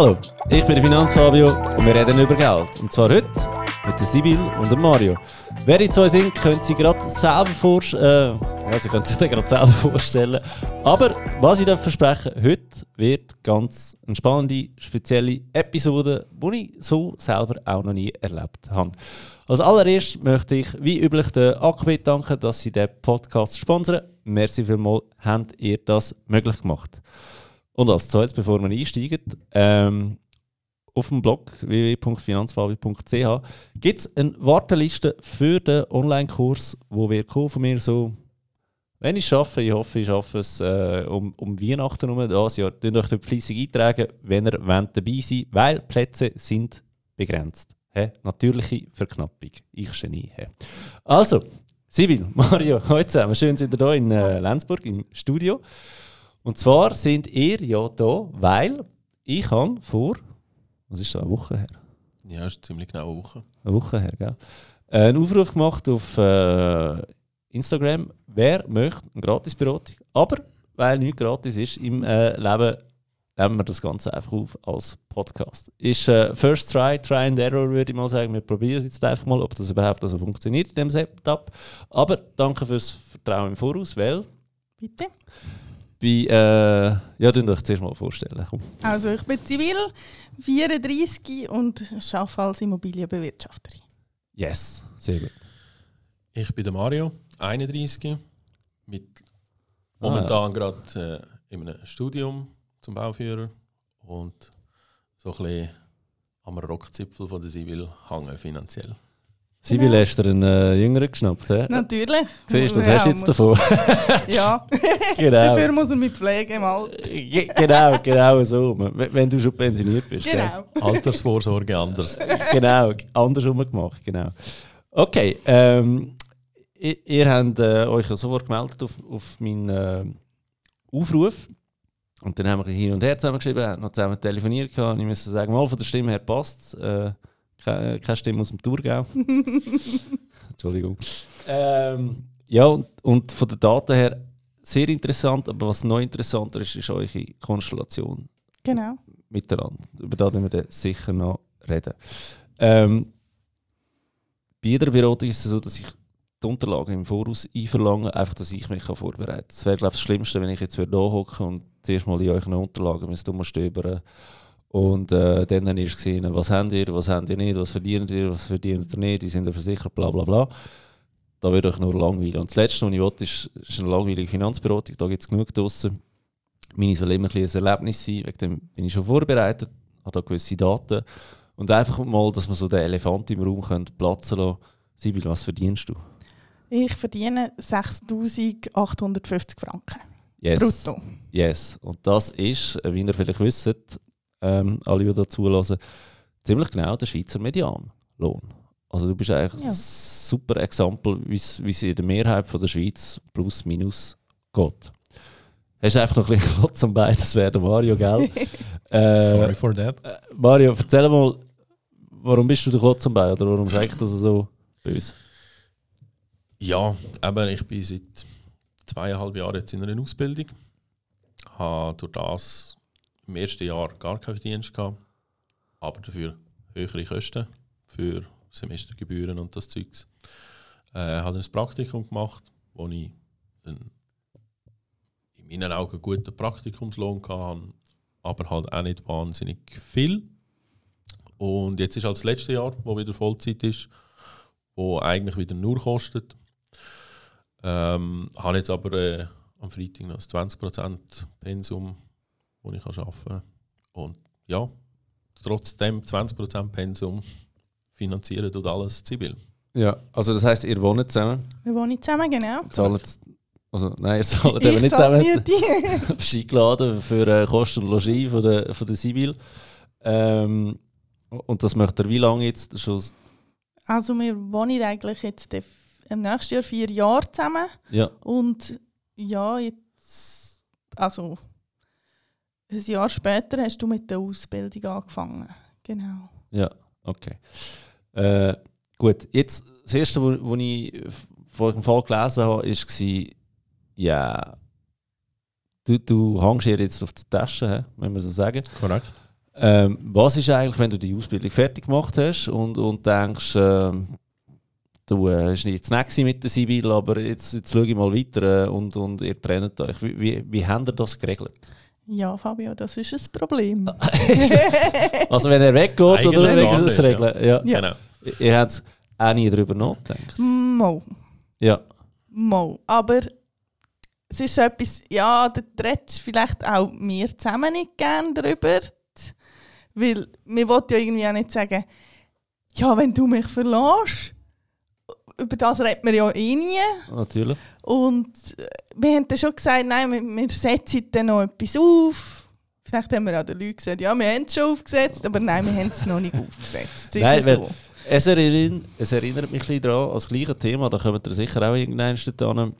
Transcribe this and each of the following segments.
Hallo, ich bin der Finanzfabio und wir reden über Geld. Und zwar heute mit der Sibyl und dem Mario. Wer die zwei sind, können Sie gerade selber vorstellen. Äh, ja, Sie können sich gerade selber vorstellen. Aber was ich verspreche, heute wird ganz eine spannende, spezielle Episode, die ich so selber auch noch nie erlebt habe. Als allererstes möchte ich, wie üblich, der Aquit danken, dass Sie den Podcast sponsern. Merci vielmals, habt ihr das möglich gemacht. Und als zweites, bevor wir einsteigen, ähm, auf dem Blog www.finanzfabi.ch gibt es eine Warteliste für den Online-Kurs, wo wir von mir so, wenn ich es schaffe, ich hoffe, ich schaffe es äh, um, um Weihnachten herum das Jahr, könnt euch dort fleissig eintragen, wenn ihr wollt dabei sein weil Plätze sind begrenzt. He? Natürliche Verknappung. Ich Genie. He? Also, Sibyl, Mario, heute zusammen. Schön, sind ihr hier in äh, Lenzburg im Studio. Und zwar sind ihr ja da, weil ich habe vor, was ist das, eine Woche her? Ja, ist ziemlich genau eine Woche. Eine Woche her, gell? Äh, einen Aufruf gemacht auf äh, Instagram, wer möchte eine Gratisberatung. Aber weil nichts gratis ist im äh, Leben, nehmen wir das Ganze einfach auf als Podcast. Ist äh, First Try, Try and Error, würde ich mal sagen. Wir probieren es jetzt einfach mal, ob das überhaupt so funktioniert in dem Setup. Aber danke fürs Vertrauen im Voraus, weil. Bitte. Bei, äh, ja, du euch zuerst mal vorstellen. Komm. Also ich bin Zivil, 34 und arbeite als Immobilienbewirtschafterin. Yes, sehr gut. Ich bin der Mario, 31, mit momentan ah. gerade äh, in einem Studium zum Bauführer und so ein bisschen am Rockzipfel von der Civil hängen finanziell. Sibyl genau. hast du einen äh, Jüngeren geschnappt, he? Natürlich. Siehst du, das ja, hast du jetzt davon. ja, genau. dafür muss er mich pflegen im Alter. genau, genau so. Wenn du schon pensioniert bist. Genau. Altersvorsorge anders. genau, andersrum gemacht, genau. Okay, ähm, ihr, ihr habt äh, euch sofort gemeldet auf, auf meinen äh, Aufruf. Und dann haben wir hin und her zusammengeschrieben, noch zusammen telefoniert. Und ich muss sagen, mal von der Stimme her passt äh, keine, keine Stimme aus dem Thurgau. Entschuldigung. Ähm, ja, und, und, von den Daten her sehr interessant, aber was noch interessanter ist, ist eure Konstellation. Genau. Miteinander. Über das werden wir dann sicher noch reden. Ähm, bei jeder Beratung ist es so, dass ich die Unterlagen im Voraus einverlange, einfach, dass ich mich vorbereiten kann. Das wäre, glaube ich, das Schlimmste, wenn ich jetzt hier hocke und zuerst mal in euren Unterlagen müsste stöbern und äh, dann habe ich gesehen, was habt ihr, was habt ihr nicht, was verdient ihr, was verdient ihr nicht, wie sind ihr versichert, bla bla bla. Da wird euch nur langweilig. Und das Letzte, was ich will, ist, ist eine langweilige Finanzberatung. Da gibt es genug draussen. Meine soll immer ein, ein Erlebnis sein, wegen dem bin ich schon vorbereitet, habe da gewisse Daten. Und einfach mal, dass wir so den Elefant im Raum platzen lassen Sibyl, was verdienst du? Ich verdiene 6'850 Franken. Yes. Brutto. Yes. Und das ist, wie ihr vielleicht wisst, ähm, alle, die da zulassen, ziemlich genau der Schweizer Medianlohn. Also du bist eigentlich ja. ein super Exempel, wie es in der Mehrheit von der Schweiz plus minus geht. Hast du einfach noch ein bisschen Klotz am Bein, das wäre der Mario, gell? äh, Sorry for that. Äh, Mario, erzähl mal, warum bist du der Klotz am Bein oder warum sage ich das so böse? Ja, aber ich bin seit zweieinhalb Jahren jetzt in einer Ausbildung. Habe durch das im ersten Jahr gar keinen Verdienst gehabt, aber dafür höhere Kosten für Semestergebühren und das Zeugs. Äh, habe ein Praktikum gemacht, wo ich einen, in meinen Augen guten Praktikumslohn hatte, aber halt auch nicht wahnsinnig viel. Und jetzt ist halt das letzte Jahr, wo wieder Vollzeit ist, wo eigentlich wieder nur kostet. Ähm, habe jetzt aber äh, am Freitag noch das 20% Pensum wo ich arbeiten kann. Und ja, trotzdem 20% Pensum finanzieren tut alles zivil. Ja, also das heisst, ihr wohnt zusammen? Wir wohnen zusammen, genau. Zahlt, also nein, ihr zahlt eben nicht zusammen. Ich bist eingeladen für äh, Kosten und Logis von der, von der Sibyl. Ähm, und das möchte er wie lange jetzt schon? Also wir wohnen eigentlich jetzt im nächsten Jahr vier Jahre zusammen. Ja. Und ja, jetzt, also ein Jahr später hast du mit der Ausbildung angefangen. Genau. Ja, okay. Äh, gut, jetzt das erste, was ich vor dem Fall gelesen habe, war, ja, du, du hängst hier jetzt auf der Tasche, wenn wir so sagen. Korrekt. Ähm, was ist eigentlich, wenn du die Ausbildung fertig gemacht hast und, und denkst, ähm, du äh, hast jetzt nicht mit der Sibyl, aber jetzt, jetzt schaue ich mal weiter äh, und, und ihr trennt euch. Wie, wie, wie habt ihr das geregelt? Ja, Fabio, das ist ein Problem. Also wenn er weggeht oder Eigentlich gar ist das regeln? Ja. Ja. Genau. Ihr habt auch nie darüber nachgedacht. Mo, Ja. mo. Aber es ist so etwas, ja, da redest vielleicht auch wir zusammen nicht gerne darüber. Weil wir wollen ja irgendwie auch nicht sagen, ja, wenn du mich verlässt, über das redet man ja eh nie. Natürlich. Und äh, wir haben dann schon gesagt, nein, wir, wir setzen dann noch etwas auf. Vielleicht haben wir auch den Leuten gesagt, ja, wir haben es schon aufgesetzt, aber nein, wir haben es noch nicht aufgesetzt. Nein, so. Es erinnert, es erinnert mich ein bisschen daran, als gleiche Thema, da kommt ihr sicher auch irgendwann an,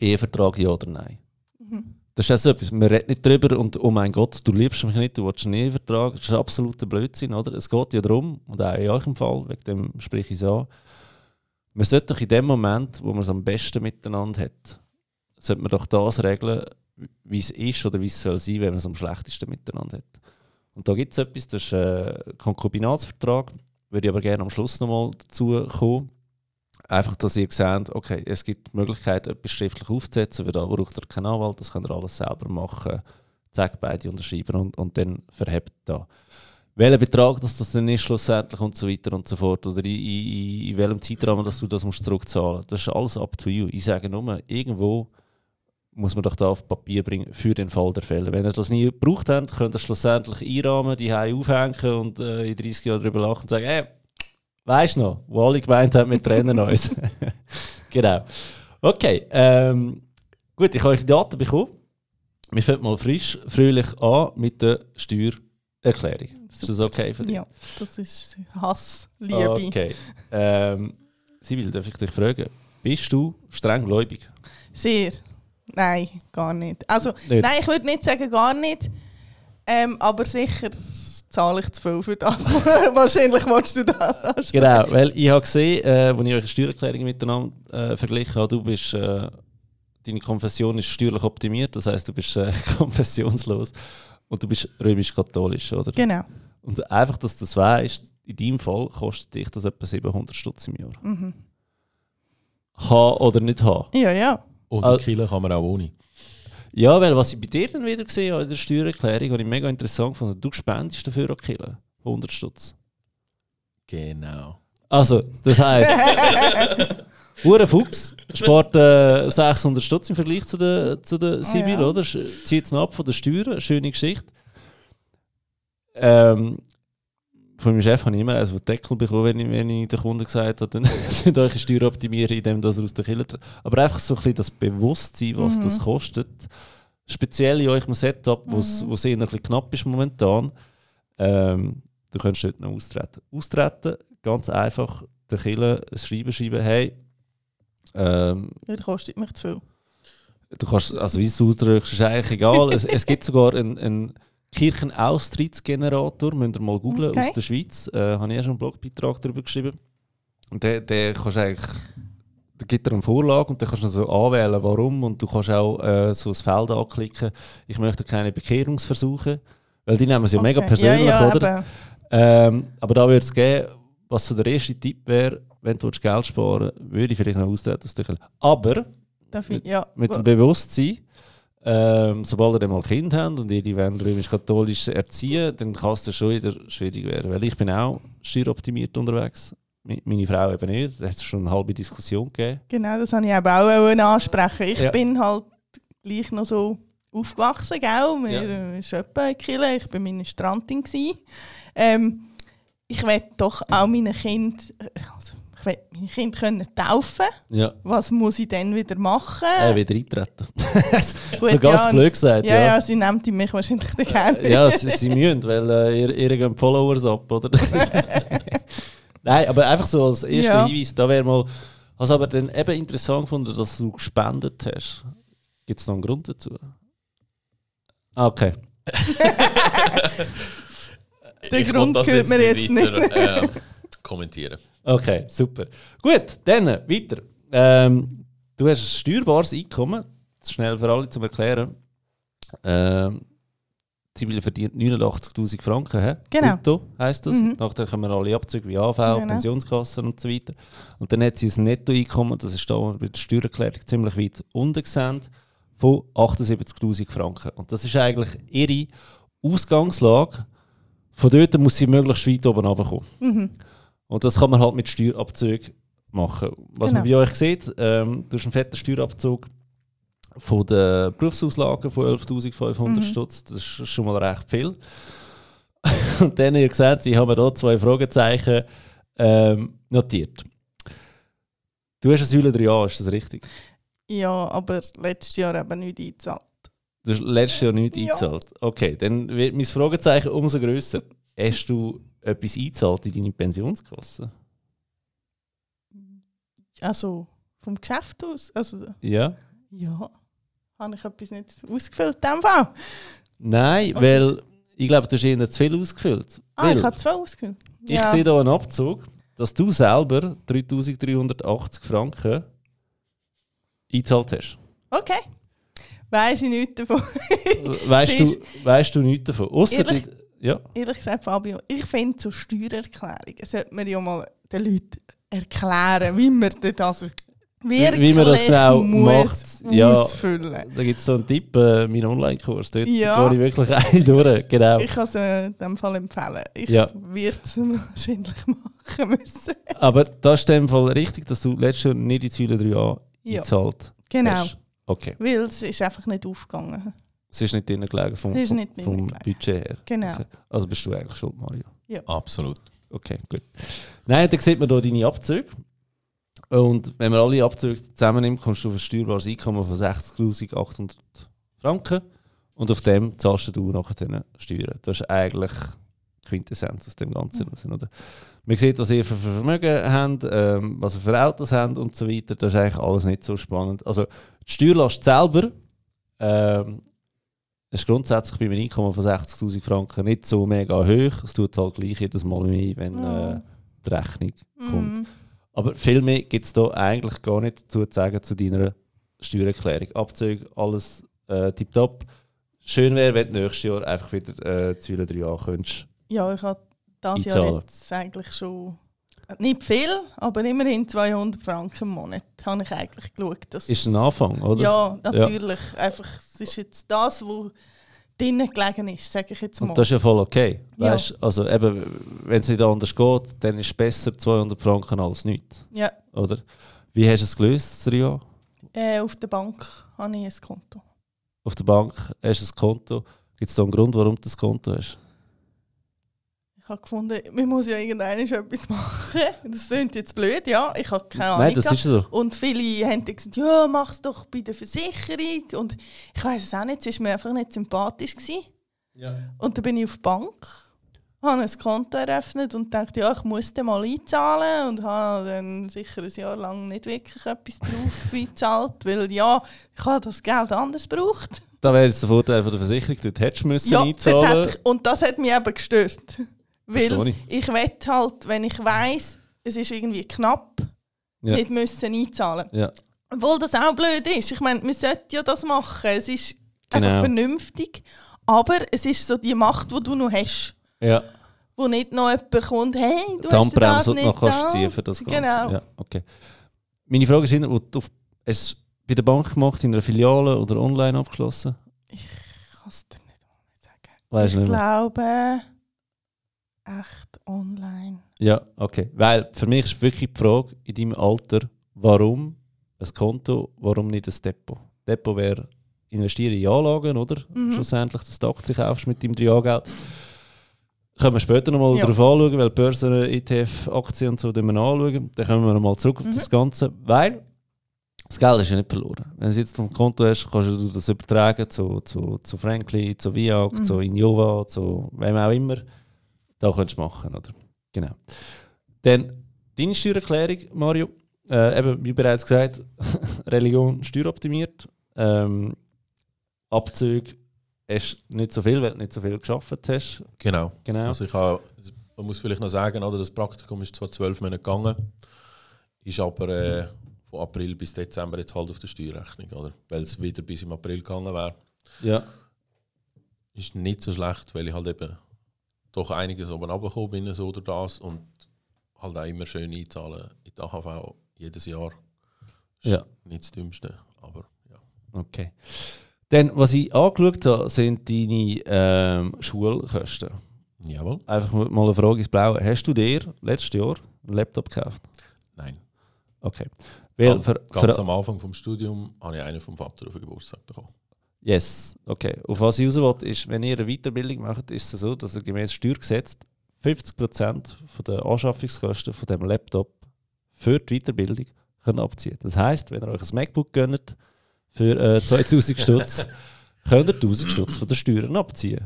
Ehevertrag ja oder nein. Mhm. Das ist auch so etwas, man redet nicht drüber und oh mein Gott, du liebst mich nicht, du willst einen Ehevertrag, das ist absoluter Blödsinn, oder? Es geht ja darum, und auch in eurem Fall, wegen dem spreche ich es an, man sollte doch in dem Moment, wo man es am besten miteinander hat, sollte man doch das regeln, wie es ist oder wie es soll sein, wenn man es am schlechtesten miteinander hat. Und da gibt es etwas, das ist ein Konkubinatsvertrag, würde ich aber gerne am Schluss nochmal dazu kommen. Einfach, dass ihr seht, okay, es gibt die Möglichkeit, etwas schriftlich aufzusetzen, weil da braucht ihr keinen Anwalt, das könnt ihr alles selber machen. Zack, beide unterschreiben und, und dann verhebt da. Welcher Betrag dass das dann ist schlussendlich und so weiter und so fort oder in, in, in welchem Zeitrahmen dass du das musst zurückzahlen das ist alles up to you. Ich sage nur, irgendwo muss man doch da auf Papier bringen für den Fall der Fälle. Wenn ihr das nie gebraucht habt, könnt ihr schlussendlich einrahmen, die Hause aufhängen und äh, in 30 Jahren darüber lachen und sagen, hey, weißt du noch, wo alle gemeint haben, wir trennen uns. genau. Okay, ähm, gut, ich habe euch die Daten bekommen. Wir fangen mal frisch, fröhlich an mit der Steuererklärung. Ist das okay für dich? Ja, das ist Hass, Liebe. Okay. Ähm, Sibyl, darf ich dich fragen, bist du streng gläubig? Sehr. Nein, gar nicht. Also, Nicht. nein, ich würde nicht sagen gar nicht. Ähm, aber sicher zahle ich zu viel für das. Wahrscheinlich willst du das. Genau, weil ich habe gesehen, äh, als ich eure Steuererklärung miteinander äh, verglichen habe, du bist, äh, deine Konfession ist steuerlich optimiert, das heißt, du bist äh, konfessionslos und du bist römisch-katholisch, oder? Genau. Und einfach, dass du das weißt, in deinem Fall kostet dich das etwa 700 Stutz im Jahr. Mhm. Haben oder nicht haben? Ja, ja. Und Al- die Kille kann man auch ohne. Ja, weil was ich bei dir dann wieder gesehen habe in der Steuererklärung, habe ich mega interessant gefunden, du spendest dafür auch Kilo. 100 Stutz. Genau. Also, das heisst, Hure Fuchs spart äh, 600 Stutz im Vergleich zu der, zu der Sibyl, ja. oder? Zieht es ab von der Steuern, schöne Geschichte. Ähm, von meinem Chef habe ich immer also einen Deckel bekommen, wenn ich, wenn ich den Kunden gesagt habe, dann sind eure Steuern optimieren, indem das aus der Kille. Aber einfach so ein bisschen das Bewusstsein, was Mhm. das kostet. Speziell in eurem Setup, wo es Mhm. wo es eher ein bisschen knapp ist momentan. Ähm, du könntest dort noch austreten. Austreten, ganz einfach, der Kille ein Schreiben schreiben, hey, ähm, Das kostet mich zu viel. du kannst, also wie du es ausdrückst, ist eigentlich egal. es, es gibt sogar einen, einen Kirchenaustrittsgenerator, müsst ihr mal googlen, Okay. aus der Schweiz. Äh, habe ich ja schon einen Blogbeitrag darüber geschrieben. Und der, der kannst eigentlich, da gibt er eine Vorlage und dann kannst du so anwählen, warum. Und du kannst auch äh, so ein Feld anklicken, ich möchte keine Bekehrungsversuche. Weil die nehmen es ja mega Okay. persönlich, ja, ja, oder? Ähm, aber da würde es geben, was so der erste Tipp wäre, wenn du Geld sparen würde ich vielleicht noch austreten aus der Kirche. Aber ich, ja. mit dem Bewusstsein, ähm, sobald ihr dann mal Kind habt und ihr die wollen römisch-katholisch erziehen, dann kann es dann schon wieder schwierig werden. Weil ich bin auch steueroptimiert unterwegs. Meine Frau eben nicht. Da hat es schon eine halbe Diskussion gegeben. Genau, das habe ich eben auch wollen ansprechen. Ich Ja. bin halt gleich noch so aufgewachsen, gell? Wir Ja. Kille. Ich war meine Strandin. gsi. Ähm, ich will doch auch meine Kinder, also ich will meine Kinder können taufen. Ja, Was muss ich dann wieder machen? äh, wieder eintreten. Gut, so ganz ja, blöd gesagt. Ja, Ja, ja, sie nimmt mich wahrscheinlich dann gerne. ja sie, sie müssen, weil äh, ihr, ihr gehen Followers ab, oder? Nein, aber einfach so als erster Ja. Hinweis, da wäre mal. Was aber dann eben interessant gefunden, dass du gespendet hast. Gibt es noch einen Grund dazu? Ah, Okay. Den Ich Grund hört man jetzt weiter, äh, kommentieren. Okay, super. Gut, dann weiter. Ähm, du hast ein steuerbares Einkommen. Das schnell für alle zum Erklären. Ähm, Sibylle verdient 89'000 Franken, he? Genau. Brutto heisst das. Mhm. Nachher kommen alle Abzüge wie AV, Genau. Pensionskassen und so weiter. Und dann hat sie ein Nettoeinkommen, das ist da bei der Steuererklärung ziemlich weit unten gesehen, von 78'000 Franken. Und das ist eigentlich ihre Ausgangslage. Von dort muss sie möglichst weit oben runterkommen. Mhm. Und das kann man halt mit Steuerabzügen machen. Was man bei Genau. euch sieht, ähm, du hast einen fetten Steuerabzug von den Berufsauslagen von 11.500 Mhm. Stutz. Das ist schon mal recht viel. Und dann, ihr seht, ich habe mir hier zwei Fragezeichen ähm, notiert. Du hast eine Säule 3a, ist das richtig? Ja, aber letztes Jahr eben nicht eingezahlt. Du hast letztes Jahr nichts Ja. eingezahlt. Okay, dann wird mein Fragezeichen umso grösser. Hast du etwas eingezahlt in deine Pensionskasse? Also vom Geschäft aus. Also, Ja? ja. Habe ich etwas nicht ausgefüllt in dem Fall? Nein, Okay. weil ich glaube, du hast eher zu viel ausgefüllt. Ah, weil ich habe zwei ausgefüllt. ich sehe hier einen Abzug, dass du selber 3380 Franken eingezahlt hast. Okay. Weiß ich nichts davon. weißt, du, weißt du nichts davon? Ausser Ehrlich? Die, ja, Ehrlich gesagt, Fabio, ich finde so Steuererklärungen sollte man ja mal den Leuten erklären, wie man das wirklich wie man das genau muss macht. Ja. ausfüllen. da gibt es so einen Tipp, äh, meinen Online-Kurs. Dort Ja. gehe ich wirklich ein durch. Genau. Ich kann es äh, in dem Fall empfehlen. Ich Ja. werde es wahrscheinlich machen müssen. Aber das ist in dem Fall richtig, dass du letztes Jahr nicht in Säule 3a Ja, eingezahlt genau. hast. Okay. Weil es ist einfach nicht aufgegangen. Es ist nicht drin gelegen vom, vom, nicht drin vom gelegen. Budget her. Genau. Okay. Also bist du eigentlich schuld, Mario. Absolut. Okay, gut. Nein, dann sieht man hier deine Abzüge. Und wenn man alle Abzüge zusammennimmt, kommst du auf ein steuerbares Einkommen von 60.800 Franken. Und auf dem zahlst du nachher dann Steuern. Das ist eigentlich Quintessenz aus dem Ganzen. raus, Oder? Man sieht, was ihr für Vermögen habt, ähm, was ihr für Autos habt und so weiter. Das ist eigentlich alles nicht so spannend. Also die Steuerlast selber ähm, ist grundsätzlich bei einem Einkommen von 60'000 Franken nicht so mega hoch. Es tut halt gleich jedes Mal mehr, wenn Ja. äh, die Rechnung kommt. Mhm. Aber viel mehr gibt es da eigentlich gar nicht dazu zu sagen zu deiner Steuererklärung. Abzüge, alles äh, tipptopp. Schön wäre, wenn du nächstes Jahr einfach wieder äh, Säule 3a könntest. Ja, ich habe das Jahr jetzt eigentlich schon nicht viel, aber immerhin 200 Franken im Monat habe ich eigentlich geschaut. Dass Ist ein Anfang, oder? Ja, natürlich. Einfach, es ist jetzt das, was drinnen gelegen ist, sage ich jetzt mal. Und das ist ja voll okay. Ja. Weißt, also eben, wenn es nicht anders geht, dann ist es besser 200 Franken als nichts. ja, Oder? Wie hast du es gelöst, Rio? äh, auf der Bank habe ich ein Konto. Auf der Bank hast du ein Konto. Gibt es da einen Grund, warum du das Konto hast? Ich habe gefunden, man muss ja irgendwann etwas machen. Das klingt jetzt blöd, ja. Ich habe keine Ahnung. Nein, das ist so. Und viele haben gesagt, ja, mach es doch bei der Versicherung. Und ich weiß es auch nicht, es war mir einfach nicht sympathisch. Gewesen. Und dann bin ich auf die Bank, habe ein Konto eröffnet und dachte, ja, ich muss den mal einzahlen. Und habe dann sicher ein Jahr lang nicht wirklich etwas drauf eingezahlt, weil ja, ich habe das Geld anders gebraucht. Da wäre jetzt der Vorteil von der Versicherung, dort hättest du müssen Ja, einzahlen. ich, und das hat mich eben gestört. Weil ich. ich wette halt, wenn ich weiss, es ist irgendwie knapp, Ja. nicht müssen einzahlen. Ja. Obwohl das auch blöd ist. Ich meine, man sollte ja das machen. Es ist Genau. einfach vernünftig. Aber es ist so die Macht, die du noch hast. Ja. Wo nicht noch jemand kommt, hey, du Die hast das nicht du noch kannst ziehen für das Ganze. Genau. Ja, okay. Meine Frage ist, wo du es bei der Bank gemacht, in einer Filiale oder online abgeschlossen? Ich kann es dir nicht sagen. Weißt ich nicht glaube, echt online. Ja, okay. Weil für mich ist wirklich die Frage in deinem Alter, warum ein Konto, warum nicht ein Depot? Depot wäre investieren in Anlagen, oder? Mhm. Schlussendlich, dass du Aktien kaufst mit deinem 3A-Geld. Können wir später nochmal Ja. darauf anschauen, weil Börsen, ETF, Aktien und so wir anschauen. Dann kommen wir nochmal zurück auf Mhm. das Ganze. Weil das Geld ist ja nicht verloren. Wenn du jetzt auf dem Konto hast, kannst du das übertragen zu, zu, zu Frankly, zu Viag, Mhm. zu Innova, zu wem auch immer. Da könntest du machen, oder? Genau. Dann deine Steuererklärung, Mario. Äh, eben, wie bereits gesagt, Religion steueroptimiert. Ähm, Abzüge hast nicht so viel, weil du nicht so viel geschafft hast. Genau. Genau. Also ich habe, man muss vielleicht noch sagen, oder, das Praktikum ist zwar zwölf Monate gegangen, ist aber äh, von April bis Dezember jetzt halt auf der Steuerrechnung, oder? Weil es wieder bis im April gegangen wäre. ja. ist nicht so schlecht, weil ich halt eben doch einiges oben runtergekommen bin, so oder das. Und halt auch immer schön einzahlen in die AHV jedes Jahr. Ist Ja. Nicht das Dümmste, aber ja. Okay. Dann, was ich angeschaut habe, sind deine ähm, Schulkosten. Jawohl. Einfach mal eine Frage ins Blaue. Hast du dir letztes Jahr einen Laptop gekauft? Nein. Okay. Weil Ganz, für, ganz für, am Anfang vom Studium habe ich einen vom Vater auf den Geburtstag bekommen. Yes, okay. Auf was ich raus will, ist, wenn ihr eine Weiterbildung macht, ist es so, dass ihr gemäß Steuergesetz 50% von der Anschaffungskosten von dem Laptop für die Weiterbildung könnt abziehen Das heisst, wenn ihr euch ein MacBook gönnt für äh, 2000 Stutz, könnt ihr 1000 Stutz von den Steuern abziehen.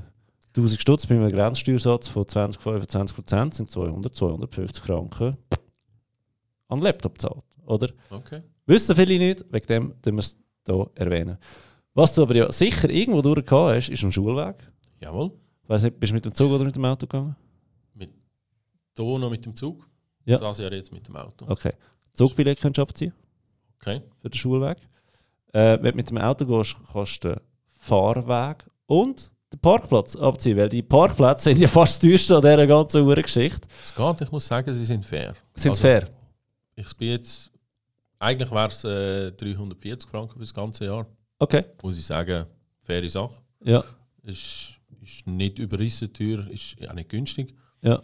1000 Stutz bei einem Grenzsteuersatz von 20-25% sind 200, 250 Franken an den Laptop zahlt, oder? Okay. Wissen viele nicht, wegen dem tun wir es hier erwähnen. Was du aber ja sicher irgendwo durchgehauen hast, ist ein Schulweg. Jawohl. Weiss nicht, bist du mit dem Zug oder mit dem Auto gegangen? Hier noch mit dem Zug. Ja. Das Jahr jetzt mit dem Auto. Okay. Zugbillett kannst du abziehen Okay. für den Schulweg. Äh, wenn du mit dem Auto gehst, kannst du den Fahrweg und den Parkplatz abziehen, weil die Parkplätze sind ja fast das teuerste an dieser ganzen Uhrengeschichte. Es geht, ich muss sagen, sie sind fair. Sind Also, fair? Ich bin jetzt, eigentlich wäre es äh, 340 Franken für das ganze Jahr. Okay. Muss ich sagen, faire Sache. Ja. Ist, ist nicht überrissen teuer, ist auch nicht günstig. Ja.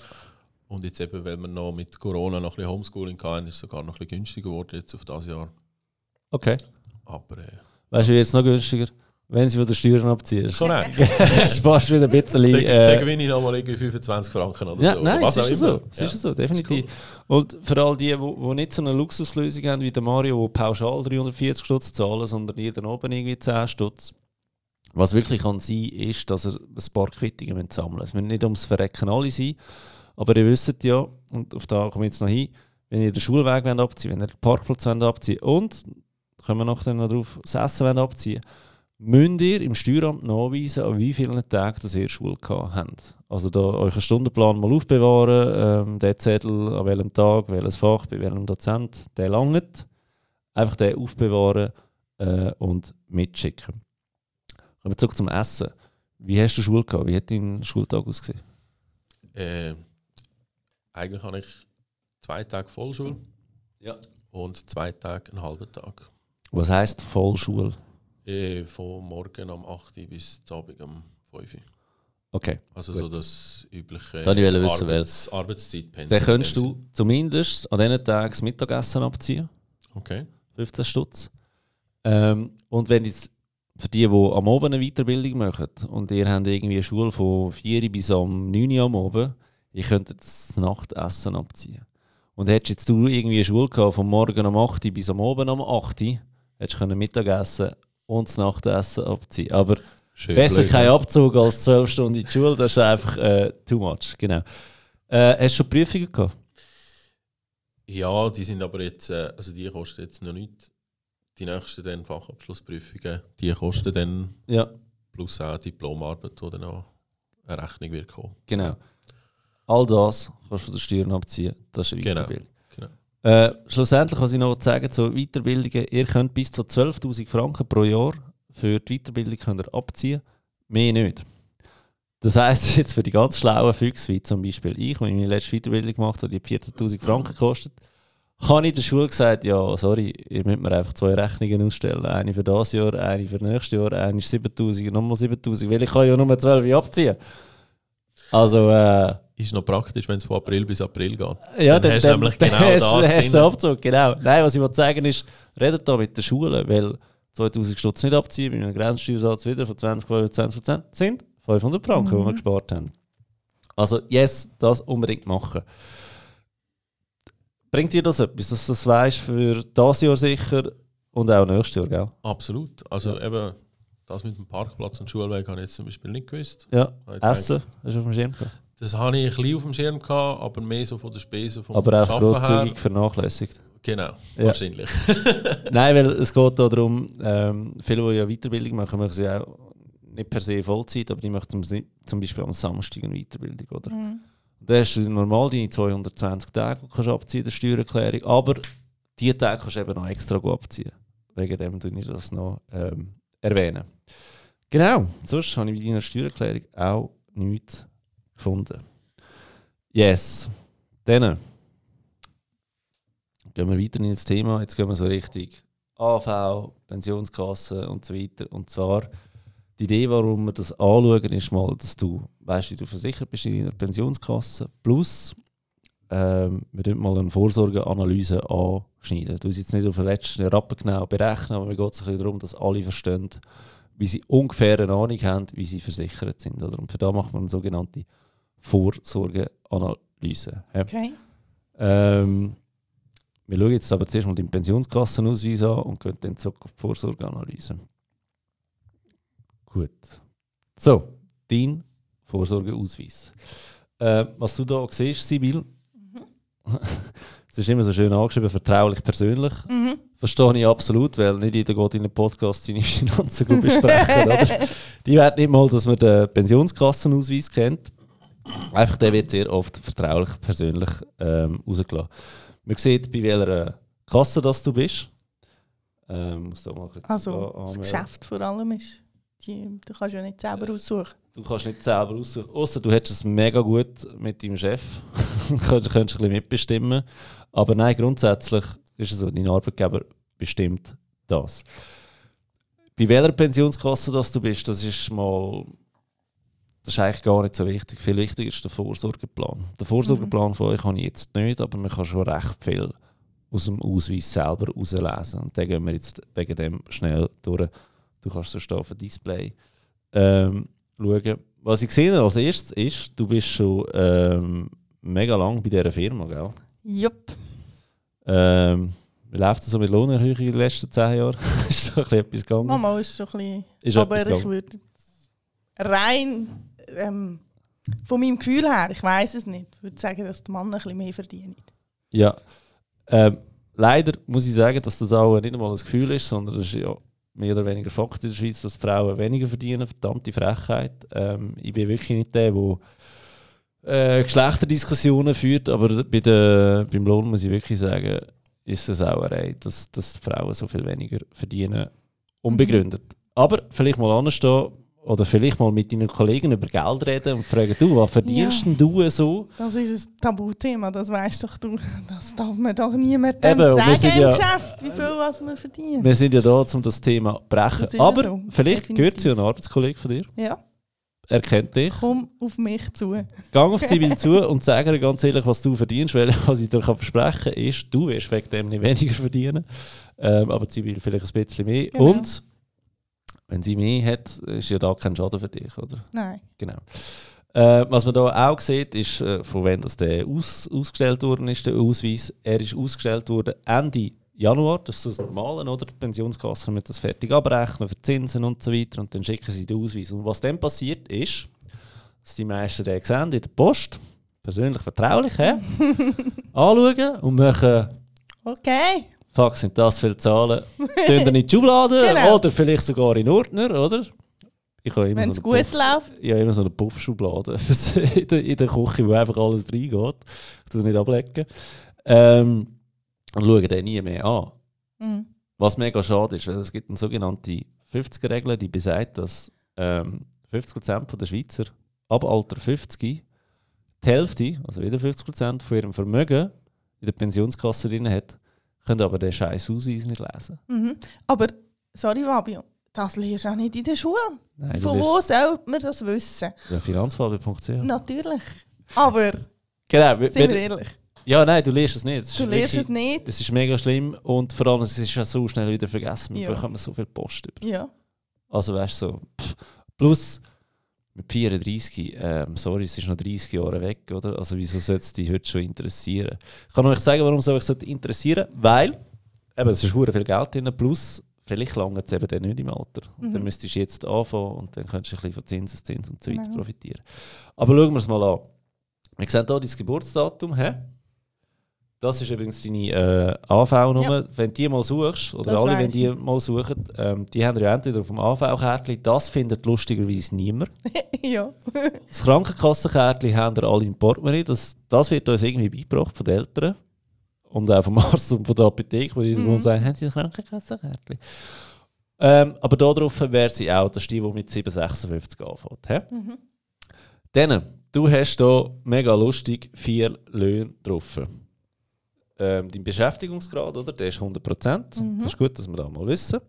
Und jetzt eben, weil wir noch mit Corona noch ein bisschen Homeschooling hatten, ist es sogar noch ein bisschen günstiger geworden jetzt auf das Jahr. Okay. Aber äh, Weißt du, wie jetzt noch günstiger? Wenn sie von den Steuern abziehst. korrekt. Sparst du wieder ein bisschen. Dann, äh, gewinne ich nochmal irgendwie 25 Franken oder Ja, so. nein, was es ist so. Es ist Ja. ja so, definitiv. Das ist Und für all die, die nicht so eine Luxuslösung haben wie der Mario, die pauschal 340 Stutz zahlen, sondern jeden oben irgendwie 10 Stutz. Was wirklich kann sein, ist, dass er ein paar Quittungen sammeln müsst. Es müssen nicht ums Verrecken alle sein, aber ihr wisst ja, und auf da komme ich jetzt noch hin, wenn ihr den Schulweg wollt abziehen wenn ihr den Parkplatz wollt abziehen und, kommen wir nachher noch drauf, das Essen wollt abziehen müsst ihr im Steueramt nachweisen, an wie vielen Tagen das ihr Schule gehabt habt. Also da euren Stundenplan mal aufbewahren, ähm, den Zettel an welchem Tag, welches Fach, bei welchem Dozent, der langt. Einfach den aufbewahren äh, und mitschicken. Kommen wir zurück zum Essen. Wie hast du Schule gehabt? Wie hat dein Schultag ausgesehen? Äh, eigentlich habe ich zwei Tage Vollschule Ja. und zwei Tage einen halben Tag. Was heisst Vollschule? Äh, von morgen am 8 Uhr bis zum Abend um 5 Uhr. Okay. Also Gut. so das übliche Dann ich wissen, Arbeits Arbeitszeitpensum. Dann könntest du zumindest an diesen Tagen das Mittagessen abziehen. Okay. 15 Stutz. Ähm, und wenn jetzt für die, die am Abend eine Weiterbildung machen und ihr habt irgendwie eine Schule von 4 Uhr bis am 9 Uhr am Abend, ihr könntet das Nachtessen abziehen. Und hättest jetzt du irgendwie eine Schule gehabt, von morgen um 8 Uhr bis am Abend um 8 Uhr, hättest du Mittagessen und das Nachtessen abziehen. Aber Schön besser blöd, kein? Abzug als 12 Stunden in die Schule, das ist einfach äh, too much. Genau. Äh, hast du schon Prüfungen gehabt? Ja, die sind aber jetzt, äh, also die kosten jetzt noch nicht. Die nächsten dann Fachabschlussprüfungen, die kosten dann Ja. plus auch Diplomarbeit, wo dann noch eine Rechnung wird kommen. Genau. All das kannst du von den Steuern abziehen. Das ist eine Weiterbildung. genau. Äh, schlussendlich, was ich noch sagen zu Weiterbildungen, ihr könnt bis zu 12'000 Franken pro Jahr für die Weiterbildung könnt ihr abziehen, mehr nicht. Das heisst jetzt für die ganz schlauen Füchse, wie zum Beispiel ich, wenn ich meine letzte Weiterbildung gemacht habe, die 14'000 Franken gekostet, habe ich der Schule gesagt, ja, sorry, ihr müsst mir einfach zwei Rechnungen ausstellen. Eine für das Jahr, eine für nächstes Jahr, eine ist 7000 und nochmal 7000, weil ich kann ja nur 12 abziehen. Also, äh, Ist noch praktisch, wenn es von April bis April geht. ja, Dann hast du nämlich genau hast, das hast den Abzug, genau. Nein, was ich wollte sagen ist, redet da mit der Schule, weil 2000 Stutz nicht abziehen, bei einem Grenzsteuersatz wieder von 20, 25 Prozent, sind 500 Franken, die wir gespart haben. Also, yes, das unbedingt machen. Bringt dir das etwas, dass du das weißt für das Jahr sicher und auch nächstes Jahr, gell? Absolut. Also eben, das mit dem Parkplatz und Schulweg habe ich jetzt zum Beispiel nicht gewusst. Ja, Essen, du auf dem Schirm. Das habe ich ein bisschen auf dem Schirm gehabt, aber mehr so von der Spesen vom Aber auch Schaffen grosszügig her. vernachlässigt. Genau, Ja. wahrscheinlich. Nein, weil es geht da darum, ähm, viele, die ja Weiterbildung machen, machen sie auch nicht per se Vollzeit, aber die möchten zum- Beispiel am Samstag eine Weiterbildung, oder? Mhm. Da hast du normal deine 220 Tage, die du kannst abziehen der Steuererklärung, aber diese Tage kannst du eben noch extra gut abziehen. Wegen dem tue ich das noch ähm, erwähnen. Genau, sonst habe ich bei deiner Steuererklärung auch nichts gefunden. Yes. Dann gehen wir weiter ins Thema. Jetzt gehen wir so richtig AV, Pensionskasse und so weiter. Und zwar die Idee, warum wir das anschauen, ist mal, dass du weißt, wie du versichert bist in deiner Pensionskasse. Plus, ähm, wir tun mal eine Vorsorgeanalyse anschneiden. Du jetzt nicht auf den letzten Rappen genau berechnen, aber mir geht es ein bisschen darum, dass alle verstehen, wie sie ungefähr eine Ahnung haben, wie sie versichert sind. Und für da macht man eine sogenannte Vorsorgeanalyse. Ja. Okay. Ähm, wir schauen jetzt aber zuerst mal den Pensionskassenausweis an und gehen dann zurück auf die Vorsorgeanalyse. Gut. So, dein Vorsorgeausweis. Äh, was du da siehst, Sibyl, es ist immer so schön angeschrieben, vertraulich persönlich. Mhm. Verstehe ich absolut, weil nicht jeder geht in einen Podcast seine Finanzen gut besprechen. Die werden nicht mal, dass man den Pensionskassenausweis kennt. Einfach der wird sehr oft vertraulich persönlich ähm, rausgelassen. Man sieht, bei welcher Kasse das du bist. Ähm, kurz Also, da das. Geschäft vor allem ist. Die, du kannst ja nicht selber aussuchen. Du kannst nicht selber aussuchen. Außer du hättest es mega gut mit deinem Chef. du könntest könntest ein bisschen mitbestimmen. Aber nein, grundsätzlich ist es so, dein Arbeitgeber bestimmt das. Bei welcher Pensionskasse das du bist, das ist mal. Das ist eigentlich gar nicht so wichtig. Viel wichtiger ist der Vorsorgeplan. Den Vorsorgeplan von euch habe ich jetzt nicht, aber man kann schon recht viel aus dem Ausweis selber herauslesen. Und den gehen wir jetzt wegen dem schnell durch. Du kannst so auf dem Display ähm, schauen. Was ich sehe als erstes ist, du bist schon ähm, mega lang bei dieser Firma, gell? Jupp. Ähm, wie läuft es so mit Lohnerhöhung in den letzten zehn Jahren? ist so ein bisschen etwas gegangen? Mama ist schon ein bisschen. Ist aber ich würde rein ähm, von meinem Gefühl her, ich weiß es nicht, würde sagen, dass die Mann ein bisschen mehr verdienen. Ja. Ähm, leider muss ich sagen, dass das auch nicht einmal ein Gefühl ist, sondern das ist ja mehr oder weniger Fakt in der Schweiz, dass Frauen weniger verdienen. Verdammte Frechheit. Ähm, ich bin wirklich nicht der, der äh, Geschlechterdiskussionen führt, aber bei der, beim Lohn muss ich wirklich sagen, ist es auch eine dass, dass Frauen so viel weniger verdienen. Unbegründet. Aber vielleicht mal anstehen oder vielleicht mal mit deinen Kollegen über Geld reden und fragen, du, was verdienst Ja. du so? Das ist ein Tabuthema, das weißt doch du. Das darf man doch niemandem Eben, sagen im ja- Geschäft, wie viel was man verdient. Wir sind ja da, um das Thema zu brechen. Aber so, vielleicht definitiv. gehört sie ein Arbeitskollege von dir. Ja, Er kennt dich. komm auf mich zu. Gang auf Zibil zu und sag ihr ganz ehrlich, was du verdienst. Weil was ich dir kann versprechen kann, ist, du wirst wegen dem nicht weniger verdienen. Ähm, aber Zibil vielleicht ein bisschen mehr. Genau. Und wenn sie mehr hat, ist ja da kein Schaden für dich, oder? Nein. Genau. Äh, was man da auch sieht, ist, äh, von wann das der aus, ausgestellt worden ist, der Ausweis. Er ist ausgestellt worden Ende Januar, das ist das Normale, oder? Die Pensionskasse mit das fertig abrechnen für Zinsen und so weiter und dann schicken sie den Ausweis. Und was dann passiert ist, dass die meisten den sehen in der Post, persönlich vertraulich, hä? anschauen und machen Okay. Fuck, sind das viele Zahlen? Tun in die Schublade Genau. oder vielleicht sogar in Ordner, oder? Ich habe immer Wenn so es einen gut Puff- läuft. ich habe immer so eine Puffschublade in der, in der Küche, wo einfach alles reingeht. Ich das nicht ablecken. Ähm, und schaue den nie mehr an. Mhm. Was mega schade ist, weil es gibt eine sogenannte 50er-Regel, die besagt, dass ähm, 50% der Schweizer ab Alter 50 die Hälfte, also wieder 50% von ihrem Vermögen in der Pensionskasse drin hat, können aber den scheiß Ausweis nicht lesen. Mhm. Aber, sorry Fabio, das lernst du auch nicht in der Schule. Nein, Von wo sollte man das wissen? Ja, finanzfabio.ch. Natürlich. Aber, Genau, sind wir ehrlich, ja, nein, du liest es nicht. Es du lernst es nicht. Es ist mega schlimm und vor allem es ist ja so schnell wieder vergessen. Wir Ja. bekommen so viel Post über. Ja. Also weißt du, so, pff. plus mit 34, ähm, sorry, es ist noch 30 Jahre weg, oder? Also wieso sollte es dich heute schon interessieren? Ich kann euch sagen, warum soll ich es interessieren? Weil, eben, es ist hure viel Geld drin, plus vielleicht lange es eben dann nicht im Alter. Und dann Mhm. müsstest du jetzt anfangen und dann könntest du ein bisschen von Zinseszins und so weiter Genau. profitieren. Aber schauen wir es mal an. Wir sehen hier dein Geburtsdatum. Hä? Das ist übrigens deine äh, AV-Nummer. Wenn du die mal suchst, oder Das alle, wenn die mal suchen, ähm, die haben ja entweder auf dem AV-Kärtchen, das findet lustigerweise niemand. ja. Das Krankenkassenkärtchen haben wir alle im Portemonnaie. Das, das wird uns irgendwie beigebracht von den Eltern. Und auch vom Arzt und von der Apotheke, wo die Mhm. sagen, haben Sie ein Krankenkassenkärtchen? Ähm, aber darauf wäre sie auch, das ist die, die mit 7,56 anfängt. hä? Mhm. Dann, du hast hier mega lustig vier Löhne drauf. Ähm, dein Beschäftigungsgrad, oder? Der ist 100%. Mhm. Das ist gut, dass wir das mal wissen.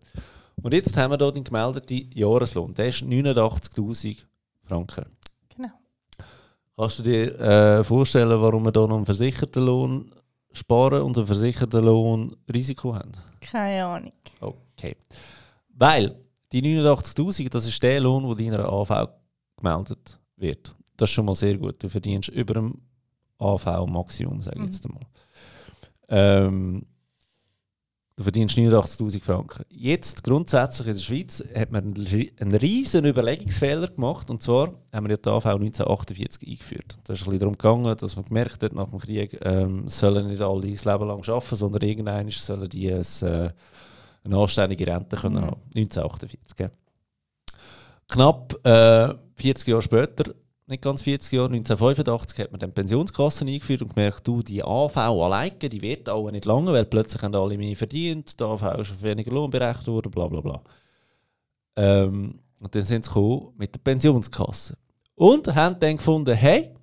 Und jetzt haben wir hier den gemeldeten Jahreslohn. Der ist 89.000 Franken. Genau. Kannst du dir äh, vorstellen, warum wir hier noch einen versicherten Lohn sparen und einen versicherten Lohn Risiko haben? Keine Ahnung. Okay. Weil die 89.000, das ist der Lohn, der deiner AV gemeldet wird. Das ist schon mal sehr gut. Du verdienst über dem AV-Maximum, sage ich jetzt einmal. Ähm, du verdienst 89.000 Franken. Jetzt, grundsätzlich in der Schweiz, hat man einen, ri- einen riesen Überlegungsfehler gemacht. Und zwar haben wir ja die AV 1948 eingeführt. Da ist ein bisschen darum gegangen, dass man gemerkt hat, nach dem Krieg ähm, sollen nicht alle das Leben lang arbeiten, sondern irgendwann sollen die ein, äh, eine anständige Rente können Mhm. haben. 1948. Gell? Knapp äh, 40 Jahre später, nicht ganz 40 Jahre, 1985 hat man dann Pensionskassen eingeführt und gemerkt, du, die AV alleine, die wird auch nicht lange, weil plötzlich haben alle mehr verdient, die AV ist auf weniger Lohn berechnet worden, bla bla bla. Ähm, und dann sind sie gekommen mit der Pensionskasse. Und haben dann gefunden, hey,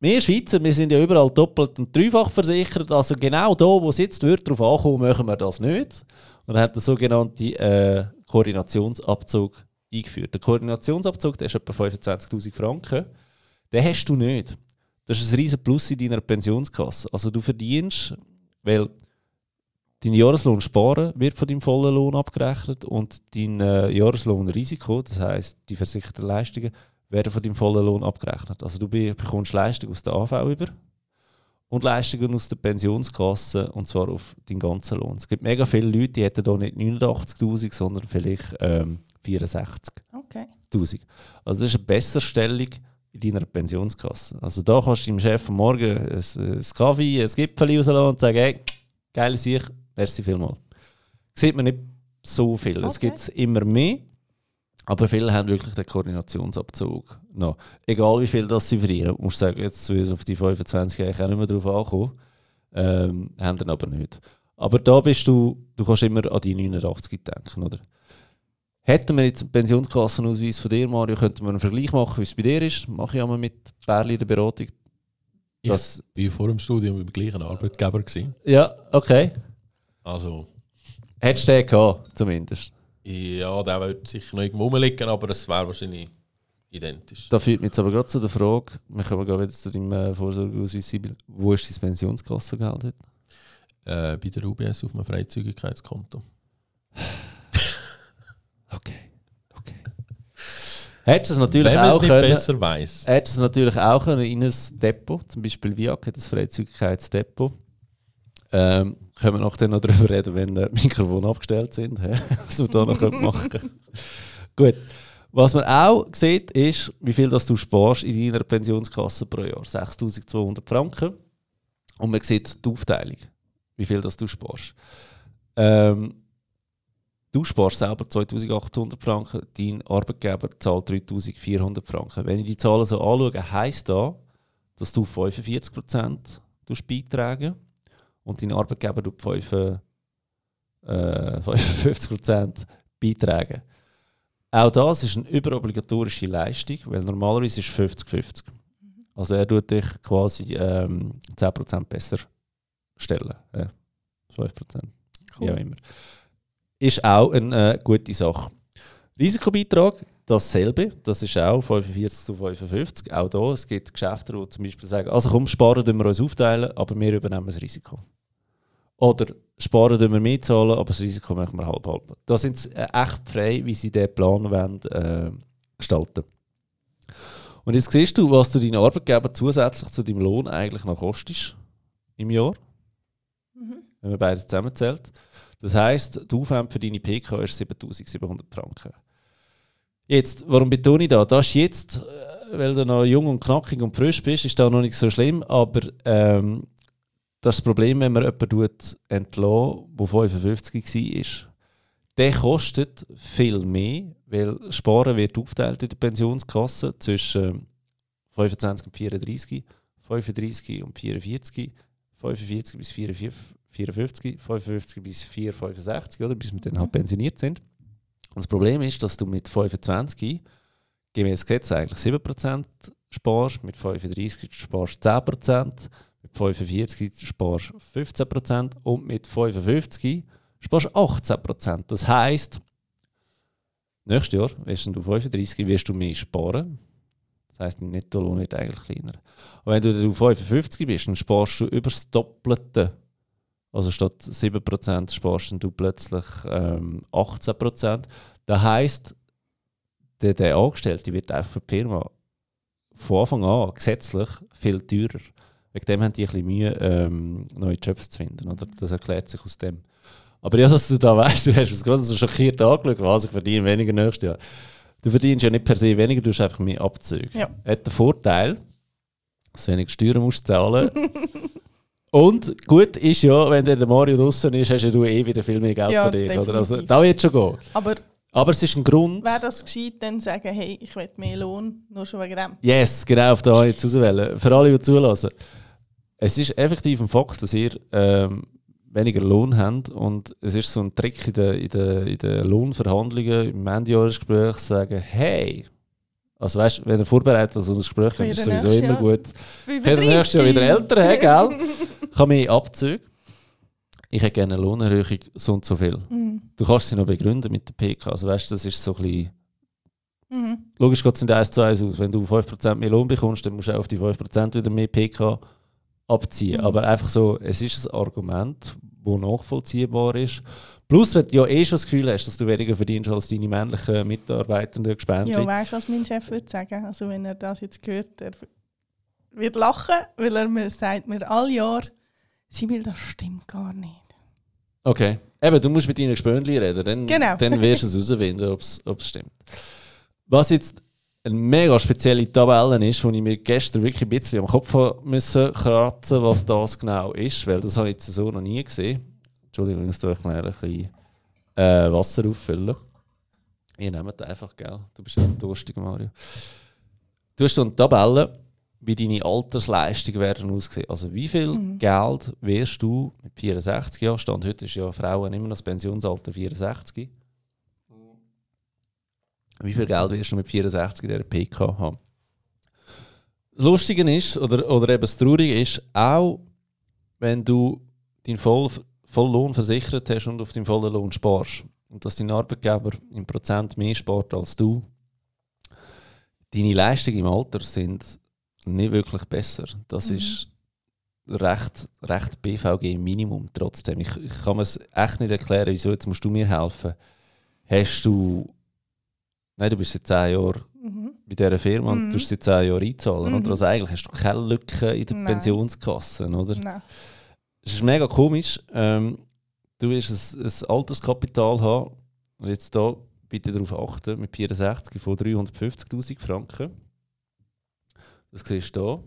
wir Schweizer, wir sind ja überall doppelt und dreifach versichert, also genau da, wo es jetzt wird, darauf ankommen, machen wir das nicht. Und dann hat der sogenannte äh, Koordinationsabzug eingeführt. Der Koordinationsabzug, der ist etwa 25'000 Franken. Den hast du nicht. Das ist ein riesen Plus in deiner Pensionskasse. Also du verdienst, weil dein Jahreslohn sparen wird von deinem vollen Lohn abgerechnet und dein äh, Jahreslohnrisiko, das heißt die versicherten Leistungen, werden von deinem vollen Lohn abgerechnet. Also du be- bekommst Leistungen aus der AV über und Leistungen aus der Pensionskasse und zwar auf deinen ganzen Lohn. Es gibt mega viele Leute, die hätten da nicht 89'000, sondern vielleicht ähm, 64'000. Okay. Also das ist eine Besserstellung in deiner Pensionskasse. Also da kannst du deinem Chef am Morgen ein, ein Kaffee, ein Gipfel rauslassen und sagen, hey, geile Sicht, merci vielmals. Sieht man nicht so viel. Es Okay. gibt immer mehr, aber viele haben wirklich den Koordinationsabzug noch. Egal wie viel das sie verdienen. Du musst sagen, jetzt zu uns auf die 25 eigentlich auch nicht mehr drauf ankommen. Ähm, haben dann aber nicht. Aber da bist du, du kannst immer an die 89 denken, oder? Hätten wir jetzt einen Pensionskassenausweis von dir, Mario, könnten wir einen Vergleich machen, wie es bei dir ist. Mache ich einmal mit Bärli in der Beratung. Ich Das, war vor dem Studium beim gleichen Arbeitgeber. Gewesen. ja, okay. Also, Hättest du den gehabt, zumindest. ja, der wird sicher noch irgendwo rumliegen, aber es wäre wahrscheinlich identisch. Da führt mich jetzt aber gerade zu der Frage, wir kommen gerade wieder zu deinem äh, Vorsorgeausweis, Sibyl. Wo ist dein Pensionskassengeld heute? Äh, bei der UBS auf einem Freizügigkeitskonto. Okay, okay. Hättest du es natürlich Wenn auch können, besser weiß. hättest es natürlich auch können in ein Depot, zum Beispiel VIAC hat ein Freizügigkeitsdepot. Ähm, können wir nachher noch darüber reden, wenn die Mikrofone abgestellt sind, hä? was wir da noch können machen Gut. Was man auch sieht, ist, wie viel das du sparst in deiner Pensionskasse pro Jahr. 6200 Franken. Und man sieht die Aufteilung, wie viel das du sparst. Ähm, du sparst selber 2800 Franken, dein Arbeitgeber zahlt 3400 Franken. Wenn ich die Zahlen so anschaue, heisst das, dass du 45% beitragen und dein Arbeitgeber tut 5, äh, 55% beitragen. Auch das ist eine überobligatorische Leistung, weil normalerweise ist es 50-50. Also er tut dich quasi ähm, 10% besser stellen. Äh, 5%. Cool. Ja, immer. Ist auch eine äh, gute Sache. Risikobeitrag, dasselbe. Das ist auch 45 zu 55. Auch da, es gibt Geschäfte, die zum Beispiel sagen, also komm, sparen wir uns aufteilen, aber wir übernehmen das Risiko. Oder sparen wir mehr zahlen, aber das Risiko machen wir halb halb. Da sind sie äh, echt frei, wie sie diesen Plan wollen, äh, gestalten Und jetzt siehst du, was du deinen Arbeitgeber zusätzlich zu deinem Lohn eigentlich noch kostest im Jahr Mhm. wenn man beides zusammenzählt. Das heisst, der Aufwand für deine PK ist 7700 Franken. Jetzt, warum betone ich das? Das ist jetzt, äh, weil du noch jung und knackig und frisch bist, ist das noch nicht so schlimm, aber ähm, das ist das Problem, wenn man jemanden tut entlassen, der 55 war. Der kostet viel mehr, weil Sparen wird aufgeteilt in der Pensionskasse zwischen ähm, 25 und 34, 35 und 44, 45 bis 44, 54, 55 bis 4, 65, oder, bis wir dann halt pensioniert sind. Und das Problem ist, dass du mit 25 gemäß Gesetz eigentlich 7% sparst, mit 35 sparst du 10%, mit 45 sparst du 15% und mit 55 sparst du 18%. Das heisst, nächstes Jahr, wirst du 35, wirst du mehr sparen. Das heisst, dein Nettolohn wird eigentlich kleiner. Und wenn du 55 bist, dann sparst du über das Doppelte. Also statt 7% sparst du plötzlich ähm, 18%. Das heisst, der, der Angestellte wird einfach für die Firma von Anfang an gesetzlich viel teurer. Wegen dem haben die ein bisschen Mühe, ähm, neue Jobs zu finden. Oder? Das erklärt sich aus dem. Aber ja, dass du da weißt, du hast es gerade so schockiert angeschaut, was ich verdiene weniger nächstes Jahr. Du verdienst ja nicht per se weniger, du hast einfach mehr Abzüge. Ja. Hat den Vorteil, dass du weniger Steuern musst zahlen. Und gut ist ja, wenn der Mario draußen ist, hast ja du eh wieder viel mehr Geld Ja, für dich. Oder? Also, definitiv. da wird schon gehen. Aber Aber es ist ein Grund. wäre das gescheit, dann sagen, hey, ich will mehr Lohn, nur schon wegen dem. Yes, genau, auf da jetzt auswählen. Für alle, die zulassen. Es ist effektiv ein Fakt, dass ihr ähm, weniger Lohn habt und es ist so ein Trick in den in der, in der Lohnverhandlungen, im Endjahresgespräch sagen, hey, also weißt du, wenn ihr vorbereitet auf so ein Gespräch kommt, ist sowieso immer gut. Ich werde nächstes Jahr wieder älter, hey, gell? Ich habe mehr Abzüge. Ich hätte gerne eine Lohnerhöhung, so und so viel. Mhm. Du kannst sie noch begründen mit der PK. Also weißt du, das ist so ein bisschen Mhm. Logisch geht es nicht 1 zu 1 aus. Wenn du 5% mehr Lohn bekommst, dann musst du auch auf die 5% wieder mehr PK abziehen. Mhm. Aber einfach so, es ist ein Argument, das nachvollziehbar ist. Plus, wenn du ja eh schon das Gefühl hast, dass du weniger verdienst als deine männlichen Mitarbeitenden Gespendli. Ja, weißt du, was mein Chef würde sagen? Also, wenn er das jetzt hört, er wird lachen, weil er mir sagt mir all Jahr, sie will, das stimmt gar nicht. Okay. Eben, du musst mit deinen Gespöndli reden, dann, Genau. dann wirst du es herausfinden, ob es stimmt. Was jetzt eine mega spezielle Tabelle ist, die ich mir gestern wirklich ein bisschen am Kopf müssen kratzen was das genau ist, weil das habe ich jetzt so noch nie gesehen. Entschuldigung, ich muss da schnell ein bisschen äh, Wasser auffüllen. Ihr nehmt einfach, gell? Du bist ja durstig, Mario. Du hast eine Tabelle, wie deine Altersleistungen werden aussehen. Also wie viel Mhm. Geld wirst du mit 64 Jahren, Stand heute ist ja Frauen immer noch das Pensionsalter 64. Wie viel Geld wirst du mit 64 in dieser PK haben? Das Lustige ist, oder, oder eben das Traurige ist, auch wenn du deinen Voll, Volllohn versichert hast und auf deinen vollen Lohn sparst und dass dein Arbeitgeber im Prozent mehr spart als du, deine Leistungen im Alter sind nicht wirklich besser. Das Mhm. ist recht, recht BVG-Minimum trotzdem. Ich, ich kann mir es echt nicht erklären, wieso jetzt musst du mir helfen. Hast du... Nein, du bist seit 10 Jahren Mhm. bei dieser Firma und Mhm. du hast seit 10 Jahren einzahlen. Mhm. Oder? Also eigentlich hast du keine Lücke in der. Pensionskasse. Oder? Nein. Es ist mega komisch. Ähm, du wirst ein, ein Alterskapital haben. Und jetzt da bitte darauf achten, mit 64 von 350'000 Franken. Das siehst du hier.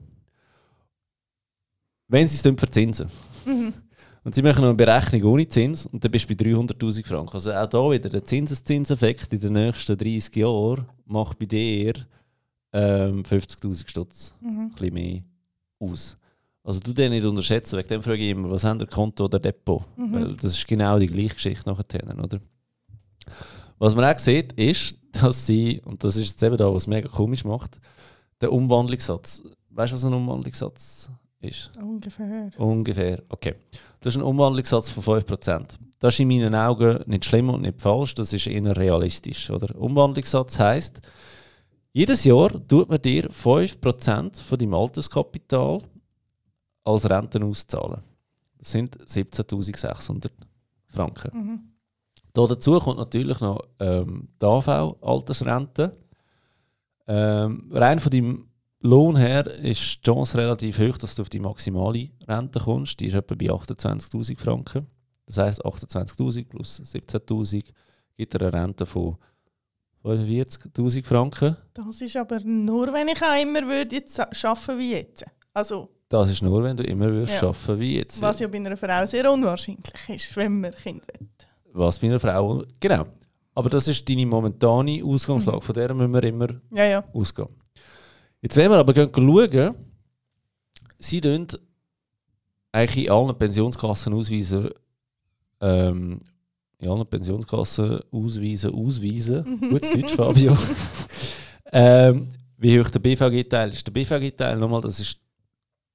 Wenn sie es dann verzinsen. Mhm. Und sie machen noch eine Berechnung ohne Zins und dann bist du bei 300'000 Franken. Also auch da wieder der Zinseszinseffekt in den nächsten 30 Jahren macht bei dir ähm, 50'000 Stutz Mhm. ein bisschen mehr aus. Also du den nicht unterschätzen, wegen dem frage ich immer, was haben der Konto oder Depot? Mhm. Weil das ist genau die gleiche Geschichte nachher, oder? Was man auch sieht, ist, dass sie, und das ist jetzt eben da, was mega komisch macht, der Umwandlungssatz. Weißt du, was ein Umwandlungssatz ist? Ungefähr. Ungefähr, okay. Das ist ein Umwandlungssatz von 5%. Das ist in meinen Augen nicht schlimm und nicht falsch, das ist eher realistisch. Oder? Umwandlungssatz heisst, jedes Jahr tut man dir 5% von deinem Alterskapital als Renten auszahlen. Das sind 17.600 Franken. Mhm. Da dazu kommt natürlich noch ähm, die AV-Altersrente. Ähm, rein von deinem Lohn her ist die Chance relativ hoch, dass du auf die maximale Rente kommst. Die ist etwa bei 28.000 Franken. Das heisst, 28.000 plus 17.000 gibt dir eine Rente von 45.000 Franken. Das ist aber nur, wenn ich auch immer würde jetzt arbeiten wie jetzt. Also, Das ist nur, wenn du immer würdest Ja. arbeiten wie jetzt. was ja bei einer Frau sehr unwahrscheinlich ist, wenn man Kinder will. Was bei einer Frau. Genau. Aber das ist deine momentane Ausgangslage. Von der müssen wir immer Ja, ja. ausgehen. Jetzt, wenn wir aber gehen schauen, sie tun eigentlich in allen Pensionskassen ausweisen, ähm, in allen Pensionskassen ausweisen, ausweisen. Gutes Deutsch, Fabio. ähm, wie hoch der BVG-Teil ist. Der BVG-Teil, nochmal, das ist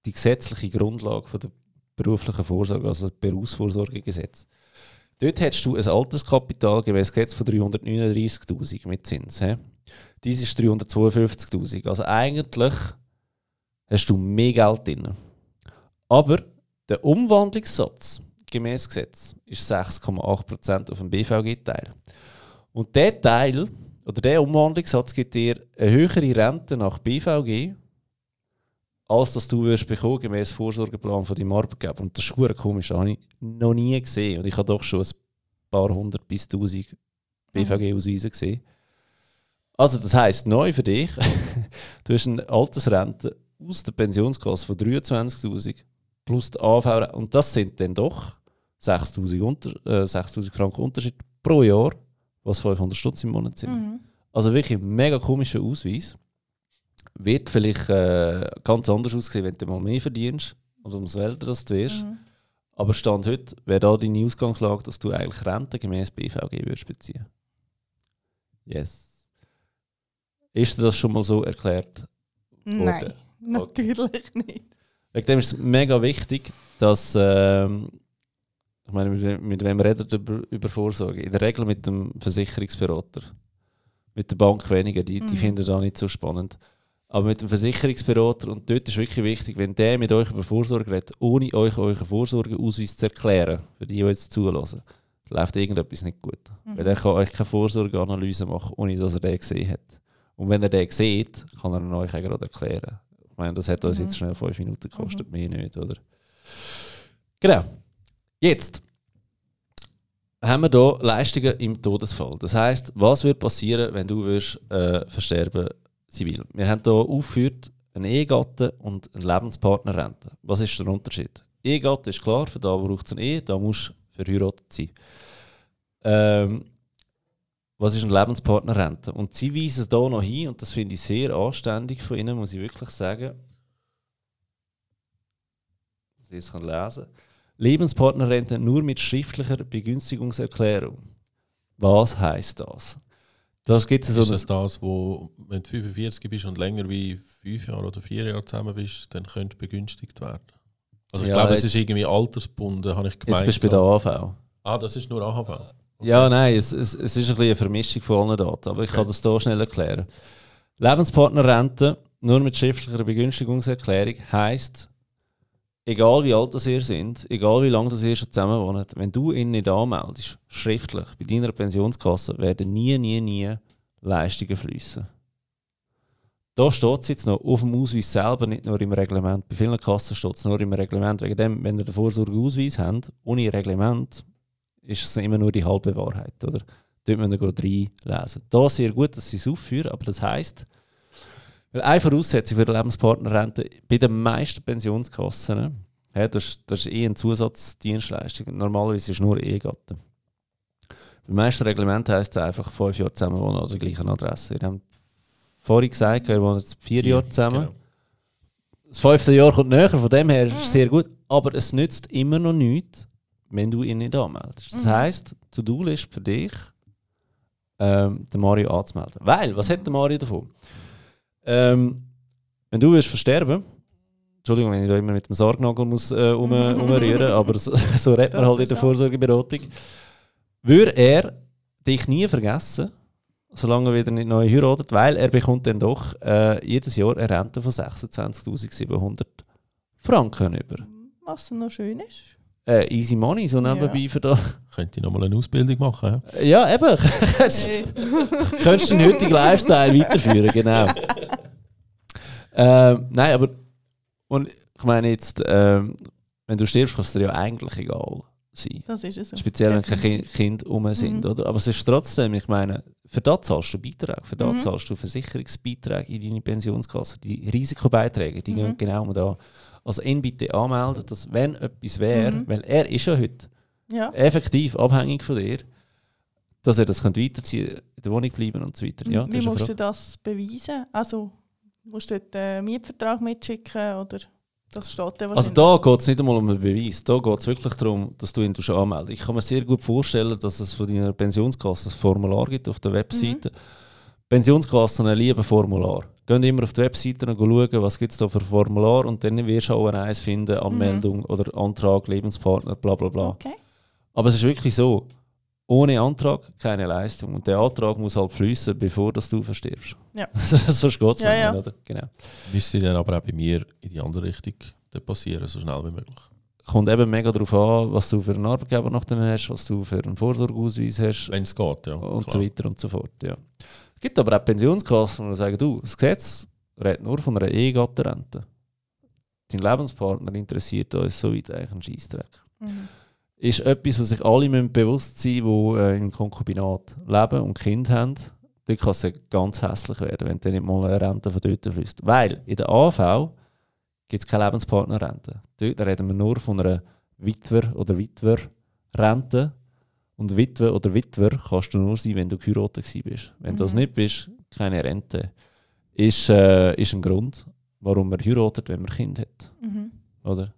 die gesetzliche Grundlage von der beruflichen Vorsorge, also das Berufsvorsorgegesetz. Dort hättest du ein Alterskapital gemäß Gesetz von 339.000 mit Zins. He? Dies ist 352.000. Also eigentlich hast du mehr Geld drin. Aber der Umwandlungssatz gemäß Gesetz ist 6,8% auf dem BVG-Teil. Und der Teil, oder der Umwandlungssatz gibt dir eine höhere Rente nach BVG, als dass du wirst bekommen gemäß Vorsorgeplan von deinem Arbeitgeber. Und das ist schwer komisch, das habe ich noch nie gesehen. Und ich habe doch schon ein paar hundert bis tausend BVG-Ausweise gesehen. Also das heisst neu für dich, du hast eine Altersrente aus der Pensionskasse von 23'000 plus die AV und das sind dann doch 6'000 unter, äh, 6'000 Franken Unterschied pro Jahr, was 500 Stutz im Monat sind. Mhm. Also wirklich ein mega komischer Ausweis. Wird vielleicht äh, ganz anders aussehen, wenn du mal mehr verdienst und umso älter das du wirst. Mhm. Aber Stand heute wäre da deine Ausgangslage, dass du eigentlich Rente gemäß BVG würdest beziehen. Yes. Ist dir das schon mal so erklärt? Nein, natürlich nicht. Wegen dem ist es mega wichtig, dass, ähm, ich meine, mit, mit wem redet über, über Vorsorge? In der Regel mit dem Versicherungsberater. Mit der Bank weniger, die, die Mhm. finden das nicht so spannend. Aber mit dem Versicherungsberater, und dort ist wirklich wichtig, wenn der mit euch über Vorsorge redet, ohne euch euren Vorsorgeausweis zu erklären, für die, die jetzt zulassen, läuft irgendetwas nicht gut. Mhm. Weil er kann euch keine Vorsorgeanalyse machen, ohne dass er den gesehen hat. Und wenn er den sieht, kann er ihn euch auch gerade erklären. Ich meine, das hat uns Mhm. jetzt schnell fünf Minuten gekostet, mehr nicht, oder? Genau. Jetzt haben wir hier Leistungen im Todesfall. Das heißt, was wird passieren, wenn du wirst, äh, versterben zivil? Wir haben hier aufgeführt eine Ehegatte und eine Lebenspartnerrente. Was ist der Unterschied? Ehegatte ist klar, für da braucht es eine Ehe, da musst du verheiratet sein. Ähm, was ist eine Lebenspartnerrente? Und sie weisen es hier noch hin, und das finde ich sehr anständig von ihnen, muss ich wirklich sagen. Dass ich es kann lesen Lebenspartnerrente nur mit schriftlicher Begünstigungserklärung. Was heißt das? Das gibt es so ist das das, wo, wenn du 45 bist und länger wie fünf Jahre oder vier Jahre zusammen bist, dann könnte begünstigt werden? Also ich Ja, glaube, es ist irgendwie altersbunden, habe ich gemeint. Jetzt bist du bei der AV. ah, das ist nur AHV. Ja, nein, es, es, es ist ein bisschen eine Vermischung von allen Daten, aber ich kann das hier schnell erklären. Lebenspartnerrente nur mit schriftlicher Begünstigungserklärung heisst, egal wie alt das ihr sind, egal wie lange das ihr schon zusammen wohnt, wenn du ihn nicht anmeldest, schriftlich bei deiner Pensionskasse, werden nie, nie, nie Leistungen fließen. Da steht es jetzt noch auf dem Ausweis selber, nicht nur im Reglement. Bei vielen Kassen steht es nur im Reglement. Wegen dem, wenn ihr den Vorsorgeausweis habt, ohne Reglement, ist es immer nur die halbe Wahrheit, oder? Dort müssen wir reinlesen. Da sehr gut, dass sie es aufführen, aber das heisst, weil eine Voraussetzung für eine Lebenspartnerrente bei den meisten Pensionskassen, ja, das, ist- das ist eh eine Zusatzdienstleistung. Normalerweise ist es nur Ehegatte. Beim meisten Reglement heisst es einfach fünf Jahre zusammen wohnen an der gleichen Adresse. Wir haben vorhin gesagt, wir wohnen jetzt vier Jahre zusammen. Genau. Das fünfte Jahr kommt näher, von dem her ist es sehr gut. Aber es nützt immer noch nichts, wenn du ihn nicht anmeldest. Das Mhm. heisst, To-Do-List für dich, ähm, den Mario anzumelden. Weil, was hat der Mario davon? Ähm, wenn du wirst versterben, Entschuldigung, wenn ich da immer mit dem Sargnagel muss, äh, um, umrühren, aber so, so redet man Das halt in der Vorsorgeberatung, würde er dich nie vergessen, solange er wieder nicht neu heiratet, weil er bekommt dann doch äh, jedes Jahr eine Rente von 26'700 Franken über. Was noch schön ist. Äh, easy money, so Ja. nebenbei für da. Könnte ich nochmal eine Ausbildung machen? Ja, eben. Könntest Hey. könntest den heutigen Lifestyle weiterführen, genau. Ähm, nein, aber und ich meine jetzt, ähm, wenn du stirbst, kann es dir ja eigentlich egal sein. Das ist es. Speziell, wenn keine. Kind, Kinder rum sind, Mhm. oder? Aber es ist trotzdem, ich meine, für das zahlst du Beiträge, für das Mhm. zahlst du Versicherungsbeiträge in deine Pensionskasse. Die Risikobeiträge, die Mhm. gehen genau um da. Also ihn bitte anmelden, dass wenn etwas wäre, Mhm. weil er ist ja heute Ja. effektiv abhängig von dir, dass er das könnte weiterziehen in der Wohnung bleiben und so weiter. Ja, das Wie musst du das beweisen? Also, musst du dort einen Mietvertrag mitschicken oder Das steht ja Also da geht es nicht einmal um einen Beweis. Da geht es wirklich darum, dass du ihn tust anmelden Ich kann mir sehr gut vorstellen, dass es von deiner Pensionskasse ein Formular gibt auf der Webseite. Pensionskassen lieben Formular. Geht immer auf die Webseite und schauen, was gibt es da für Formular und dann wirst du auch eins finden, Anmeldung oder Antrag, Lebenspartner, bla bla bla. Okay. Aber es ist wirklich so, ohne Antrag keine Leistung. Und der Antrag muss halt fließen, bevor dass du verstirbst. Ja. Sonst geht es Ja, nicht, ja. oder? Genau. Müsste dann aber auch bei mir in die andere Richtung passieren, so schnell wie möglich. Kommt eben mega darauf an, was du für einen Arbeitgeber noch hast, was du für einen Vorsorgeausweis hast Wenn es geht, ja. und klar. so weiter und so fort. Ja. Es gibt aber auch Pensionskassen, die sagen, du, das Gesetz redet nur von einer Ehegattenrente. Dein Lebenspartner interessiert uns so weit eigentlich ein Scheissdreck. Mhm. Ist etwas, was sich alle müssen bewusst sein müssen, die äh, im Konkubinat leben und Kind haben. Dort kann es ganz hässlich werden, wenn dann nicht mal eine Rente von dort fließt. Weil in der AV gibt es keine Lebenspartnerrente. Dort reden wir nur von einer Witwer- oder Witwer-Rente. Und Witwe oder Witwer kannst du nur sein, wenn du geheiratet bist. Wenn du das Mhm. nicht bist, keine Rente. Ist, äh, ist ein Grund, warum man heiratet, wenn man Kind hat. Mhm. Oder?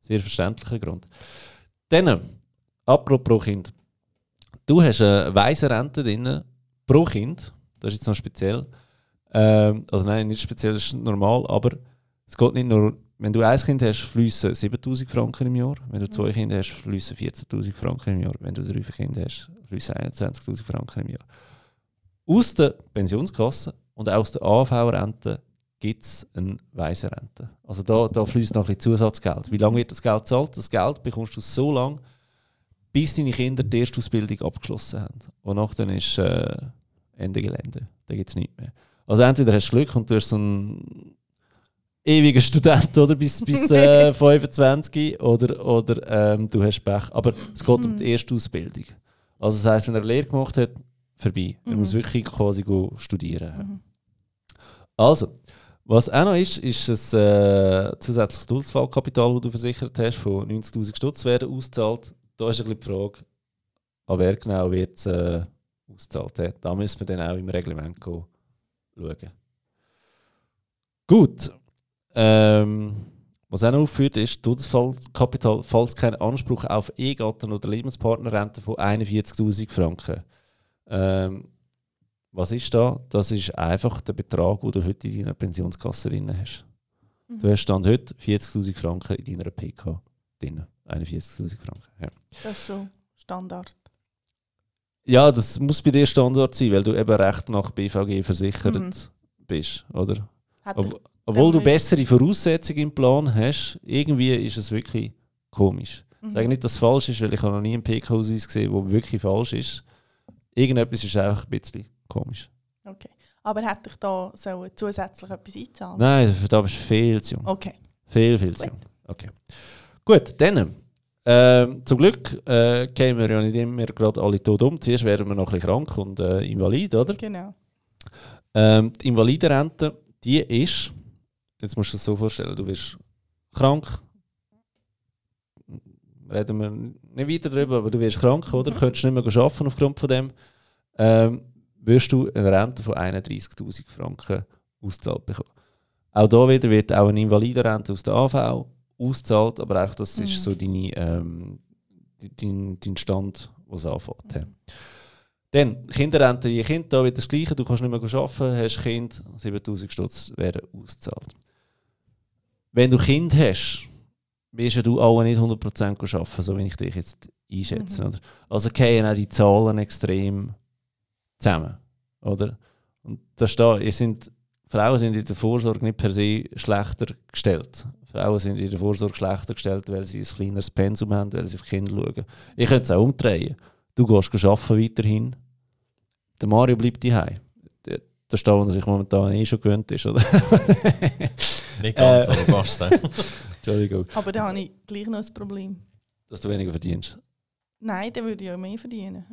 Sehr verständlicher Grund. Dann, apropos Kind. Du hast eine weise Rente drin pro Kind. Das ist jetzt noch speziell. Ähm, also nein, nicht speziell, das ist normal, aber es geht nicht nur, wenn du ein Kind hast, fließen 7000 Franken im Jahr. Wenn du zwei Kinder hast, fließen 14.000 Franken im Jahr. Wenn du drei Kinder hast, fließen 21.000 Franken im Jahr. Aus der Pensionskasse und auch aus der AV-Rente gibt es eine weise Rente. Also da, da fließt noch ein bisschen Zusatzgeld. Wie lange wird das Geld gezahlt? Das Geld bekommst du so lange, bis deine Kinder die Erstausbildung abgeschlossen haben. Und nachher ist äh, Ende Gelände. Da gibt es nichts mehr. Also entweder hast du Glück und du hast so einen ewigen Student oder, bis, bis äh, 25 oder, oder ähm, du hast Pech. Aber es geht um die Erstausbildung. Also das heisst, wenn er eine Lehre gemacht hat, vorbei. Er Mhm. muss wirklich quasi go studieren. Mhm. Also, was auch noch ist, ist ein äh, zusätzliches Todesfallkapital, das du versichert hast, von 90'000 Stutz werden ausgezahlt. Da ist ein die Frage, an wer genau wird äh, ausgezahlt. Da müssen wir dann auch im Reglement schauen. Gut. Ähm, was auch noch aufführt, ist Todesfallkapital, falls kein Anspruch auf Ehegatten- oder Lebenspartnerrente von 41'000 Franken. Ähm, was ist da? Das ist einfach der Betrag, den du heute in deiner Pensionskasse drin hast. Du hast Stand heute 40'000 Franken in deiner PK drin. 41'000 Franken. Ja. Das ist schon Standard. ja, das muss bei dir Standard sein, weil du eben recht nach BVG versichert Mhm. bist, oder? Ob, obwohl du bessere Voraussetzungen im Plan hast, irgendwie ist es wirklich komisch. Ich Mhm. sage nicht, dass es falsch ist, weil ich habe noch nie einen PK-Ausweis gesehen, der wirklich falsch ist. Irgendetwas ist einfach ein bisschen komisch. Okay. Aber hätte ich da so zusätzlich etwas einzahlen? Nein, da bist du viel zu jung. Okay. Viel, viel zu jung. Okay. Gut, dann. Ähm, zum Glück äh, kämen wir ja nicht immer gerade alle tot um. Zuerst wären wir noch ein bisschen krank und äh, invalid, oder? Genau. Ähm, die Invalidenrente, die ist, jetzt musst du das so vorstellen, du wirst krank, reden wir nicht weiter darüber, aber du wirst krank, oder? Mhm. Könntest nicht mehr arbeiten aufgrund von dem, ähm, wirst du eine Rente von 31'000 Franken ausgezahlt bekommen. Auch da wieder wird auch eine Invalidenrente aus der AV ausgezahlt, aber einfach das ist Mhm. so deine, ähm, dein, dein Stand, was anfängt. Ja. Dann, Kinderrente wie Kind, da wird das Gleiche. Du kannst nicht mehr arbeiten, hast Kind, 7000 Stutz werden ausgezahlt. Wenn du Kind hast, wirst ja du auch nicht 100% arbeiten, so wie ich dich jetzt einschätze. Mhm. Oder? Also gehen auch die Zahlen extrem zusammen. Oder? Und da steht, ihr sind, Frauen sind in der Vorsorge nicht per se schlechter gestellt. Frauen sind in der Vorsorge schlechter gestellt, weil sie ein kleineres Pensum haben, weil sie auf die Kinder schauen. Ich könnte es auch umdrehen. Du gehst arbeiten weiterhin. Der Mario bleibt daheim. Der der Stau, der sich momentan eh schon gewöhnt ist, oder? Nicht ganz, Äh. aber fast. Entschuldigung. Aber da habe ich gleich noch ein Problem. Dass du weniger verdienst. Nein, dann würde ich ja mehr verdienen.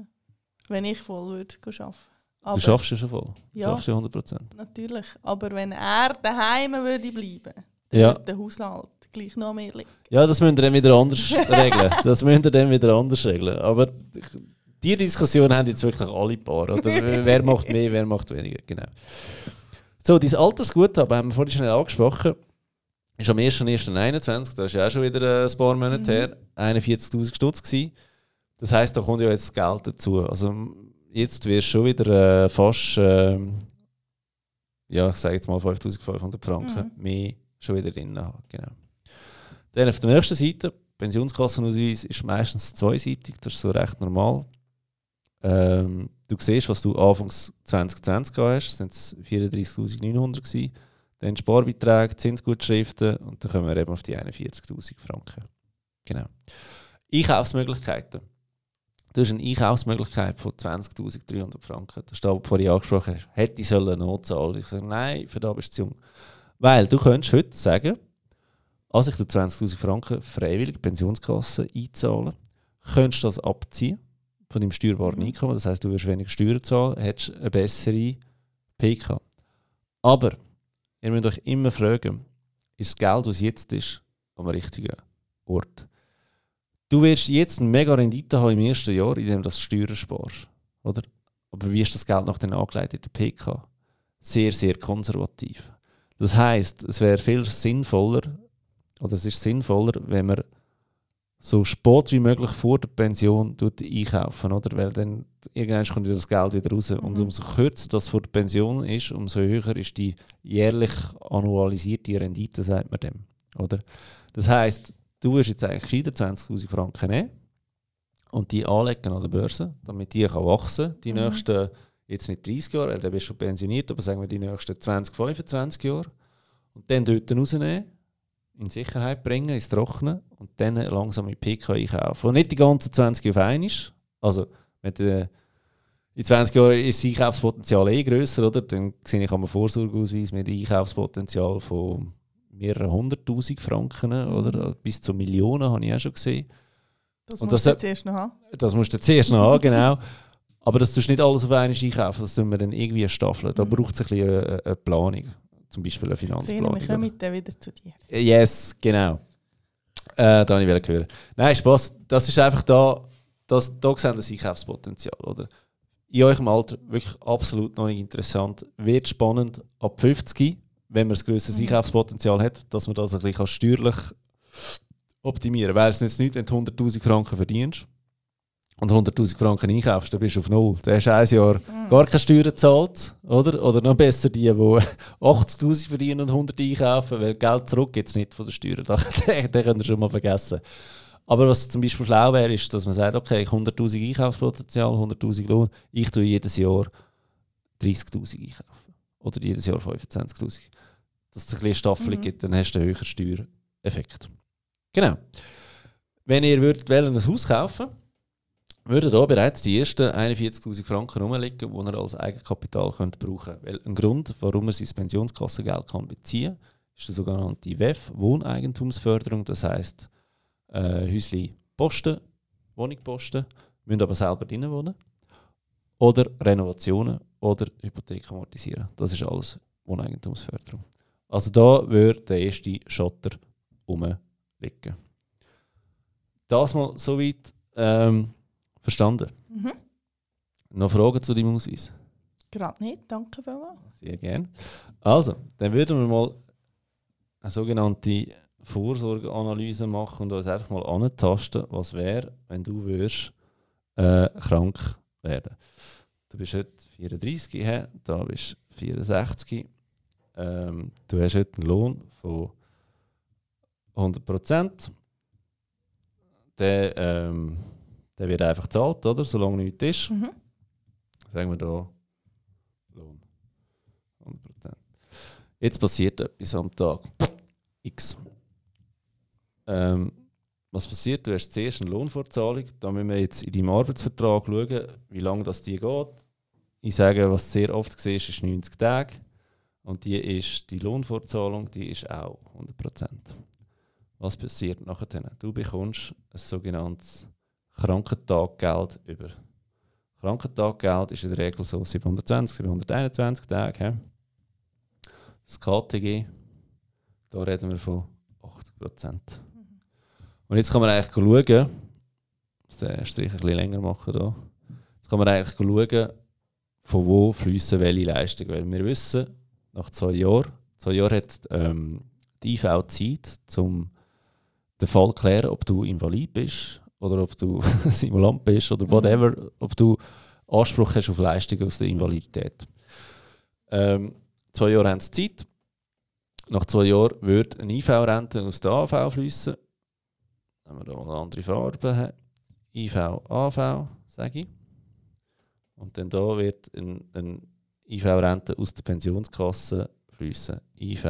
Wenn ich voll würde arbeiten. Aber, du schaffst ja schon voll. Du Ja. schaffst ja 100%. Natürlich. Aber wenn er daheim würde bleiben, dann Ja. würde der Haushalt gleich noch mehr liegen. Ja, das müsst ihr dann wieder anders regeln. Das müsst ihr dann wieder anders regeln. Aber die Diskussion haben jetzt wirklich alle Paar. Oder? Wer macht mehr, wer macht weniger. Genau. So, dein Altersguthaben haben wir vorhin schnell angesprochen. ist am 1.1.21, das ist ja auch schon wieder äh, ein paar Monate Mhm. her, 41'000 Stutz gewesen. Das heisst, da kommt ja jetzt das Geld dazu. Also jetzt wirst du schon wieder äh, fast, ähm, ja, ich sage jetzt mal 5'500 Franken mehr schon wieder drin haben. Genau. Dann auf der nächsten Seite, Pensionskassenausweis ist meistens zweiseitig, das ist so recht normal. Ähm, du siehst, was du anfangs 2020 gehabt hast, sind es 34'900 gewesen. Dann Sparbeträge, Zinsgutschriften und dann kommen wir eben auf die 41'000 Franken. Genau. Einkaufsmöglichkeiten. Du hast eine Einkaufsmöglichkeit von 20'300 Franken. Das ist das, was du vorhin angesprochen hast. Hätte ich sollen nachzahlen Ich sage, nein, für da bist du zu jung. Weil du könntest heute sagen, also ich 20'000 Franken freiwillig Pensionskasse einzahlen, könntest das abziehen von deinem steuerbaren Mhm. Einkommen. Das heißt, du wirst weniger Steuern zahlen, hättest eine bessere PK. Aber ihr müsst euch immer fragen, ist das Geld, was jetzt ist, am richtigen Ort? Du wirst jetzt eine mega Rendite haben im ersten Jahr, indem du das Steuern sparst. Oder? Aber wie ist das Geld nach den angelegt in der PK? Sehr, sehr konservativ. Das heißt, es wäre viel sinnvoller, oder es ist sinnvoller, wenn man so spät wie möglich vor der Pension einkaufen, oder? Weil dann irgendwann kommt das Geld wieder raus. Und Mhm. umso kürzer das vor der Pension ist, umso höher ist die jährlich annualisierte Rendite, sagt man dem. Oder? Das heißt, du wirst jetzt eigentlich gescheiter 20'000 Franken nehmen und die anlegen an der Börse, damit die kann wachsen die Mhm. nächsten, jetzt nicht 30 Jahre, weil dann bist du schon pensioniert, aber sagen wir die nächsten 20, 25 Jahre. Und dann dort rausnehmen, in Sicherheit bringen, ins Trockene und dann langsam in PK einkaufen. Und nicht die ganzen 20 auf einmal. Also, wenn du, in 20 Jahren ist das Einkaufspotenzial eh grösser, oder? Dann sehe ich am Vorsorgeausweis mit Einkaufspotenzial von mehreren hunderttausend Franken oder bis zu Millionen habe ich auch schon gesehen. Das Und musst das- du zuerst noch haben. Das musst du zuerst noch haben, genau. Aber das tust du nicht alles auf einmal einkaufen, das tun wir dann irgendwie staffeln. Da Mhm. braucht es ein bisschen eine, eine Planung. Zum Beispiel eine Sehen, Finanzplanung. wir kommen dann wieder zu dir. Yes, genau. Äh, da habe ich hören. Nein, Spaß. Das ist einfach da, das, da sehen das Einkaufspotenzial. Oder? In eurem Alter wirklich absolut noch nicht interessant. Wird spannend ab 50, wenn man ein grösseres Mhm. Einkaufspotenzial hat, dass man das ein bisschen steuerlich optimieren kann. Weil es nützt nichts, wenn du 100'000 Franken verdienst und 100'000 Franken einkaufst, dann bist du auf Null. Dann hast du ein Jahr Mhm. gar keine Steuern gezahlt, oder? Oder noch besser die, die 80'000 verdienen und 100 einkaufen, weil Geld zurück gibt es nicht von der Steuern. Den, den könnt ihr schon mal vergessen. Aber was zum Beispiel schlau wäre, ist, dass man sagt, okay, ich 100'000 Einkaufspotenzial, 100'000 Lohn, ich tue jedes Jahr 30'000 einkaufen. Oder jedes Jahr 25'000. Dass es ein bisschen Staffelung Mhm. gibt, dann hast du einen höheren Steuereffekt. Genau. Wenn ihr würdet wollen, ein Haus kaufen würden da bereits die ersten 41'000 Franken rumliegen, die ihr als Eigenkapital könnt brauchen könnt. Weil ein Grund, warum man sein Pensionskassengeld kann beziehen kann, ist die sogenannte WEF, Wohneigentumsförderung. Das heisst, äh, Häusli Posten, Wohnungposten, müssen aber selber drinnen wohnen. Oder Renovationen oder Hypothek amortisieren. Das ist alles Wohneigentumsförderung. Also da würde der erste Schotter rumliegen. Das mal soweit ähm, verstanden. Mhm. Noch Fragen zu deinem Ausweis? Gerade nicht, danke vielmals. Sehr gerne. Also, dann würden wir mal eine sogenannte Vorsorgeanalyse machen und uns einfach mal antasten, was wäre, wenn du würdest, äh, krank werden. Du bist heute 34, hä? da bist du 64. Ähm, du hast heute einen Lohn von 100%. Der, ähm, der wird einfach gezahlt, oder? solange nichts ist. Mhm. Sagen wir da Lohn. 100%. Jetzt passiert etwas am Tag. X. Ähm, was passiert? Du hast zuerst eine Lohnfortzahlung. Da müssen wir jetzt in deinem Arbeitsvertrag schauen, wie lange das die geht. Ich sage, was sehr oft gesehen ist, ist 90 Tage. Und die ist die Lohnfortzahlung, die ist auch 100%. Was passiert nachher? Du bekommst ein sogenanntes Krankentaggeld über. Krankentaggeld ist in der Regel so 720, 721 Tage. He? Das KTG, da reden wir von 80%. Und jetzt kann man eigentlich schauen, den Strich ein bisschen länger machen hier. Jetzt kann man eigentlich schauen, von wo fließen welche Leistungen. Weil wir wissen, nach zwei Jahren, zwei Jahre hat ähm, die IV-Zeit, um den Fall zu klären, ob du invalid bist oder ob du Simulant bist oder whatever, ob du Anspruch hast auf Leistungen aus der Invalidität. Ähm, zwei Jahre haben sie Zeit. Nach zwei Jahren wird eine IV-Rente aus der AV fließen. Wenn wir hier eine andere Farbe haben. IV, AV, sage ich. Und dann da wird eine ein IV-Rente aus der Pensionskasse fließen. IV,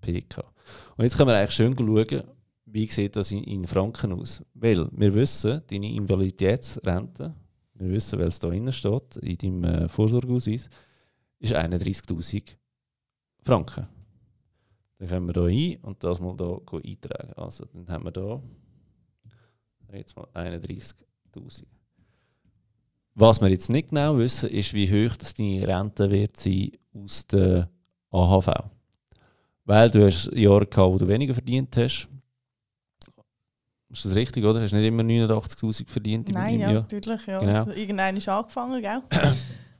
PK. Und jetzt können wir eigentlich schön schauen, wie sieht das in, in Franken aus. Weil wir wissen, deine Invaliditätsrente, wir wissen, weil es da drin steht, in deinem äh, Vorsorgeausweis, ist 31'000 Franken. Dann können wir hier ein und das mal hier eintragen. Also dann haben wir hier jetzt mal 31'000. Was wir jetzt nicht genau wissen, ist, wie hoch das deine Rente wird sein aus der AHV. Weil du hast Jahre gehabt, wo du weniger verdient hast. Ist das richtig, oder? Hast du nicht immer 89'000 verdient im, Nein, im ja, Jahr? natürlich. Ja. Genau. Irgendeiner ist angefangen, gell?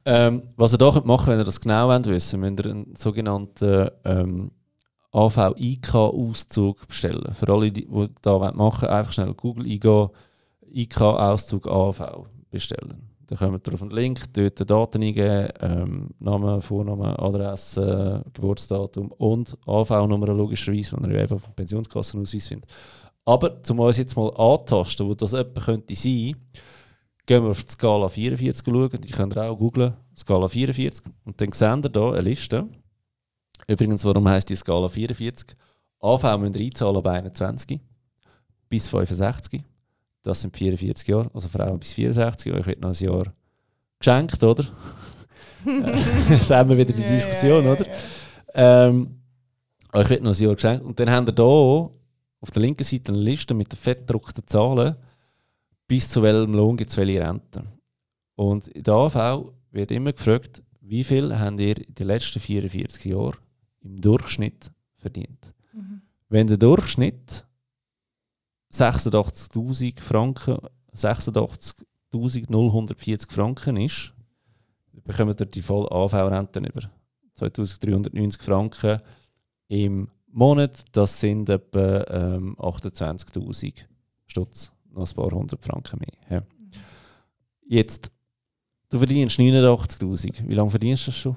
Ähm, was ihr da könnt machen wenn ihr das genau wollt wissen müsst ihr einen sogenannten ähm, AV-IK-Auszug bestellen. Für alle, die, die da machen wollen, einfach schnell Google eingehen, IK-Auszug AV bestellen. Dann kommt ihr auf den Link, dort Daten eingeben, ähm, Name, Vorname, Adresse, Geburtsdatum und AV-Nummer logischerweise, wenn ihr einfach dem Pensionskassenausweis findet. Aber zum uns jetzt mal antasten, wo das etwa könnte sein, gehen wir auf die Skala 44 schauen, die könnt ihr auch googlen, Skala 44, und dann seht ihr hier eine Liste. Übrigens, warum heisst die Skala 44? AV müsst ihr einzahlen ab 21 bis 65. Das sind 44 Jahre, also Frauen bis 64. Euch wird noch ein Jahr geschenkt, oder? Jetzt haben wir wieder die Diskussion, ja, ja, oder? Ähm, euch wird noch ein Jahr geschenkt. Und dann habt ihr hier auf der linken Seite eine Liste mit den fettgedruckten Zahlen, bis zu welchem Lohn gibt es welche Rente. Und in der AV wird immer gefragt, wie viel habt ihr in den letzten 44 Jahren im Durchschnitt verdient. Mhm. Wenn der Durchschnitt 86.000 Franken, 86.040 Franken ist, bekommt ihr die volle AV-Rente über 2390 Franken im Monat. Das sind etwa ähm, 28.000 Stutz, noch ein paar hundert Franken mehr. Ja. Jetzt, du verdienst 89.000. Wie lange verdienst du das schon?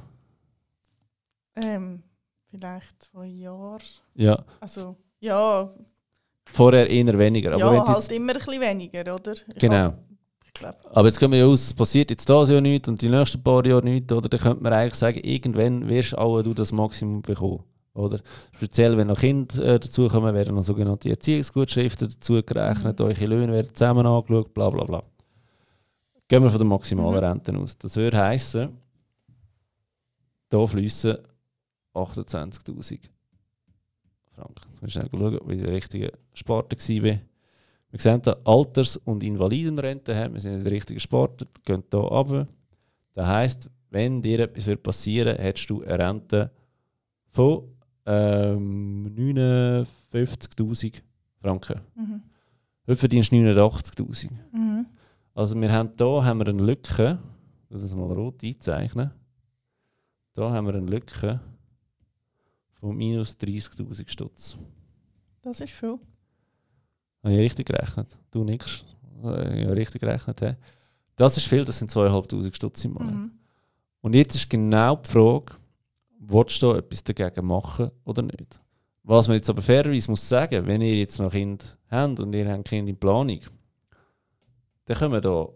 Ähm, vielleicht zwei Jahre. Ja, Also, ja, vorher eher weniger. Aber ja halt immer ein bisschen weniger, oder? Ich Genau. hab- Aber jetzt gehen wir ja aus, es passiert jetzt das Jahr nichts und die nächsten paar Jahre nichts, oder? Dann könnte man eigentlich sagen, irgendwann wirst auch du das Maximum bekommen, oder? Speziell, wenn noch Kinder äh, dazukommen, werden noch sogenannte Erziehungsgutschriften dazu gerechnet, Mhm. eure Löhne werden zusammen angeschaut, bla bla bla. Gehen wir von der maximalen Mhm. Rente aus. Das würde heissen, hier fließen 28'000 Franken. Jetzt müssen wir schnell schauen, wie die richtige Sparte war. Wir sehen hier Alters- und Invalidenrente haben. Wir sind in der richtigen Sparte, gehen hier runter. Das heisst, wenn dir etwas wird passieren hättest du eine Rente von ähm, 59'000 Franken. mhm. Heute verdienst du 89'000. Mhm. Also wir haben hier haben wir eine Lücke, ich muss das mal rot einzeichnen. Hier haben wir eine Lücke von minus 30'000 Stutz. Das ist viel. Habe ich richtig gerechnet? Du nix. Ja, richtig gerechnet. He. Das ist viel, das sind 2'500 Stutz im Monat. Mhm. Und jetzt ist genau die Frage, willst du da etwas dagegen machen oder nicht? Was man jetzt aber fairerweise muss sagen, wenn ihr jetzt noch Kind habt und ihr habt Kind in Planung, dann können wir da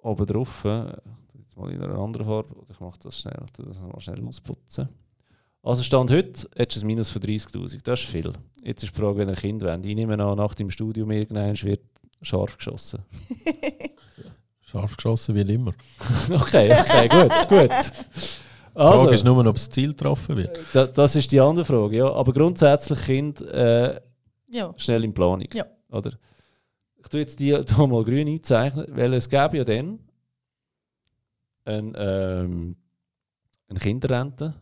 oben drauf, äh, jetzt mal in einer anderen Farbe, oder ich mache das schnell, ich das mal schnell ausputzen. Also Stand heute du ein Minus von 30'000, das ist viel. Jetzt ist die Frage, wenn ihr Kind wollt. Ich nehme an, nach dem Studium irgendwann wird scharf geschossen. Scharf geschossen wie immer. okay, okay, gut, gut. Die Frage Also, ist nur, ob das Ziel getroffen wird. da, das ist die andere Frage, ja. Aber grundsätzlich Kind äh, Ja. schnell in Planung. Ja. Oder? Ich tue jetzt die hier mal grün einzeichnen, weil es gäbe ja dann eine, ähm, eine Kinderrente,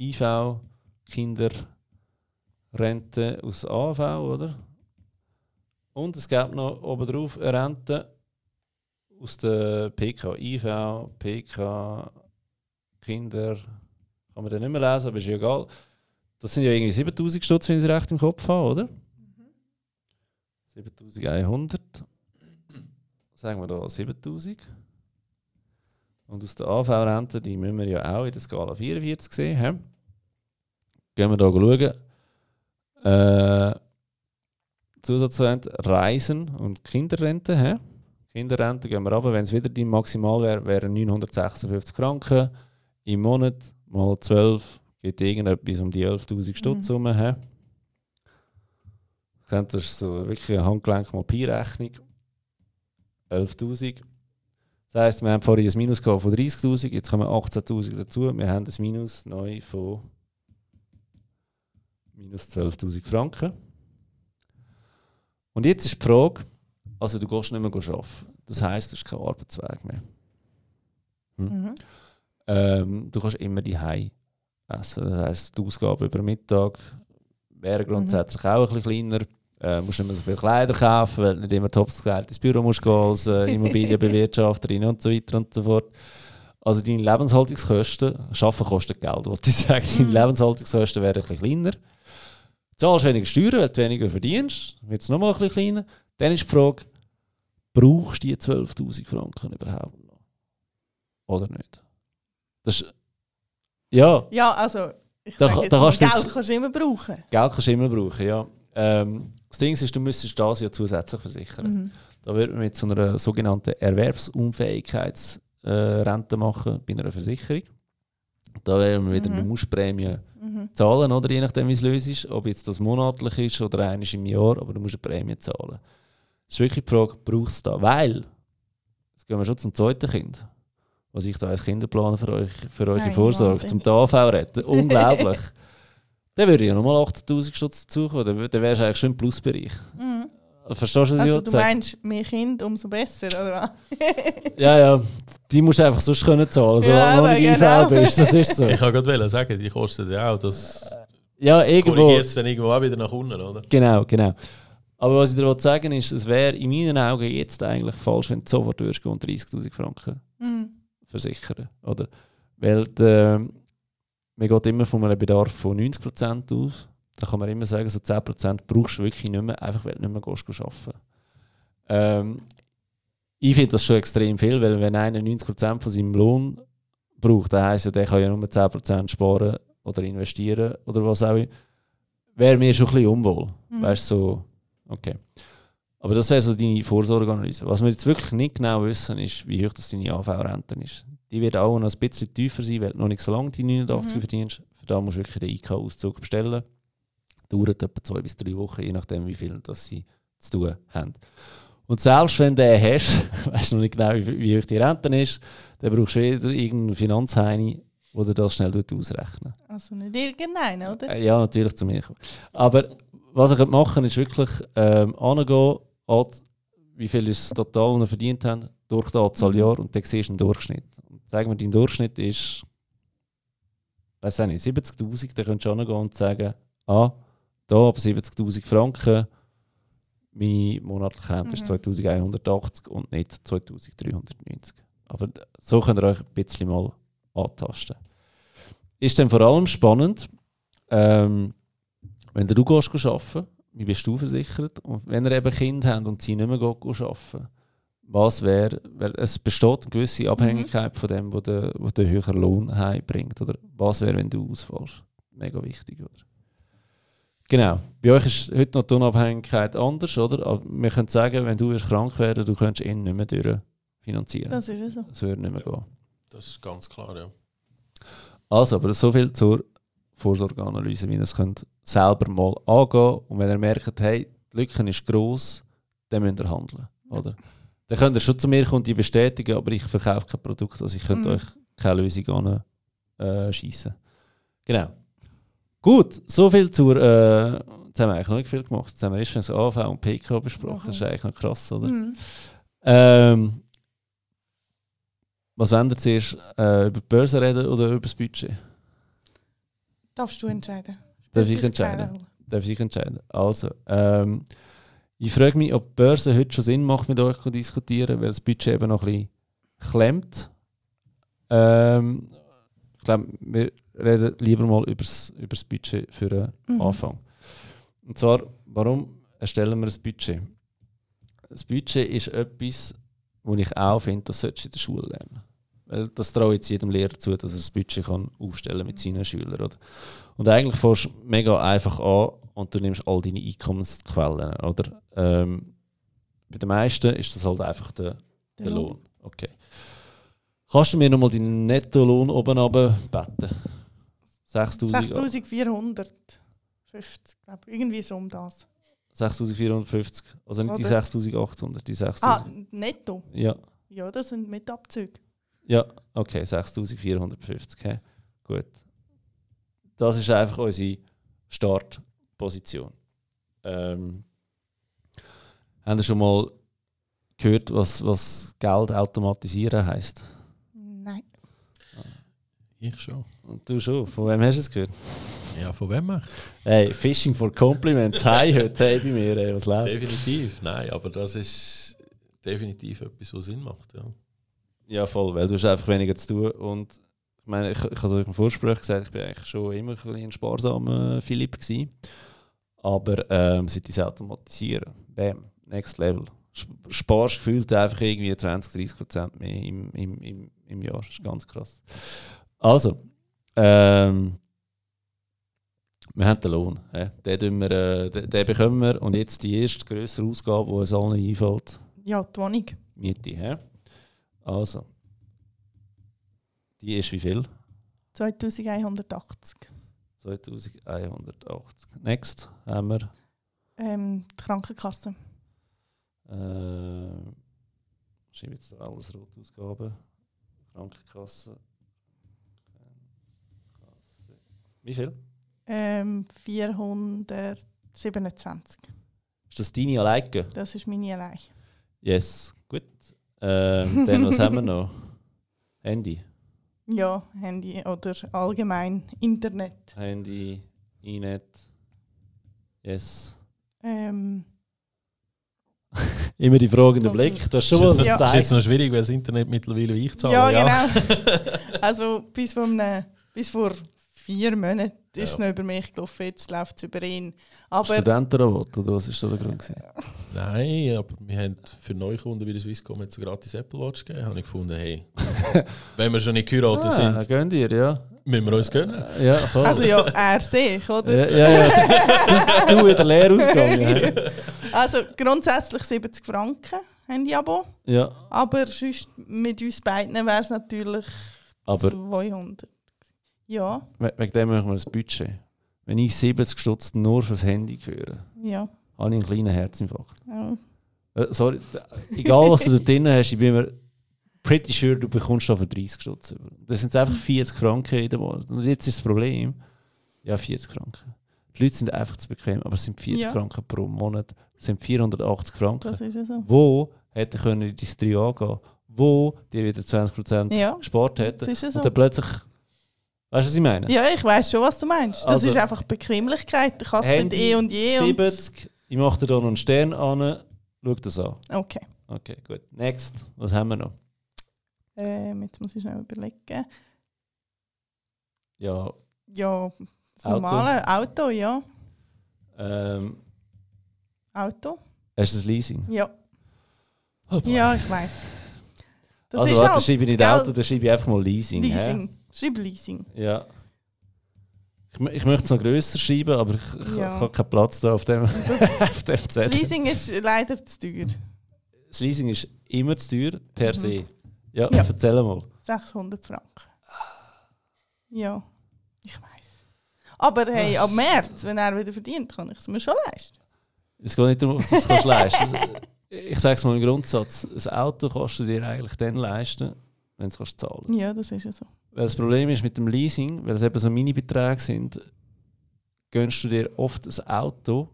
IV, Kinderrente aus AV, oder? Und es gäbe noch obendrauf eine Rente aus der PK, IV, PK, Kinder, kann man dann nicht mehr lesen, aber ist ja egal. Das sind ja irgendwie 7000 Stutz, wenn ich es recht im Kopf habe, oder? 7100. Sagen wir da 7000. Und aus der AV-Rente, die müssen wir ja auch in der Skala 44 sehen. He? Gehen wir da schauen. Äh, Zusatzrente, Reisen und Kinderrente. He? Kinderrente gehen wir runter. Wenn es wieder die maximal wäre, wären 956 Franken im Monat mal 12 geht irgendetwas um die 11.000 Stutz Mhm. rum. he? Das ist so wirklich eine Handgelenk mal Pi-Rechnung. 11.000. Das heisst, wir haben vorhin ein Minus gehabt von 30.000, jetzt kommen 18.000 dazu. Wir haben ein Minus neu von minus 12.000 Franken. Und jetzt ist die Frage, also du gehst nicht mehr arbeiten. Das heisst, du hast keinen Arbeitsweg mehr. Mhm. Ähm, du kannst immer die essen. Das heisst, die Ausgaben über Mittag wären grundsätzlich auch ein bisschen kleiner. Äh, musst nicht mehr so viele Kleider kaufen, weil du nicht immer Topfgeld ins Büro musst gehen als äh, Immobilienbewirtschafterin und so weiter und so fort. Also deine Lebenshaltungskosten, Arbeiten kostet Geld, wollte ich sagen. Deine Mhm. Lebenshaltungskosten wären ein bisschen kleiner. Du zahlst weniger Steuern, weil du weniger verdienst, wird es nochmal ein bisschen kleiner. Dann ist die Frage, brauchst du die 12'000 Franken überhaupt noch? Oder nicht? Das ist, ja, Ja, also, ich Da- sage jetzt da kannst Geld jetzt- kannst du immer brauchen. Geld kannst du immer brauchen, ja. Ähm, das Ding ist, du müsstest das ja zusätzlich versichern. Mhm. Da würde man mit so einer sogenannten Erwerbsunfähigkeitsrente machen bei einer Versicherung. Da wären wir wieder, Mhm. du musst Prämie Mhm. zahlen, oder je nachdem, wie es löst ist. Ob jetzt das monatlich ist oder einmal im Jahr, aber du musst eine Prämie zahlen. Das ist wirklich die Frage, brauchst du das? Weil, jetzt gehen wir schon zum zweiten Kind. Was ich da als Kinderplaner für euch, für eure Nein, Vorsorge, Wahnsinn. zum TAV retten. Unglaublich. Dann würde ja nochmal 80'000 Stutz dazukommen. Dann, dann wärst du eigentlich schon im Plusbereich. Mhm. Verstehst du, was ich Also du sagen? meinst, mehr Kinder, umso besser, oder was? Ja, ja. Die musst du einfach sonst können zahlen, Ja, solange du nicht genau. Bist. Das ist so. Ich kann gerade sagen, die kosten ja auch. Das Ja, irgendwo. korrigiert es dann irgendwo auch wieder nach unten, oder? Genau, genau. Aber was ich dir wollte sagen ist, es wäre in meinen Augen jetzt eigentlich falsch, wenn du sofort durchgehst und 30'000 Franken Mhm. versichern. Oder? Weil die, man geht immer von einem Bedarf von 90% aus. Da kann man immer sagen, so 10% brauchst du wirklich nicht mehr, einfach weil du nicht mehr gehst, arbeiten ähm, Ich finde das schon extrem viel, weil wenn einer 90% von seinem Lohn braucht, dann heisst ja, der kann ja nur 10% sparen oder investieren oder was auch immer. Wäre mir schon ein bisschen unwohl. Mhm. Weißt du, so, okay. Aber das wäre so deine Vorsorgeanalyse. Was wir jetzt wirklich nicht genau wissen, ist, wie hoch das deine AV-Rente ist. Die wird auch noch ein bisschen tiefer sein, weil du noch nicht so lange die 89 Mhm. verdienst. Für da musst du wirklich den IK-Auszug bestellen. Dauert etwa zwei bis drei Wochen, je nachdem, wie viel das sie zu tun haben. Und selbst wenn du den hast, weißt du noch nicht genau, wie, hoch die Rente ist, dann brauchst du wieder irgendeinen Finanzheini, der das schnell ausrechnen Also nicht irgendeinen, oder? äh, Ja, natürlich zu mir. Aber was ich machen kann, ist wirklich ähm, angehen, an- wie viel ist es total, verdient haben, durch die Anzahl Mhm. Jahre und dann siehst du einen Durchschnitt. Und sagen wir, dein Durchschnitt ist, weiß auch nicht, 70'000, dann könntest du angehen und sagen, ah, da ab 70'000 Franken, meine monatliche Rente ist Mhm. 2180 und nicht 2390. Aber so könnt ihr euch ein bisschen mal antasten. Ist dann vor allem spannend, ähm, wenn du gehst arbeiten, wie bist du versichert? Und wenn ihr eben Kinder habt und sie nicht mehr arbeiten, was wäre, weil es besteht eine gewisse Abhängigkeit von dem, wo der, wo der höhere Lohn heimbringt. Oder was wäre, wenn du ausfallst? Mega wichtig, oder? Genau. Bei euch ist heute noch die Unabhängigkeit anders, oder? Aber wir können sagen, wenn du wirst krank werden, du könntest ihn nicht mehr durchfinanzieren. Das ist ja so. Das würde nicht mehr gehen. Das ist ganz klar, ja. Also, aber so viel zur Vorsorgeanalyse, wie ihr es könnt selber mal angehen Und wenn ihr merkt, hey, die Lücke ist gross, dann müsst ihr handeln. Oder? Dann könnt ihr schon zu mir kommen und die bestätigen, aber ich verkaufe kein Produkt, also ich könnte Mhm. euch keine Lösung an äh. Genau. Gut, so viel zur. Äh, jetzt haben wir eigentlich noch nicht viel gemacht. Jetzt haben wir erst das AV und PK besprochen. Das ist eigentlich noch krass, oder? Mhm. Ähm, was wollt ihr zuerst? Äh, über die Börse reden oder über das Budget? Darfst du entscheiden? Darf ich das entscheiden? Darf ich entscheiden? Also, ähm, ich frage mich, ob die Börse heute schon Sinn macht, mit euch zu diskutieren, weil das Budget eben noch ein bisschen klemmt. Ähm, ich glaube, wir reden lieber mal über das Budget für den Mhm. Anfang. Und zwar, warum erstellen wir ein Budget? Das Budget ist etwas, wo ich auch finde, das solltest du in der Schule lernen. Weil das traue ich jetzt jedem Lehrer zu, dass er das Budget kann aufstellen mit seinen Schülern. Oder? Und eigentlich fängst du mega einfach an und du nimmst all deine Einkommensquellen. Oder? Ähm, bei den meisten ist das halt einfach der, der Lohn. Okay. Kannst du mir nochmal deinen Nettolohn oben beten? 6000 6450, glaube. Irgendwie so um das. 6450. Also nicht die Oder? 6800, die 6000. Ah, netto. Ja, Ja, das sind mit Abzügen. Ja, okay, 6450. hä? Gut. Das ist einfach unsere Startposition. Ähm, haben ihr schon mal gehört, was, was Geld automatisieren heisst? Nein. Ich schon. Und du schon. Von wem hast du es gehört? Ja, von wem auch? Hey, Fishing for Compliments. Hi heute hey, bei mir. Ey, was läuft? Definitiv, nein, aber das ist definitiv etwas, was Sinn macht. Ja. Ja, voll, weil du hast einfach weniger zu tun. Und ich meine, ich, ich habe es euch im Vorgespräch gesagt, ich bin eigentlich schon immer ein, ein sparsamer Philipp gewesen. Aber ähm, seit ich automatisieren, bam, next level. Sp- Sparst gefühlt einfach irgendwie 20, 30 Prozent mehr im, im, im, im Jahr. Das ist ganz krass. Also, ähm, wir haben den Lohn. hä? Den, wir, äh, den, den bekommen wir. Und jetzt die erste größere Ausgabe, die uns allen einfällt. Ja, die Wohnung. Miete, hä? Also. Die ist wie viel? 2180. 2180. Next haben wir. Ähm, die Krankenkasse. Äh, schreibe jetzt alles Rotausgaben. Krankenkasse. Krankenkasse. Wie viel? Ähm, 427. Ist das deine alleine? Das ist meine allein. Yes. Ähm, dann, was haben wir noch? Handy. Ja, Handy oder allgemein Internet. Handy, Inet. Yes. Ähm, Immer die fragende Also- Blick. Das ist schon ist, mal jetzt, ein Ja. das ist jetzt noch schwierig, weil das Internet mittlerweile ich zahle. ja, genau. also bis vor, einem, bis vor vier Monaten ist es Ja. noch über mich gelaufen, jetzt läuft es über ihn. Aber Studentenrabatt, oder was ist da der Grund? gewesen? Nein, aber wir haben für Neukunden bei der Swisscom jetzt eine gratis Apple Watch gegeben. Habe ich gefunden, hey, wenn wir schon nicht geheiratet Ah, sind, gönnt ihr, ja. müssen wir uns gönnen. Ja, voll. also ja, er sehe ich, oder? ja, ja, ja. Du, in der Lehre ausgegangen. Also grundsätzlich 70 Franken Handy-Abo. Ja, Aber sonst mit uns beiden wäre es natürlich aber 200. Ja, we- wegen dem machen wir ein Budget. Wenn ich 70 Stutz nur fürs Handy höre, ja. habe ich einen kleinen Herzinfarkt. ja. Äh, sorry, egal was du da drin hast, ich bin mir pretty sure, du bekommst da für 30 Stutz. Das sind einfach 40 Franken dem Monat. Und jetzt ist das Problem, ja 40 Franken. Die Leute sind einfach zu bequem, aber es sind 40 Ja. Franken pro Monat, das sind 480 Franken. Das ist so. wo hätte können in dein 3 angehen, wo dir wieder 20% Ja, gespart hätte. das ist ja so. Und dann plötzlich, weißt du, was ich meine? Ja, ich weiß schon, was du meinst. Das Also- ist einfach Bequemlichkeit. Du kannst Handy, eh und je. Und 70, ich mache dir da noch einen Stern an, schau das an. okay. Okay, gut. Next, was haben wir noch? Ähm, jetzt muss ich schnell überlegen. Ja, Ja, das Auto. normale Auto, ja. ähm, Auto. hast du das Leasing? Ja, Hoppla. ja ich weiß. Das also ist warte, halt schreibe ich nicht Auto, dann schreibe ich einfach mal Leasing. Leasing. Schreib Leasing. Ja. Ich, ich möchte es noch grösser schreiben, aber ich, ich, Ja. habe keinen Platz da auf dem, auf dem Zettel. Leasing ist leider zu teuer. Das Leasing ist immer zu teuer, per Mhm. se. Ja, Ja. erzähl mal. 600 Franken. Ja, ich weiß. Aber hey, ab März, wenn er wieder verdient, kann ich es mir schon leisten. Es geht nicht darum, ob du es kannst leisten Ich sage es mal im Grundsatz: Ein Auto kannst du dir eigentlich dann leisten, wenn du es kannst zahlen Ja, das ist ja so. Weil das Problem ist mit dem Leasing, weil es eben so Mini-Beträge sind, gönnst du dir oft ein Auto,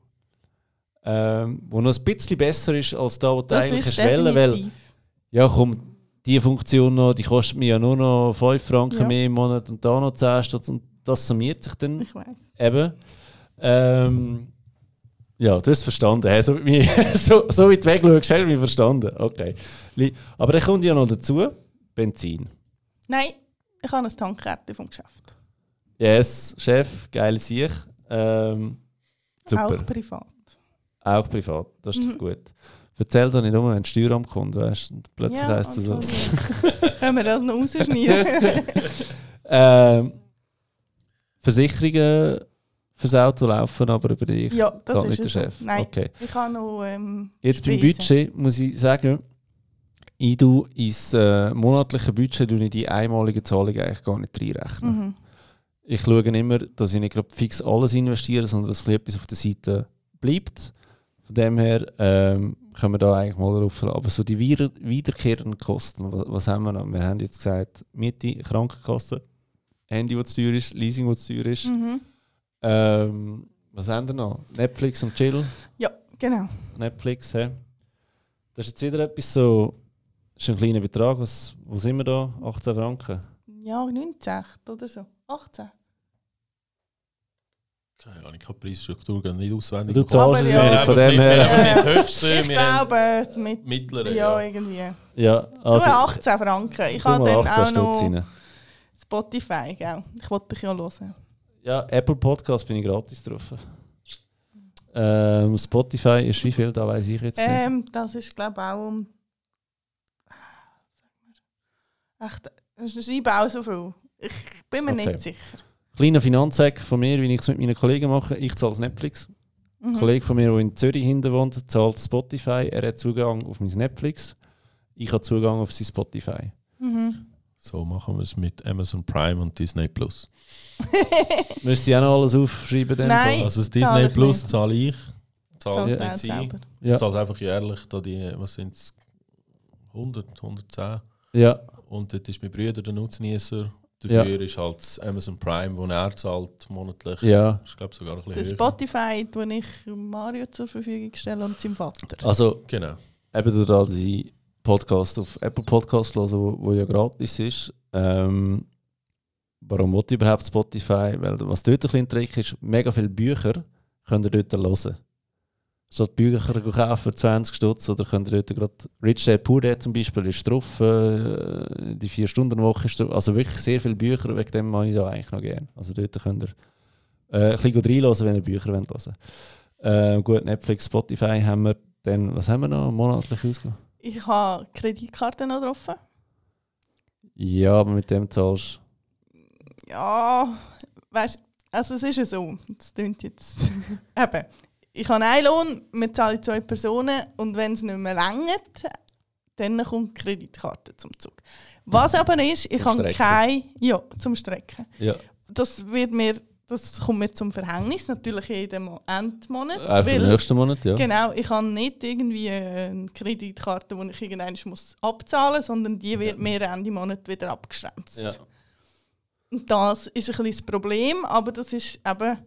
ähm, wo noch ein bisschen besser ist als da, wo du Das eigentlich ist wollen, weil ja komm, die Funktion noch, die kostet mir ja nur noch 5 Franken Ja. mehr im Monat und da noch 10 Stutz und das summiert sich dann Ich weiß. Eben. Ähm, ja, du hast es verstanden. hä? So, so, so weit weg schaust, hast du mich verstanden. Okay. Aber dann kommt ja noch dazu Benzin. Nein, Ich habe eine Tankkarte vom Geschäft. Yes, Chef, geile Sicht. Ähm, super. Auch privat. Auch privat, das ist doch Mhm. gut. Erzähl doch nicht um, wenn das Steueramt kommt, weißt du? und Plötzlich heisst es so. Können wir das noch rausschneiden? ähm, Versicherungen fürs Auto laufen aber über dich. ja, das ist nicht der. Chef. Nein, Okay. ich habe noch ähm, Jetzt beim. Budget muss ich sagen, ich tue ins äh, monatliche Budget tue ich die einmalige Zahlung eigentlich gar nicht reinrechnen. Mhm. Ich schaue immer, dass ich nicht fix alles investiere, sondern dass etwas auf der Seite bleibt. Von dem her ähm, können wir da eigentlich mal drauf. Aber so die wieder wiederkehrenden Kosten, was, was haben wir noch? Wir haben jetzt gesagt, Miete, Krankenkasse, Handy, das teuer ist, Leasing, das teuer ist. Mhm. Ähm, was haben wir noch? Netflix und Chill. Ja, genau. Netflix, hä? Das ist jetzt wieder etwas so, ist ein kleiner Betrag, was, wo sind wir da? 18 Franken? Ja, 19 oder so. 18. Keine Ahnung, ich habe die Preisstruktur gar nicht auswendig. Du zahlst es ja. nicht, Wir von dem wir her. das Höchste, Ich wir glaube, das mit, Mittlere. ja, Ja. irgendwie. Ja, Du also... 18 Franken. Ich habe dann 18 auch Stutz noch rein. Spotify, gell? Ich wollte dich ja hören. Ja, Apple Podcast bin ich gratis drauf. Ähm, Spotify ist wie viel, da weiß ich jetzt nicht. Ähm, das ist, glaube ich, auch um. Echt, schreiben auch so viel. Ich bin mir Okay. nicht sicher. Kleiner Finanzhack von mir, wie ich es mit meinen Kollegen mache. Ich zahle Netflix. Ein Mhm. Kollege von mir, der in Zürich hinten wohnt, zahlt Spotify. Er hat Zugang auf mein Netflix. Ich habe Zugang auf sein Spotify. Mhm. So machen wir es mit Amazon Prime und Disney Plus. Müsste ich auch noch alles aufschreiben? dem Nein. Also das Disney ich Plus nicht. zahle ich. Zahle selber. Ich Ja. zahle es einfach jährlich, da die, was sind es, 100, 110. ja. Und dort ist mein Bruder der Nutznießer. Dafür ist halt das Amazon Prime, wo er zahlt monatlich. Ja. Ich glaube sogar ein Das bisschen höher. Spotify tue ich Mario zur Verfügung stellen und seinem Vater. Also, Genau. eben durch all diese Podcast auf Apple Podcast hören, wo, wo ja gratis ist. Ähm, warum wollte ich überhaupt Spotify? Weil was dort ein bisschen ein Trick ist, mega viele Bücher könnt ihr dort hören. Statt Bücher kaufen für 20 Stutz oder könnt ihr dort gerade Rich Dad Poor Dad zum Beispiel ist drauf, äh, die 4-Stunden-Woche ist drauf. Also wirklich sehr viele Bücher, wegen dem mache ich da eigentlich noch gerne. Also dort könnt ihr äh, ein bisschen reinhören, wenn ihr Bücher wollt hören äh, Gut, Netflix, Spotify haben wir. Dann, was haben wir noch? Monatlich ausgegeben? Ich habe Kreditkarte noch drauf. Ja, aber mit dem zahlst Ja, weißt also es ist ja so, das klingt jetzt. Eben, ich habe einen Lohn, wir zahlen zwei Personen und wenn es nicht mehr reicht, dann kommt die Kreditkarte zum Zug. Was aber ist, ich habe Strecken. kein. Ja, zum Strecken. Ja. Das, wird mir, das kommt mir zum Verhängnis, natürlich jeden Mo- Endmonat. Einfach im nächsten Monat, ja. Genau, ich habe nicht irgendwie eine Kreditkarte, die ich irgendwann muss abzahlen muss, sondern die wird mir Ende Monat wieder abgegrenzt. Ja. Und das ist ein bisschen das Problem, aber das ist eben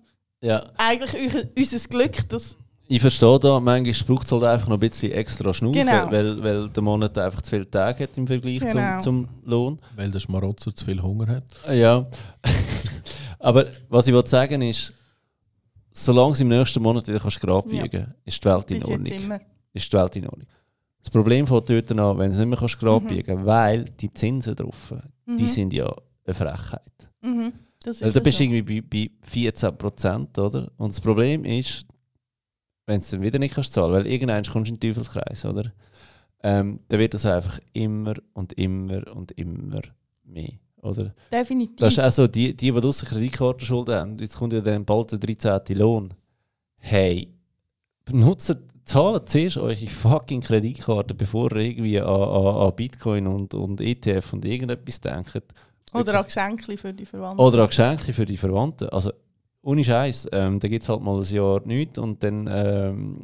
ja. eigentlich unser Glück, dass Ich verstehe da, manchmal braucht es halt einfach noch ein bisschen extra Schnaufen, Genau. weil, weil der Monat einfach zu viele Tage hat im Vergleich Genau. zum, zum Lohn. Weil der Schmarotzer zu viel Hunger hat. Ja. aber was ich wollte sagen ist, solange es im nächsten Monat wieder kannst gerade Ja. biegen ist die Welt in Ordnung. Ist die Welt in Ordnung. Das Problem fängt dort an, wenn du es nicht mehr kannst gerade Mhm. weil die Zinsen drauf, die Mhm. sind ja eine Frechheit. Mhm. Das Weil ist da bist du so. irgendwie bei, bei 14 Prozent, oder? Und das Problem ist, wenn du es dann wieder nicht kannst zahlen, weil irgendwann kommst du in den Teufelskreis, oder? Ähm, dann wird das einfach immer und immer und immer mehr, oder? Definitiv. Das ist auch so, die, die, die draussen Kreditkartenschulden haben, jetzt kommt ja dann bald der 13. Lohn. Hey, benutzt, zahlt zuerst eure fucking Kreditkarte, bevor ihr irgendwie an, an, an Bitcoin und, und ETF und irgendetwas denkt. Oder auch Geschenke für die Verwandten. Oder an Geschenke für die Verwandten. Also, ohne Scheiß, ähm, da gibt es halt mal ein Jahr nichts und dann ähm,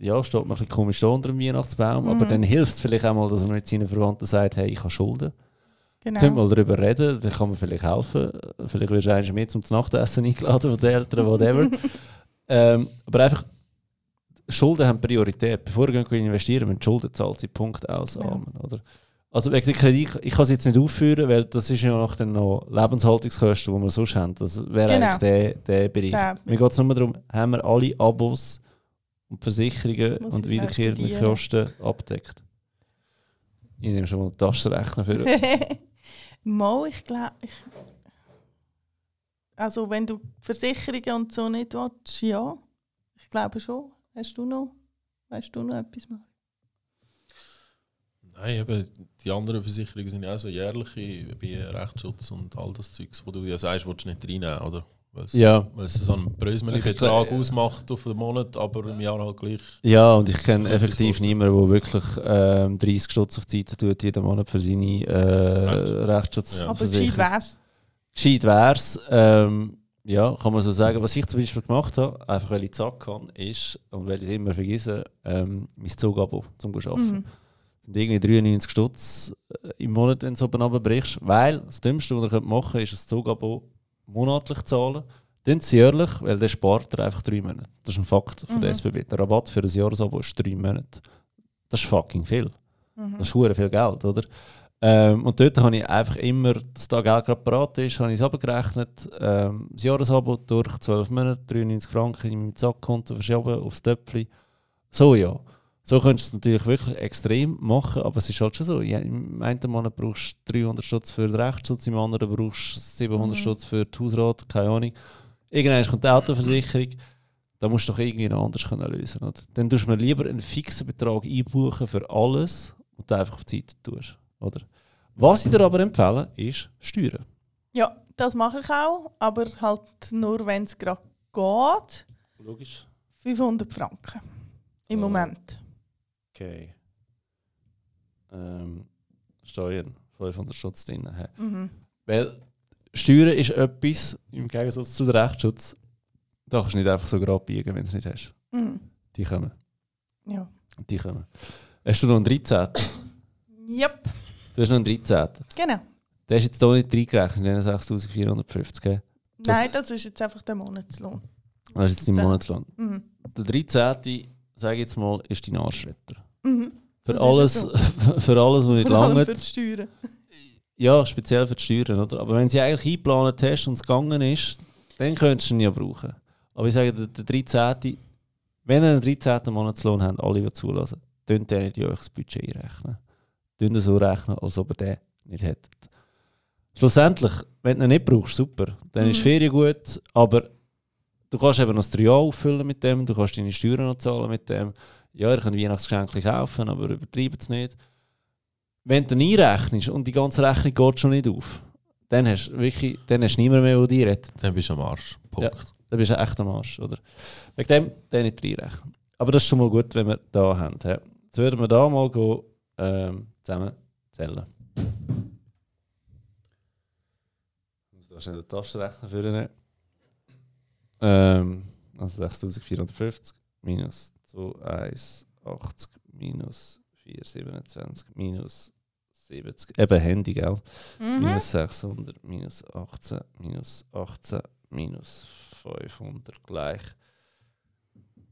ja, steht man ein bisschen komisch da unter dem Weihnachtsbaum. Aber Mhm. dann hilft es vielleicht auch mal, dass man mit seinen Verwandten sagt: Hey, ich habe Schulden. genau. Können wir mal darüber reden, dann kann man vielleicht helfen. Vielleicht wirst du eigentlich mehr zum Nachtessen eingeladen von den Eltern, whatever. ähm, aber einfach, Schulden haben Priorität. Bevor ihr investieren, wenn die Schulden zahlt, sie Punkt ausarmen. Oder? Also wegen der Kredit, ich kann es jetzt nicht aufführen, weil das ist ja noch, dann noch Lebenshaltungskosten, die wir sonst haben. Das wäre Genau. eigentlich der, der Bereich. Der- Mir geht es nur darum, haben wir alle Abos und Versicherungen und wiederkehrende. Kosten abdeckt. Ich nehme schon mal den Taschenrechner für. Mo, ich glaube, also wenn du Versicherungen und so nicht willst, ja. Ich glaube schon. Hast du noch, weißt du noch etwas mal? Nein, eben, die anderen Versicherungen sind ja auch so jährliche, wie Rechtsschutz und all das Zeugs, wo du ja sagst, willst du nicht reinnehmen, oder? Weil es, Ja. weil es so einen Brösmeli-Betrag ausmacht auf den Monat, aber im Jahr halt gleich. Ja, und ich kenne effektiv niemanden, der wirklich ähm, 30 Stutz auf die Seite tut, jeden Monat für seine äh, Rechtsschutz. Rechtsschutz. Ja. Aber gescheit wär's. Gescheit wär's. Ähm, ja, kann man so sagen. Was ich zum Beispiel gemacht habe, einfach weil ich zack kann, ist, und weil ich es immer vergesse, ähm, mein Zugabo zum Arbeiten. Mhm. Sind irgendwie 93 Stutz äh, im Monat, wenn du es oben runterbrichst. Weil das Dümmste, was ihr könnt machen könnt, ist ein Zugabo monatlich zahlen. Dann sie jährlich, weil der spart er einfach drei Monate. Das ist ein Fakt von der Mhm. SBB. Der Rabatt für ein Jahresabo ist drei Monate. Das ist fucking viel. Mhm. Das ist viel Geld, oder? Ähm, und dort habe ich einfach immer, dass da Geld gerade parat ist, habe ich es abgerechnet. Ähm, das Jahresabo durch 12 Monate, 93 Franken in meinem Zackkonto verschoben aufs Töpfchen. So ja. So könntest du es natürlich wirklich extrem machen, aber es ist halt schon so. Ja, Im einen Monat brauchst du 300 Stutz für den Rechtsschutz, im anderen brauchst du 700 Mhm. Stutz für die Hausrat, keine Ahnung. Irgendwann kommt die Autoversicherung. Da musst du doch irgendwie noch anders können lösen oder? Dann tust du mir lieber einen fixen Betrag einbuchen für alles und dann einfach auf die Seite tust. Oder? Was ich dir aber empfehle, ist Steuern. Ja, das mache ich auch, aber halt nur, wenn es gerade geht. Logisch. 500 Franken. Im Oh. Moment. Okay. Ähm, Steuern, 500 Schutz drin. hä? Mhm. Weil Steuern ist etwas, im Gegensatz zu der Rechtsschutz, da kannst du nicht einfach so gerade biegen, wenn du es nicht hast. Mhm. Die kommen. Ja. Die kommen. Hast du noch einen 13? Yep, Du hast noch einen 13. genau. Der ist jetzt hier nicht reingerechnet, in den 6450. gell? Das- Nein, das ist jetzt einfach der Monatslohn. Das ist jetzt dein Der- Monatslohn. Mhm. Der 13. sage ich jetzt mal, ist dein Arschretter. Mhm. Für Das alles, ja für alles, was nicht lange. für die Steuern. Ja, speziell für die Steuern, oder? Aber wenn sie eigentlich eingeplant hast und es gegangen ist, dann könntest du ihn ja brauchen. Aber ich sage, der, der 13. Wenn ihr einen 13. Monatslohn habt, alle, die zulassen, dann nicht in euch das Budget einrechnen. Tun das so rechnen, als ob ihr den nicht hättet. Schlussendlich, wenn du ihn nicht brauchst, super. Dann ist Mhm. Ferien gut, aber du kannst eben noch das 3 Jahr auffüllen mit dem, du kannst deine Steuern noch zahlen mit dem. Ja, ihr könnt Weihnachtsgeschenke kaufen, aber übertreibt es nicht. Wenn du ihn einrechnest und die ganze Rechnung geht schon nicht auf, dann hast du wirklich, dann hast du niemand mehr, der dich rettet. Dann bist du am Arsch. Punkt. Dann bist du echt am Arsch, oder? Wegen dem, den nicht reinrechnen. Aber das ist schon mal gut, wenn wir da haben. hä? Jetzt würden wir da mal gehen, ähm, zusammen zählen. Ich muss da schnell den Taschenrechner führen. Ähm, also 6450 minus 2180 minus 427 minus 70. Eben Handy, gell? Mhm. Minus 600, minus 18, minus 18, minus 500 gleich.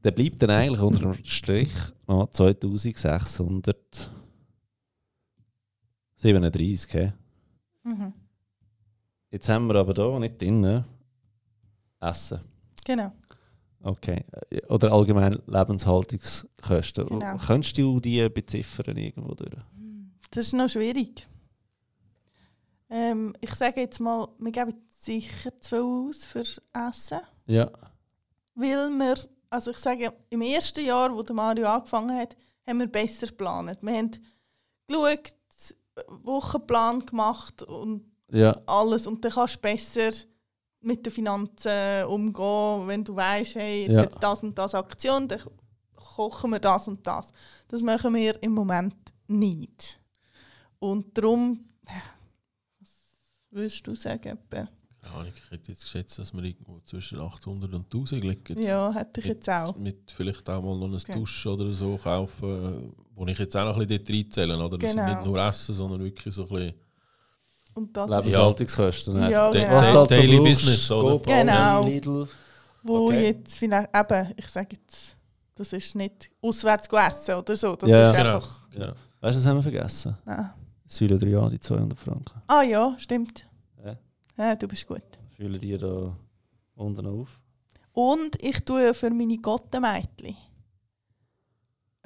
Der bleibt dann eigentlich unter dem Strich noch 2637. hä? Mhm. Jetzt haben wir aber da nicht drin Essen. Genau. Okay. Äh, Oder allgemein Lebenshaltungskosten. Genau. Könntest du die beziffern irgendwo durch? Das ist noch schwierig. Ähm, ich sage jetzt mal, wir geben sicher zu viel aus für Essen. Ja. Weil wir, also ich sage, im ersten Jahr, wo der Mario angefangen hat, haben wir besser geplant. Wir haben geschaut, Wochenplan gemacht und Ja. alles. Und dann kannst du besser mit den Finanzen umgehen, wenn du weißt, hey, jetzt Ja. hat das und das Aktion, dann kochen wir das und das. Das machen wir im Moment nicht. Und darum, was würdest du sagen? Keine Ahnung, ich hätte jetzt geschätzt, dass wir irgendwo zwischen 800 und 1000 liegen. Ja, hätte ich jetzt auch. Mit vielleicht auch mal noch ein Okay. Dusch oder so kaufen, wo ich jetzt auch noch ein bisschen dort reinzähle. Oder? Genau. nicht nur Essen, sondern wirklich so ein bisschen Und das ist, Lebenshaltungskosten. Ja, genau. Was halt so Daily Business, oder? Genau. Lidl. wo okay. jetzt vielleicht, eben, ich sage jetzt, das ist nicht auswärts essen oder so. Das Ja. ist Genau. einfach, Genau. Weißt du, was haben wir vergessen? nein. Säule 3a, die 200 Franken. Ah ja, stimmt. Ja. Ja, du bist gut. Fühlen die da unten auf? Und ich tue für meine Gottenmädchen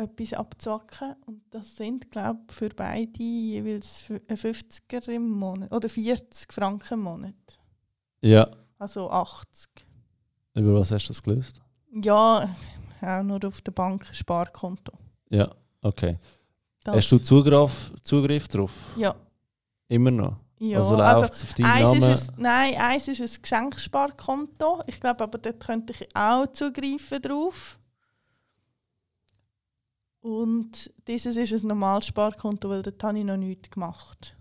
etwas abzwacken. Und das sind, glaube ich, für beide jeweils fü- ein 50er im Monat. Oder 40 Franken im Monat. Ja. Also 80. Über was hast du das gelöst? Ja, auch nur auf der Bank ein Sparkonto. Ja, okay. Das, Hast du Zugriff, Zugriff drauf? Ja. Immer noch? ja. also Also, läuft auf deinen eins Namen? ist ein, nein, eins ist ein Geschenksparkonto. Ich glaube aber, dort könnte ich auch zugreifen drauf. Und dieses ist ein normales Sparkonto, weil dort habe ich noch nichts gemacht.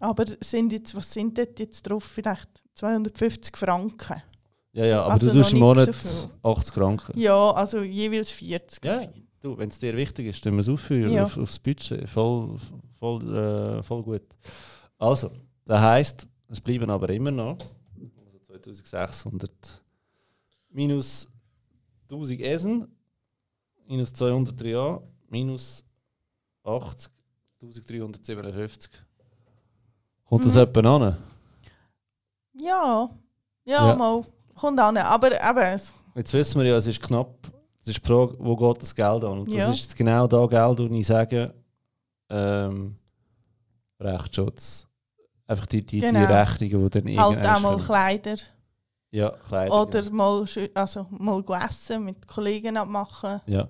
Aber sind jetzt, was sind dort jetzt drauf? Vielleicht 250 Franken. ja, ja, aber also du tust im Monat so viel. 80 Franken. Ja, also jeweils 40. Ja. Du, wenn es dir wichtig ist, dann wir es auffüllen Ja. auf, aufs Budget. Voll, voll, äh, voll gut. Also, das heisst, es bleiben aber immer noch also 2600 minus 1000 Essen, minus 203 A, minus 80, 1357. Kommt das Mhm. etwa an? Ja, ja, Ja. mal. Kommt an. Aber eben, Jetzt wissen wir ja, es ist knapp. Es ist die Frage, wo geht das Geld an? Und Ja. das ist genau da Geld, wo ich sage, ähm, Rechtsschutz. Einfach die, die, Genau. die Rechnungen, die dann halt irgendwann auch mal kommen. Kleider. Ja, Kleider. Oder mal, schö- also mal essen, mit Kollegen abmachen. Ja.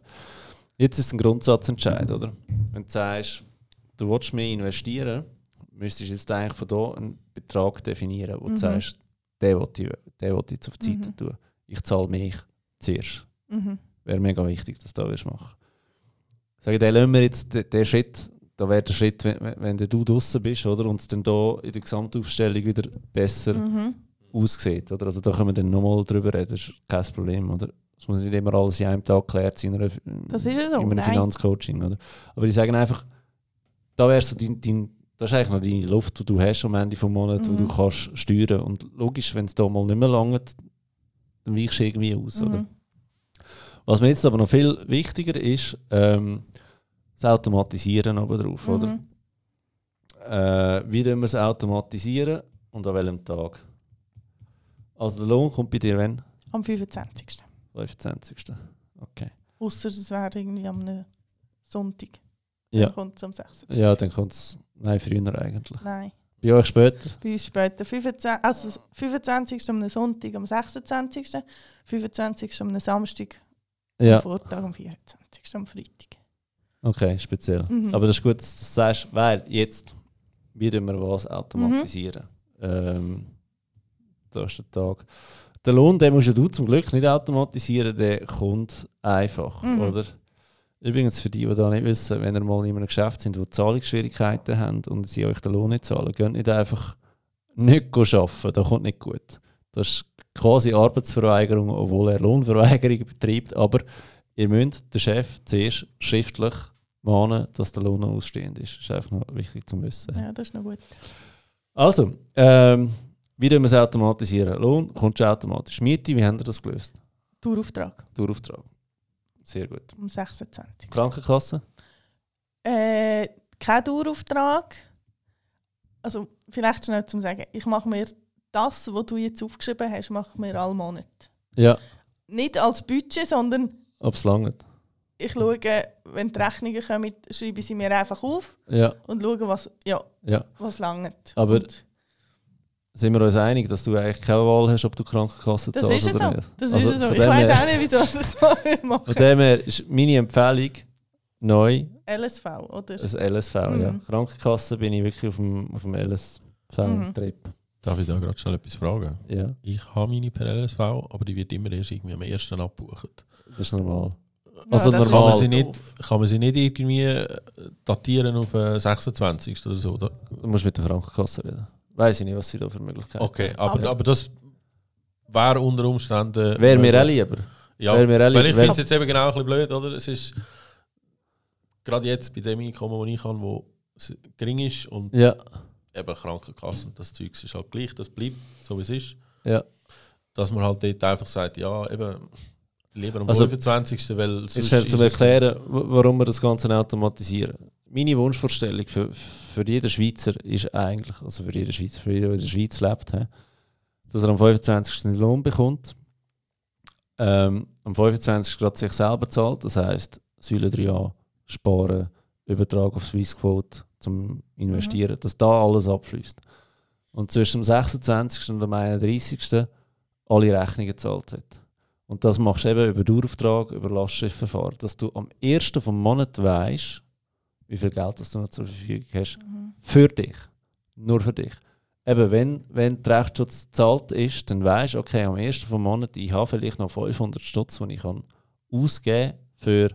Jetzt ist es ein Grundsatzentscheid, oder? Wenn du sagst, du willst mehr investieren, müsstest du jetzt eigentlich von hier einen Betrag definieren, wo Mhm. du sagst, den will ich, den will ich jetzt auf die Seite Mhm. tun. Ich zahle mich zuerst. Mhm. wäre mega wichtig, dass du das machen willst. Sagen, den lassen wir jetzt, den, den Schritt, da wäre der Schritt, wenn, wenn du draußen bist, oder? Und es dann da in der Gesamtaufstellung wieder besser Mhm. Aussieht, oder? Also da können wir dann nochmal drüber reden, das ist kein Problem, oder? Es muss nicht immer alles in einem Tag geklärt sein in, einer, in einem nein. Finanzcoaching, oder? Aber die sagen einfach, da wäre so dein, dein, das ist eigentlich noch deine Luft, die du hast am Ende des Monats, die du Mhm. kannst steuern. Und logisch, wenn es da mal nicht mehr langt, dann weichst du irgendwie aus, oder? Mhm. Was mir jetzt aber noch viel wichtiger ist, ähm, das Automatisieren oben drauf, oder? Mhm. Äh, wie tun wir es automatisieren und an welchem Tag? Also der Lohn kommt bei dir wann? Am 25. 25. Okay. Ausser es wäre irgendwie am Sonntag. Ja. Dann kommt es am 26. Ja, dann kommt es. Nein, früher eigentlich. Nein. Bei euch später? Bei uns später. 25, also 25. am Sonntag, am 26. 25. am Samstag, Ja. am Vortag, am 24. am Freitag. Okay, speziell. Mhm. Aber das ist gut, dass du das sagst, weil jetzt, wie wir was automatisieren? Ähm, ist der Tag. Der Lohn, den musst du zum Glück nicht automatisieren, der kommt einfach, Mhm. oder? Übrigens, für die, die da nicht wissen, wenn ihr mal in einem Geschäft sind, wo Zahlungsschwierigkeiten haben und sie euch den Lohn nicht zahlen, geht nicht einfach nicht arbeiten, das kommt nicht gut. Das ist quasi Arbeitsverweigerung, obwohl er Lohnverweigerung betreibt, aber ihr müsst den Chef zuerst schriftlich mahnen, dass der Lohn noch ausstehend ist. Das ist einfach noch wichtig zu wissen. Ja, das ist noch gut. Also, ähm, wie tun wir es automatisieren? Lohn kommt schon automatisch. Miete, wie haben wir das gelöst? Tourauftrag Dauerauftrag. Sehr gut. am 26. Krankenkasse? Äh, kein Dauerauftrag. Also vielleicht schnell zum Sagen. Ich mache mir das, was du jetzt aufgeschrieben hast, mache ich mir alle Monate. Ja, Nicht als Budget, sondern ob es langt. ich schaue, wenn die Rechnungen kommen, schreibe ich sie mir einfach auf Ja, und schaue, was, ja, ja. was langt. Aber Und Sind wir uns einig, dass du eigentlich keine Wahl hast, ob du Krankenkasse das zahlst ist oder so. nicht? Das Also ist es so. Ich weiß auch nicht, wieso das so machen. Von dem her ist meine Empfehlung neu LSV, oder? ein LSV. Ja. Mhm. Krankenkasse bin ich wirklich auf dem, auf dem Mhm. LSV-Trip. Darf ich da gerade schnell etwas fragen? Ja, Ich habe meine per LSV, aber die wird immer erst irgendwie am ersten abgebucht. das ist normal. Ja, also das ist normal. Kann man, sie nicht, kann man sie nicht irgendwie äh, datieren auf äh, 26. oder so? Oder? Du musst mit der Krankenkasse reden. Weiß ich nicht, was sie da für Möglichkeiten Okay, haben. aber, Aber- aber das wäre unter Umständen. Wäre mir auch lieber. Ja, Wär mir auch weil lieber. ich Wenn- finde es jetzt eben genau ein bisschen blöd, oder? Es ist gerade jetzt bei dem Einkommen, das ich habe, wo es gering ist und Ja, eben Krankenkassen, das Zeug ist halt gleich, das bleibt so wie es ist. ja. Dass man halt dort einfach sagt, ja, eben lieber am Also, 25. weil sonst Ist halt es- Erklären, warum wir das Ganze automatisieren. Meine Wunschvorstellung für, für jeden Schweizer ist eigentlich, also für jeden Schweizer, für jeden, der in der Schweiz lebt, dass er am 25. den Lohn bekommt. Ähm, am 25. gerade sich selber zahlt. Das heisst, Säule 3a, sparen, Übertrag auf Swissquote zum Investieren, dass da alles abfließt. Und zwischen dem 26. und dem 31. alle Rechnungen gezahlt hat. Und das machst du eben über Dauerauftrag, über Lastschriftverfahren, dass du am 1. vom Monat weißt, wie viel Geld das du noch zur Verfügung hast, für dich. Nur für dich. Eben, wenn, wenn der Rechtsschutz gezahlt ist, dann weißt du, okay, am 1. vom Monat, ich habe vielleicht noch 500 Stutz, die ich kann ausgeben für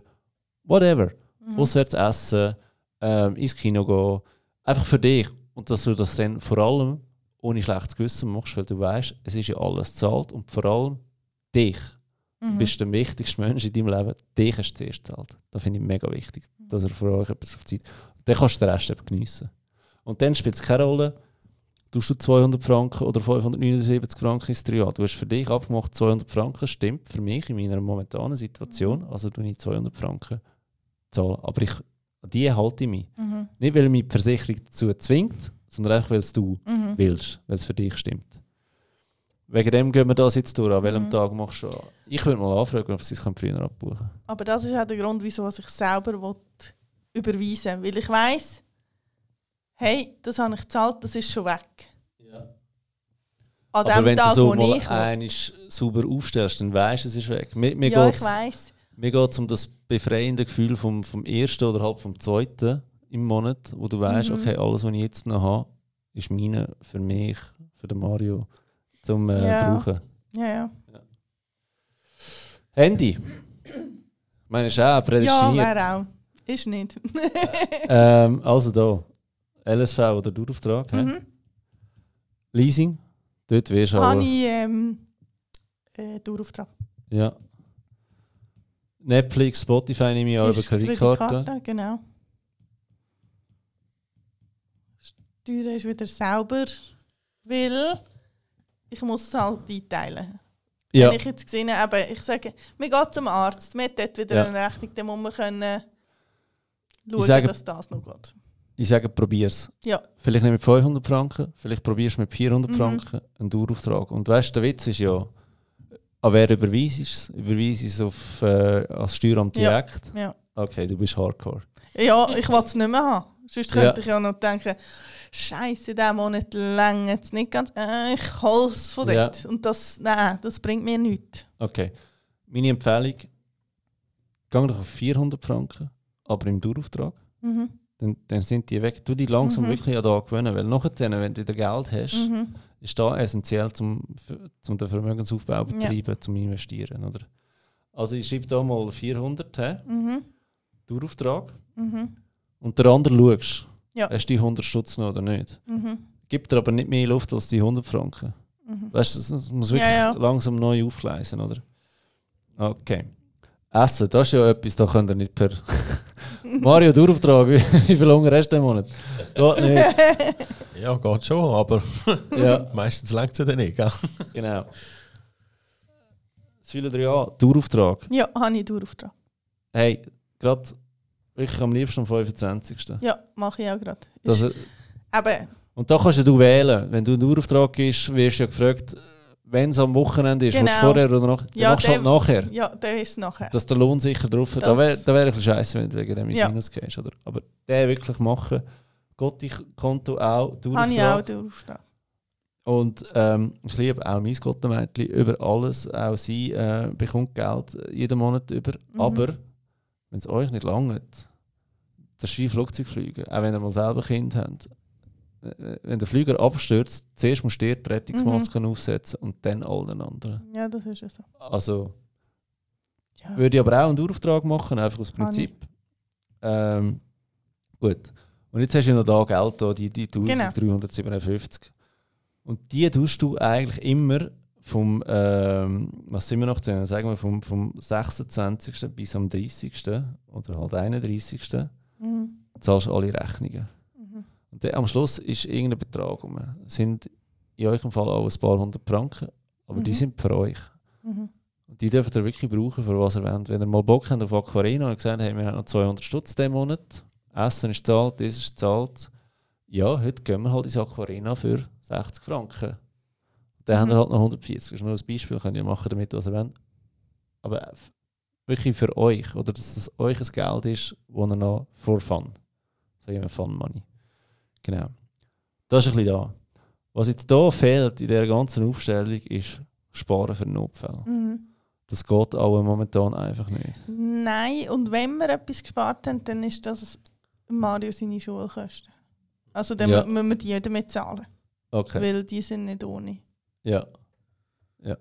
whatever. Mhm. Auswärts essen, ähm, ins Kino gehen. Einfach für dich. Und dass du das dann vor allem ohne schlechtes Gewissen machst, weil du weißt, es ist ja alles gezahlt und vor allem dich. Du Mhm. bist der wichtigste Mensch in deinem Leben. Dich hast du zuerst gezahlt. Das finde ich mega wichtig, dass er für euch etwas auf Zeit. Dann kannst du den Rest eben geniessen. Und dann spielt es keine Rolle, tust du 200 Franken oder 579 Franken ins 3 Du hast für dich abgemacht, 200 Franken stimmt für mich in meiner momentanen Situation. Also du nicht 200 Franken zahlen. Aber ich, die halte ich mich. Mhm. Nicht, weil mich die Versicherung dazu zwingt, sondern einfach, weil es du Mhm. willst, weil es für dich stimmt. Wegen dem gehen wir das jetzt durch. An welchem Mhm. Tag machst du Ich würde mal anfragen, ob sie es früher abbuchen können. Aber das ist auch der Grund, wieso ich selber will überweisen will. Weil ich weiss, hey, das habe ich gezahlt, das ist schon weg. An Aber dem wenn du Tag, so wo mal einmal sauber aufstellst, dann weißt du, es ist weg. Mir, mir Ja, ich geht weiss. es um das befreiende Gefühl vom, vom ersten oder halb vom zweiten im Monat, wo du weißt, Mhm. okay, alles, was ich jetzt noch habe, ist meine für mich, für den Mario, zum äh, Ja. brauchen. Ja, ja. Handy. Meine, ist auch Ja, prädestiniert. wäre auch. Ist nicht. ähm, also da, LSV oder Dauerauftrag. hä? mhm. Leasing, dort wirst du Habe ich ähm, äh, Dauerauftrag. Ja. Netflix, Spotify nehme ich auch über Ist Kreditkarte. Genau. Steuern ist wieder sauber, weil ich muss es halt einteilen. Ja, Wenn ich jetzt gesehen habe, ich sage, wir gehen zum Arzt, wir haben dort wieder Ja. eine Rechnung, dann muss man können schauen, sage- dass das noch geht. ich sage, probier's. Ja. Vielleicht nicht mit 500 Franken, vielleicht probierst du mit 400 Mhm. Franken einen Dauerauftrag. Und weißt der Witz ist ja, an wer überweist es? Überweist es auf, äh, als Steueramt Ja. direkt? Ja, Okay, du bist hardcore. ja ich will es nicht mehr haben. Sonst könnte Ja. ich ja noch denken, Scheiße, diesen Monat länger es nicht ganz. Äh, ich hole es von Ja. dort. Und das, nein, das bringt mir nichts. Okay. Meine Empfehlung, geh doch auf 400 Franken, aber im Dauerauftrag. Mhm. Dann, dann sind die weg. Du die langsam Mhm. wirklich an da gewöhnen, weil nachher, wenn du wieder Geld hast, Mhm. ist da essentiell zum, zum den Vermögensaufbau betreiben, zum Investieren. Oder? Also ich schreibe da mal 400 hä? Mhm. Dauerauftrag Mhm. Und der andere schaust, Ja. hast du die 100 Stutz noch oder nicht. Mhm. Gibt dir aber nicht mehr Luft als die 100 Franken. Mhm. Weißt du, das, das muss wirklich Ja, ja. langsam neu aufgleisen, oder? Okay. Essen, das ist ja etwas, da könnt ihr nicht per... Mario, Dauerauftrag, wie, wie viel Hunger hast du im Monat? Geht nicht. Ja, geht schon, aber Ja, meistens längt es ja dann nicht. Gell? genau. Säule 3a, Dauerauftrag. Ja, habe ich Dauerauftrag. Hey, gerade wirklich am liebsten am 25. Ja, mache ich auch gerade. Ist- Eben, und da kannst du wählen. Wenn du einen Dauerauftrag gibst, wirst du ja gefragt, wenn es am Wochenende ist, Genau. vorher oder nachher. Ja, machst du halt der- nachher. ja, der ist nachher. Dass der Lohn sicher drauf ist. Da wäre da wär ein bisschen scheiße, wenn du wegen dem Ja. Sinus gehst. Oder? Aber den wirklich machen. Gotti-Konto auch, Habe ich auch. Dauerauftrag. Und ähm, ich liebe auch mein Gottemädchen über alles. Auch sie äh, bekommt Geld jeden Monat über. Mhm. Aber wenn es euch nicht langt, das ist wie Flugzeugfliegen. Auch wenn ihr mal selber Kind habt. Wenn der Flüger abstürzt, zuerst musst du dir die Rettungsmasken aufsetzen und dann allen anderen. Ja, das ist ja so. Also Ja. würde ich aber auch einen Dauerauftrag machen, einfach aus. Prinzip. Ähm, gut. Und jetzt hast du ja noch da Geld, da, die, die Genau. 1357. Und die tust du eigentlich immer vom, ähm, was sind wir noch drin? Sagen wir vom, vom 26. bis am 30. oder halt 31. Mhm. zahlst du alle Rechnungen. Mhm. Und dann am Schluss ist irgendein Betrag rum. Sind in eurem Fall auch ein paar hundert Franken, aber die Mhm. sind für euch. Mhm. Und die dürft ihr wirklich brauchen, für was ihr wollt. Wenn ihr mal Bock habt auf Aquarina und gesagt habt, wir haben noch 200 Stutz diesen Monat, Essen ist zahlt, das ist zahlt, ja, heute gehen wir halt ins Aquarina für 60 Franken. Dann Mhm. ihr halt noch 140. Das ist nur ein Beispiel, könnt ihr machen damit, was ihr wollt. aber wirklich für euch, oder dass das euch ein Geld ist, wo ihr noch for fun, sagen wir Fun Money. Genau. Das ist ein bisschen da. Was jetzt da fehlt in dieser ganzen Aufstellung, ist Sparen für Notfälle. Mhm. Das geht auch momentan einfach nicht. Nein, und wenn wir etwas gespart haben, dann ist das Mario seine Schulkosten. Also dann Ja. mü- müssen wir die damit zahlen, Okay. weil die sind nicht ohne. Ja. Ja.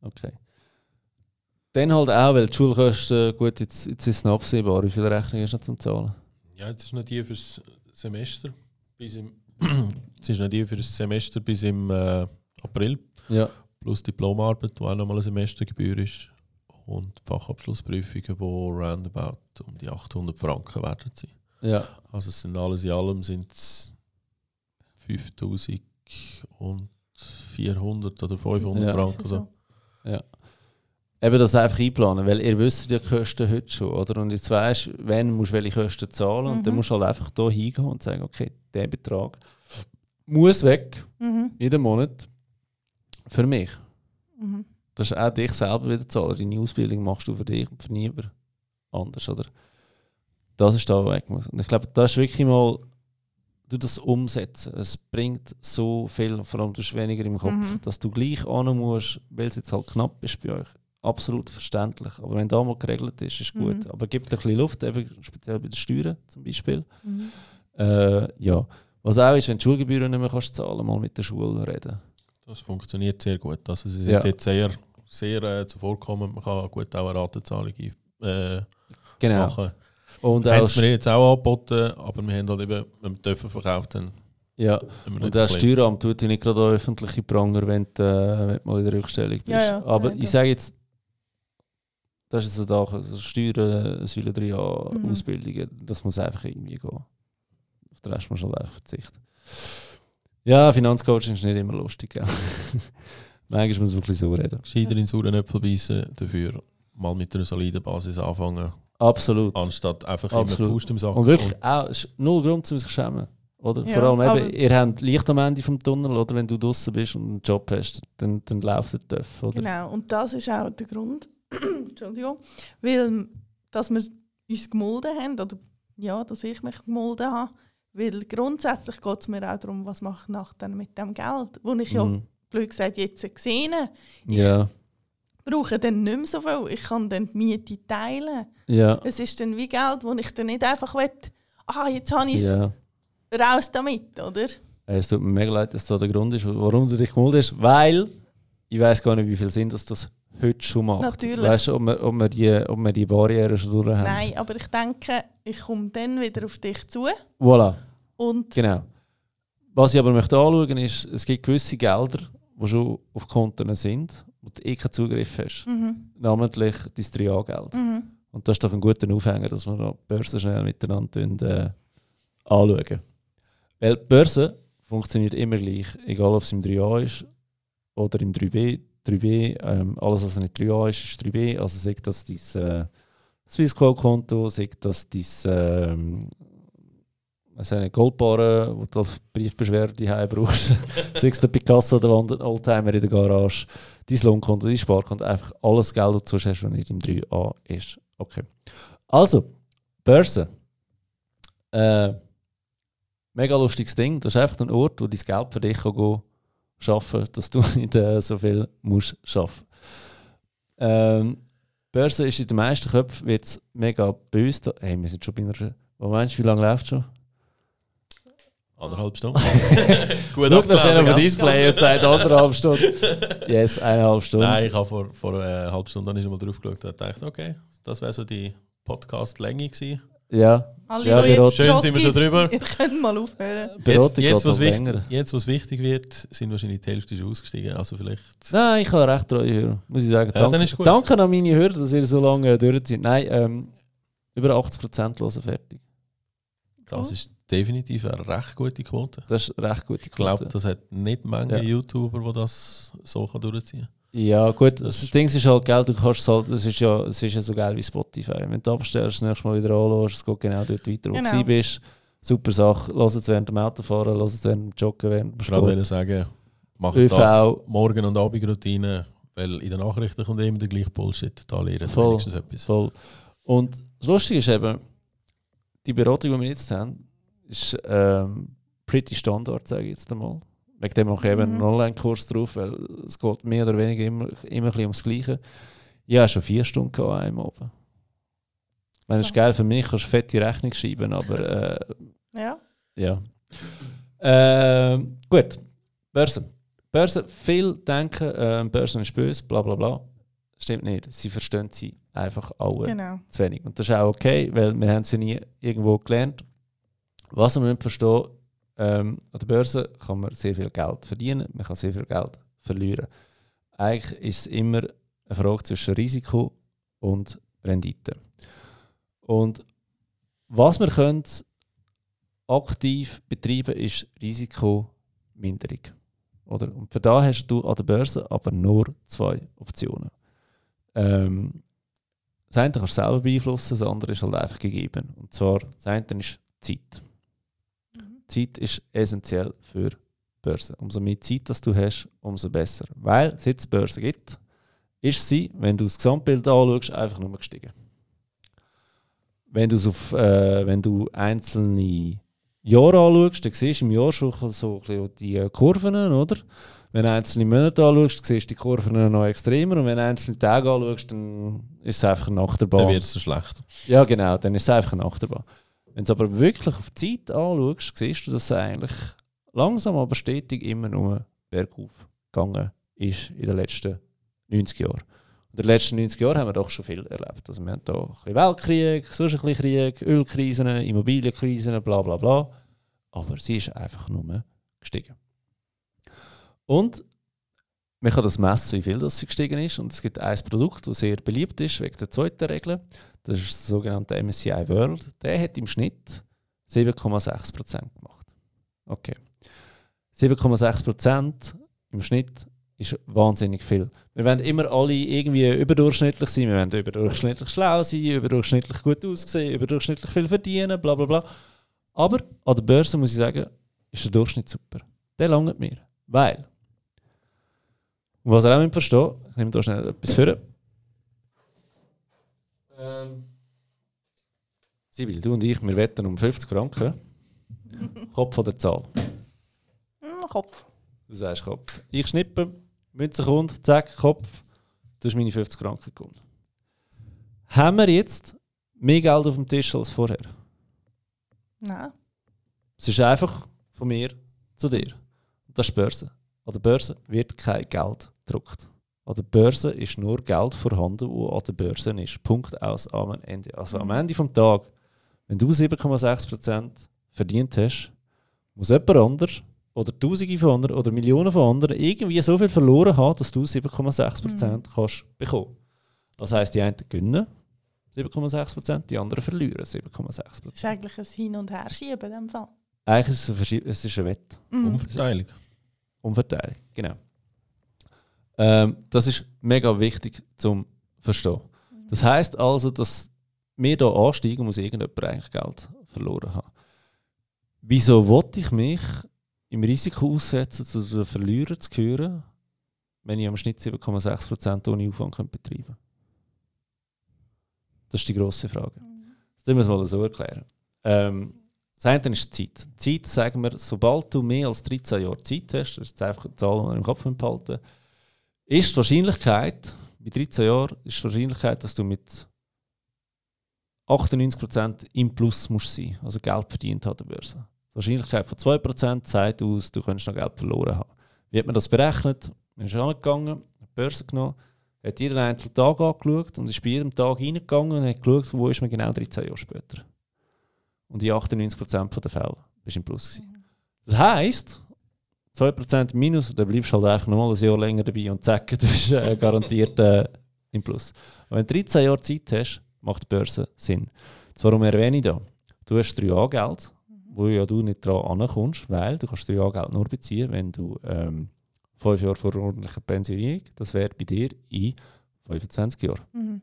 Okay. Dann halt auch, weil die Schulkosten, gut, jetzt, jetzt ist es noch absehbar, wie viel Rechnung ist noch zum Zahlen? Ja, jetzt ist noch die fürs Semester bis im jetzt ist noch die für das Semester bis im äh, April Ja. plus Diplomarbeit, die auch nochmal eine Semestergebühr ist und Fachabschlussprüfungen, die roundabout um die 800 Franken werden sein. Ja. Also es sind alles in allem sind es 5400 oder 500 Ja. Franken. So. Eben das einfach einplanen, weil ihr wisst ja die Kosten heute schon, oder? Und jetzt weißt du, wenn musst du welche Kosten zahlen und dann Mhm. musst du halt einfach hier hingehen und sagen, okay, der Betrag muss weg, Mhm. jeden Monat, für mich. Mhm. Das ist auch dich selber wieder zahlen. Deine Ausbildung machst du für dich und für niemand anders, oder? Das ist da, was weg muss. Und ich glaube, das ist wirklich mal du das umsetzen. Es bringt so viel, vor allem du hast weniger im Kopf, Mhm. dass du gleich an musst, weil es jetzt halt knapp ist bei euch. Absolut verständlich. Aber wenn da mal geregelt ist, ist gut. Mhm. Aber gib dir ein bisschen Luft, eben speziell bei den Steuern zum Beispiel. Mhm. Äh, ja. Was auch ist, wenn du Schulgebühren nicht mehr kannst zahlen, mal mit der Schule reden. Das funktioniert sehr gut. Also sie sind Ja. jetzt sehr, sehr äh, zuvorkommend. Man kann gut auch eine Ratenzahlung äh, Genau. machen. Und Haben sie mir jetzt auch angeboten, aber wir haben halt eben, wenn wir dürfen verkauft haben, ja. Und das. Steueramt tut dich nicht gerade an öffentliche Pranger, wenn du, äh, wenn du mal in der Rückstellung bist. Ja, ja. Aber Ja, ich sage jetzt, das ist so da, also Steuern, Säule 3 Jahre, Mhm. Ausbildungen, das muss einfach irgendwie gehen. Auf den Rest musst du halt einfach verzichten. Ja, Finanzcoaching ist nicht immer lustig. Gell? Manchmal muss man wirklich so reden. Gescheiter in sauren Äpfel beißen, dafür mal mit einer soliden Basis anfangen, Absolut. anstatt einfach Absolut. immer Faust im Sack. Und wirklich auch, es ist null Grund, um sich zu schämen. Oder? Ja, Vor allem eben, ihr habt Licht am Ende vom Tunnel, oder wenn du draußen bist und einen Job hast, dann, dann läuft der TÜV, oder? Genau, und das ist auch der Grund, Entschuldigung, weil dass wir uns gemolden haben, oder ja, dass ich mich gemolden habe, weil grundsätzlich geht es mir auch darum, was mache ich nachher mit dem Geld, wo ich ja, Mhm. blöd gesagt, jetzt gesehen Ja, brauche dann nicht mehr so viel, ich kann dann die Miete teilen. ja, Es ist dann wie Geld, wo ich dann nicht einfach will, ah, jetzt habe ich es ja. raus damit, oder? Es tut mir mega leid, dass das der Grund ist, warum du dich gemeldet hast, weil ich weiß gar nicht, wie viel Sinn dass das heute schon macht. Natürlich. Weißt du, ob wir, ob wir, die, ob wir die Barriere schon durch haben? Nein, aber ich denke, ich komme dann wieder auf dich zu Voilà, und genau. Was ich aber möchte anschauen ist, es gibt gewisse Gelder, die schon auf Konten sind, wo du eh keinen Zugriff hast. mhm, Namentlich dein 3A-Geld. mhm. Und das ist doch ein guter Aufhänger, dass wir noch die Börse schnell miteinander äh, anschauen. Weil die Börse funktioniert immer gleich, egal ob es im 3A ist oder im 3B. 3B ähm, alles, was nicht 3A ist, ist 3B. Also sagt das dein äh, Swissquote-Konto, sagt das dein ähm, also eine Goldbarre, wo du als Briefbeschwerde heim brauchst. sei es der Picasso oder der Oldtimer in der Garage, dein Lohnkonto, dein Sparkonto, einfach alles Geld, das du hast, was nicht im 3A ist. Okay. Also, Börse. Äh, mega lustiges Ding. Das ist einfach ein Ort, wo dein Geld für dich kann schaffen dass du nicht äh, so viel musst schaffen. Ähm, Börse ist in den meisten Köpfen wird's mega böse. Hey, wir sind schon bei einer... Was meinst du, wie lange läuft es schon? Anderthalb Stunden. Gut Schau da schnell auf dem? Display und sagt anderthalb Stunden. Yes, eineinhalb Stunden. Nein, ich habe vor, vor einer halben Stunde dann mal drauf geschaut und gedacht, okay, das wäre so die Podcast-Länge gewesen. Ja, Alle, Ja, wir jetzt Schön sind wir schon drüber. Ihr könnt mal aufhören. Jetzt, jetzt, was wichtig, jetzt, was wichtig wird, sind wahrscheinlich die Hälfte schon ausgestiegen. Also vielleicht... Nein, ich habe recht treue Hörer, muss ich sagen. Ja, Danke, dann ist gut. danke an meine Hörer, dass ihr so lange durchzieht. Nein, ähm, über 80% hören fertig. Das ist definitiv eine recht gute Quote. Das ist recht gute Ich glaube, Quote. das hat nicht manche Ja. YouTuber, die das so kann durchziehen können. Ja, gut, das, Das- Ding ist halt, gell, du kannst es halt, es ist ja, es ist ja so geil wie Spotify. Wenn du abstellst, das nächste Mal wieder anhörst, es geht genau dort weiter, wo Genau. du bist. Super Sache. Lass es während dem Autofahren, lass es während dem Joggen, während dem Ich wollte Sport. gerade sagen, macht ÖV. das Morgen- und Abendroutine, Weil in den Nachrichten kommt immer der gleiche Bullshit. Da lernen Voll. wenigstens etwas. Voll. Und das Lustige ist eben, die Beratung, die wir jetzt haben, ist ähm, pretty Standard, sage ich jetzt einmal. Wegen dem mache ich eben Mhm. einen Online-Kurs drauf, weil es geht mehr oder weniger immer, immer ein bisschen ums Gleiche. Ich habe schon vier Stunden an einem Abend. Wenn es Krass. geil für mich, kannst du fette Rechnung schreiben, aber äh, Ja. ja. Ähm, gut, Börse. Börse, viel denken, ähm, Börse ist böse, bla bla bla. Stimmt nicht. Sie verstehen sie einfach alle Genau. zu wenig. Und das ist auch okay, weil wir haben ja nie irgendwo gelernt. Was wir müssen verstehen, ähm, an der Börse kann man sehr viel Geld verdienen, man kann sehr viel Geld verlieren. Eigentlich ist es immer eine Frage zwischen Risiko und Rendite. Und was wir können aktiv betreiben, ist Risikominderung. Oder? Und für da hast du an der Börse aber nur zwei Optionen. Ähm, das eine kannst du selber beeinflussen, das andere ist halt einfach gegeben. Und zwar, das eine ist Zeit. Zeit ist essentiell für Börse. Umso mehr Zeit das du hast, umso besser. Weil, seit es Börse gibt, ist sie, wenn du das Gesamtbild anschaust, einfach nur gestiegen. Wenn, auf, äh, wenn du einzelne Jahre anschaust, dann siehst du im Jahr schon so ein die äh, Kurven, oder? Wenn du einzelne Monate anschaust, siehst du die Kurven noch extremer. Und wenn du einzelne Tage anschaust, dann ist es einfach eine Achterbahn. Dann wird es so schlecht. Ja, genau, dann ist es einfach eine Achterbahn. Wenn du aber wirklich auf die Zeit anschaust, siehst du, dass es eigentlich langsam, aber stetig immer nur bergauf gegangen ist in den letzten 90 Jahren. In den letzten 90 Jahren haben wir doch schon viel erlebt. Also wir haben hier Weltkrieg, Krieg, Ölkrisen, Immobilienkrisen, bla bla bla. Aber sie ist einfach nur gestiegen. Und man kann das messen, wie viel das gestiegen ist. Und es gibt ein Produkt, das sehr beliebt ist, wegen der zweiten Regel. Das ist der sogenannte MSCI World. Der hat im Schnitt 7,6% gemacht. Okay. 7,6% im Schnitt ist wahnsinnig viel. Wir wollen immer alle irgendwie überdurchschnittlich sein. Wir wollen überdurchschnittlich schlau sein, überdurchschnittlich gut aussehen, überdurchschnittlich viel verdienen, bla bla bla. Aber an der Börse muss ich sagen, ist der Durchschnitt super. Der langt mir. Weil, und was ihr auch nicht verstehen, ich nehme da schnell etwas vor. Ähm, Sibyl, du und ich, wir wetten um 50 Franken. Kopf oder Zahl? Hm, Kopf. Du sagst Kopf. Ich schnippe, Münze kommt, zack, Kopf. Du hast meine 50 Franken gewonnen. Haben wir jetzt mehr Geld auf dem Tisch als vorher? Nein. Es ist einfach von mir zu dir. Und das ist die Börse. An der Börse wird kein Geld gedruckt. An der Börse ist nur Geld vorhanden, wo an der Börse ist. Punkt aus am Ende. Also am Ende vom Tag, wenn du 7,6% verdient hast, muss jemand anders oder Tausende von anderen oder Millionen von anderen irgendwie so viel verloren haben, dass du 7,6% kannst bekommen. Das heisst, die einen gewinnen 7,6%, die anderen verlieren 7,6%. Das ist eigentlich ein Hin- und Herschieben in dem Fall. Eigentlich ist es, es ist ein Wett. Mhm. Umverteilung. Umverteilung, genau. Ähm, das ist mega wichtig zum Verstehen. Das heißt also, dass wir hier ansteigen, muss irgendjemand eigentlich Geld verloren haben. Wieso wollte ich mich im Risiko aussetzen, zu den Verlierern zu gehören, wenn ich am Schnitt 7,6% ohne Aufwand betreiben könnte? Das ist die grosse Frage. Das müssen wir mal so erklären. Ähm, das eine ist die Zeit. Zeit, sagen wir, sobald du mehr als 13 Jahre Zeit hast, das ist einfach eine Zahl, die wir im Kopf behalten, ist die Wahrscheinlichkeit, bei 13 Jahren, ist die Wahrscheinlichkeit, dass du mit 98% im Plus musst sein, also Geld verdient hat der Börse. Die Wahrscheinlichkeit von 2% zeigt aus, du könntest noch Geld verloren haben. Wie hat man das berechnet? Man ist angegangen, hat die Börse genommen, hat jeden einzelnen Tag angeschaut und ist bei jedem Tag reingegangen und hat geschaut, wo ist man genau 13 Jahre später. Und in 98% der Fälle bist du im Plus. Gewesen. Das heisst, 2% minus, dann bleibst du halt einfach nochmal ein Jahr länger dabei und zack, du bist äh, garantiert äh, im Plus. Und wenn du 13 Jahre Zeit hast, macht die Börse Sinn. Das warum erwähne ich da? Du hast 3 Geld, wo ja du nicht dran ankommst, weil du kannst 3 Geld nur beziehen, wenn du ähm, 5 Jahre vor ordentlicher Pensionierung, das wäre bei dir in 25 Jahren. Mhm.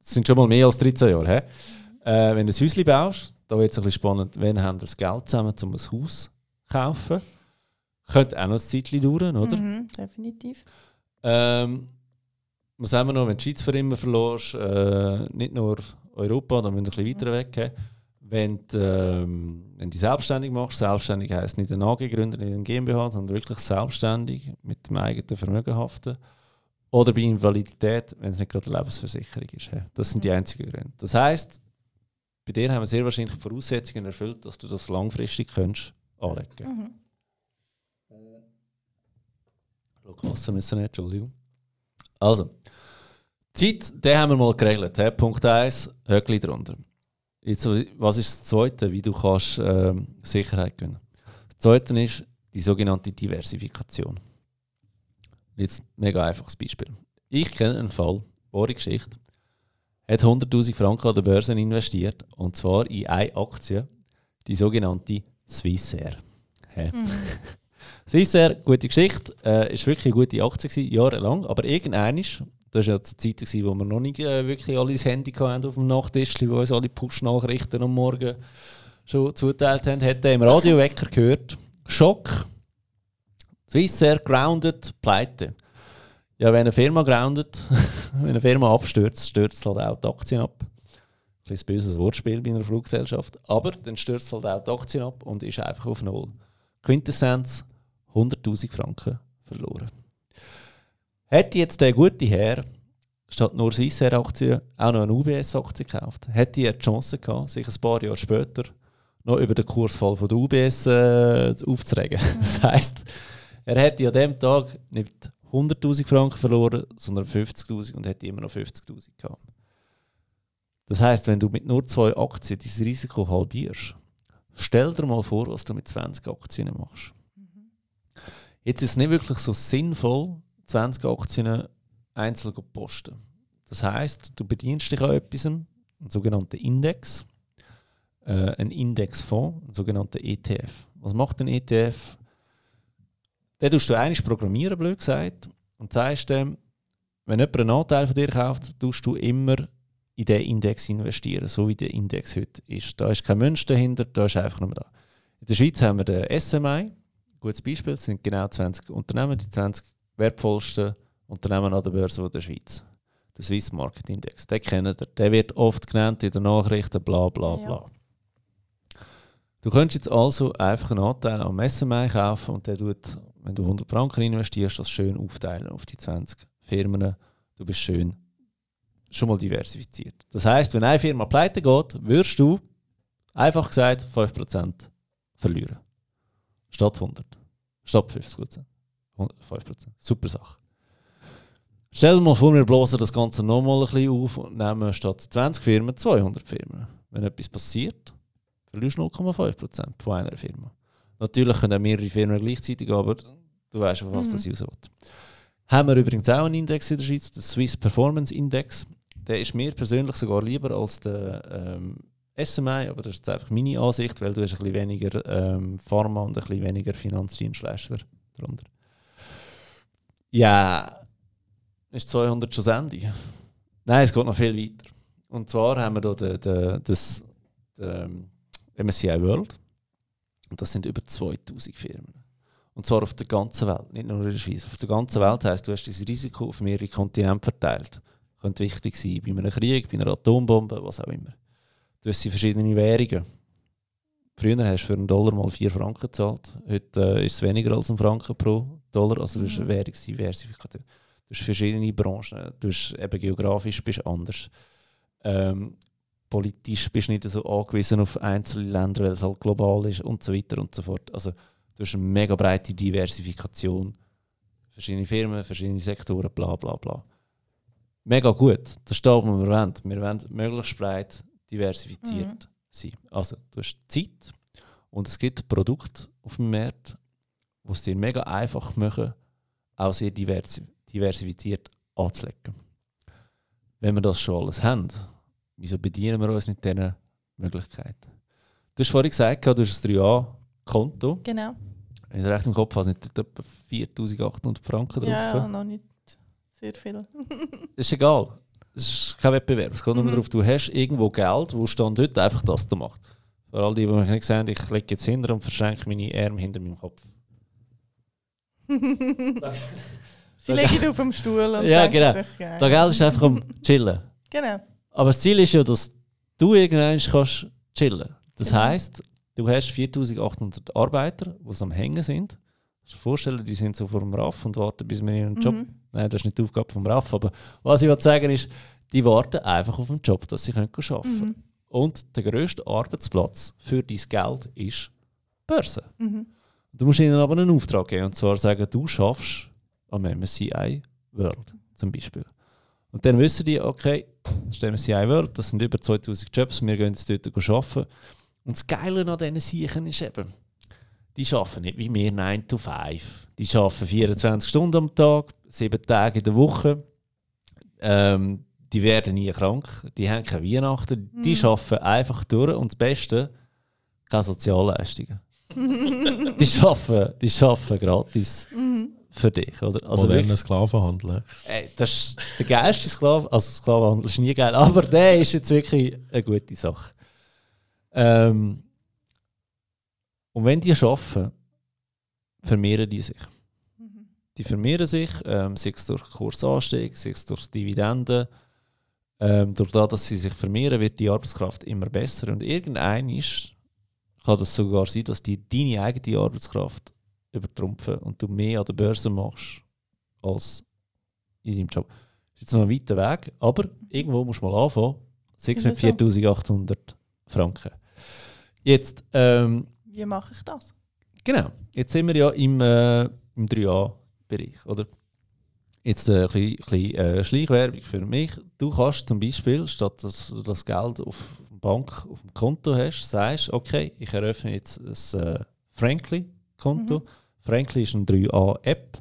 Das sind schon mal mehr als 13 Jahre. He? Äh, wenn du ein Häuschen baust, da wird es ein bisschen spannend, wenn haben das Geld zusammen, um ein Haus zu kaufen. Könnte auch noch ein Zeitchen dauern, oder? Mhm, definitiv. Ähm, was haben wir noch, wenn die Schweiz für immer verlorst, äh, nicht nur Europa, dann müssen wir ein bisschen weiter weg. He. Wenn du ähm, wenn du selbstständig machst, selbstständig heisst nicht eine AG gründen, nicht eine GmbH, sondern wirklich selbstständig mit dem eigenen Vermögen haften. Oder bei Invalidität, wenn es nicht gerade eine Lebensversicherung ist. he. Das sind die einzigen Gründe. Das heisst, bei dir haben wir sehr wahrscheinlich die Voraussetzungen erfüllt, dass du das langfristig könntest anlegen Mhm. Schluck Wasser müssen nicht, Entschuldigung. Also, Zeit, den haben wir mal geregelt. he. Punkt 1, Höckli drunter. Jetzt, was ist das Zweite, wie du kannst ähm, Sicherheit gewinnen? Das Zweite ist die sogenannte Diversifikation. Jetzt mega einfaches Beispiel. Ich kenne einen Fall, wahre Geschichte, hat 100'000 Franken an der Börse investiert und zwar in eine Aktie, die sogenannte Swissair. Hä? Swissair, gute Geschichte, äh, ist wirklich eine gute Aktie gewesen, jahrelang, aber irgendwann ist, das war ja zur Zeit, gewesen, wo wir noch nicht äh, wirklich alle das Handy hatten auf dem Nachttisch, wo uns alle Push-Nachrichten am Morgen schon zuteilt haben, hat er im Radiowecker gehört, Schock, Swissair grounded, pleite. Ja, wenn eine Firma grounded, wenn eine Firma abstürzt, stürzt halt auch die Aktien ab. Ein bisschen böses Wortspiel bei einer Fluggesellschaft. Aber dann stürzt halt auch die Aktien ab und ist einfach auf Null. Quintessenz, 100'000 Franken verloren. Hätte jetzt der gute Herr statt nur Swissair-Aktien auch noch eine UBS-Aktie gekauft, hätte er die Chance gehabt, sich ein paar Jahre später noch über den Kursfall von der UBS äh, aufzuregen. Das heisst, er hätte an dem Tag nicht 100'000 Franken verloren, sondern 50'000 und hätte immer noch 50'000 gehabt. Das heißt, wenn du mit nur zwei Aktien dieses Risiko halbierst, stell dir mal vor, was du mit 20 Aktien machst. Jetzt ist es nicht wirklich so sinnvoll, 20 Aktien einzeln zu posten. Das heißt, du bedienst dich an etwas, einen sogenannten Index, äh, einen Indexfonds, einen sogenannten ETF. Was macht ein ETF? Den tust du eigentlich programmieren, blöd gesagt, und sagst dem, wenn jemand einen Anteil von dir kauft, tust du immer in diesen Index investieren, so wie der Index heute ist. Da ist kein Mensch dahinter, da ist einfach nur da. In der Schweiz haben wir den SMI, gutes Beispiel, das sind genau 20 Unternehmen, die 20 wertvollsten Unternehmen an der Börse der Schweiz. Der Swiss Market Index, den kennt ihr. Der wird oft genannt in den Nachrichten, bla bla bla. Ja. Du könntest jetzt also einfach einen Anteil am SMI kaufen und der tut, wenn du 100 Franken investierst, das schön aufteilen auf die 20 Firmen. Du bist schön schon mal diversifiziert. Das heißt, wenn eine Firma pleite geht, wirst du einfach gesagt 5% verlieren. Statt 100. Statt 50%. 5%. Super Sache. Stell dir mal vor, wir bloßen das Ganze nochmal ein bisschen auf und nehmen statt 20 Firmen 200 Firmen. Wenn etwas passiert, verlierst du 0,5% von einer Firma. Natürlich können mehrere Firmen gleichzeitig, aber du weißt, auf was Mhm. das auswirkt. Haben wir übrigens auch einen Index in der Schweiz, den Swiss Performance Index. Der ist mir persönlich sogar lieber als der ähm, SMI, aber das ist jetzt einfach meine Ansicht, weil du hast ein bisschen weniger ähm, Pharma und ein bisschen weniger Finanzdienstleister darunter. Ja, ist 200 schon Ende? Nein, es geht noch viel weiter. Und zwar haben wir hier den, den, das den MSCI World. Und das sind über 2000 Firmen. Und zwar auf der ganzen Welt, nicht nur in der Schweiz. Auf der ganzen Welt heisst, du hast das Risiko auf mehrere Kontinente verteilt. Könnte wichtig sein bei einem Krieg, bei einer Atombombe, was auch immer. Du hast verschiedene Währungen. Früher hast du für einen Dollar mal 4 Franken gezahlt. Heute äh, ist es weniger als ein Franken pro Dollar. Also du hast eine Währungsdiversifikation. Du hast verschiedene Branchen. Du hast eben geografisch bist anders. Ähm, politisch bist du nicht so angewiesen auf einzelne Länder, weil es halt global ist und so weiter und so fort. Also du hast eine mega breite Diversifikation. Verschiedene Firmen, verschiedene Sektoren, bla bla bla. Mega gut. Das ist das, was wir wollen. Wir wollen möglichst breit diversifiziert sein. Also du hast Zeit und es gibt Produkte auf dem Markt, die es dir mega einfach machen, auch sehr diversi diversifiziert anzulegen. Wenn wir das schon alles haben, wieso bedienen wir uns nicht diesen Möglichkeiten? Du hast vorhin gesagt, du hast ein 3A-Konto. Genau. Ich es recht im Kopf habe, sind dort etwa 4800 Franken drauf. Ja, noch nicht sehr viel. Das ist egal. Es ist kein Wettbewerb. Es geht nur Mhm. darauf, du hast irgendwo Geld, wo stand heute einfach das da macht. Für all die, die mich nicht sehen, ich lege jetzt hinter und verschränke meine Arme hinter meinem Kopf. Sie liegen auf dem Stuhl und Ja, genau. sich, ja. Da Geld ist einfach am Chillen. Genau. Aber das Ziel ist ja, dass du irgendwann kannst chillen Das Genau. heisst, du hast 4800 Arbeiter, die am Hängen sind. Kannst dir vorstellen, die sind so vor dem RAF und warten, bis wir ihren Job. Mhm. Nein, das ist nicht die Aufgabe vom RAF, aber was ich will sagen ist, die warten einfach auf den Job, dass sie können arbeiten können. Mhm. Und der grösste Arbeitsplatz für dein Geld ist die Börse. Mhm. Du musst ihnen aber einen Auftrag geben und zwar sagen, du schaffst am MSCI World zum Beispiel. Und dann wissen die, okay, das ist MSCI World, das sind über 2000 Jobs, wir gehen jetzt dort arbeiten. Und das Geile an diesen Siechen ist eben, die arbeiten nicht wie wir 9 to 5. Die arbeiten 24 Stunden am Tag, 7 Tage in der Woche. Ähm, die werden nie krank, die haben keine Weihnachten, die Mhm. arbeiten einfach durch und das Beste, keine Sozialleistungen. die arbeiten, die arbeiten gratis Mhm. Für dich. Oder? Also Moderner Sklavenhandel. ey, das ist der geilste Sklave, also Sklavenhandel ist nie geil, aber der ist jetzt wirklich eine gute Sache. Ähm, und wenn die arbeiten, vermehren die sich. Mhm. Die vermehren sich, ähm, sei es durch Kursanstieg, sei es durch Dividenden. Ähm, durch das, dass sie sich vermehren, wird die Arbeitskraft immer besser. Und irgendein ist, kann das sogar sein, dass die deine eigene Arbeitskraft übertrumpfen und du mehr an der Börse machst als in deinem Job. Das ist jetzt noch ein weiter Weg, aber irgendwo musst du mal anfangen. Sei es Ist mit das so? 4800 Franken. Jetzt, ähm, Wie mache ich das? Genau. Jetzt sind wir ja im, äh, im 3a-Bereich, oder? Jetzt äh, ein bisschen äh, Schleichwerbung für mich. Du kannst zum Beispiel, statt dass du das Geld auf der Bank, auf dem Konto hast, sagst, okay, ich eröffne jetzt ein äh, Frankly-Konto. Mhm. Frankly ist eine 3a-App,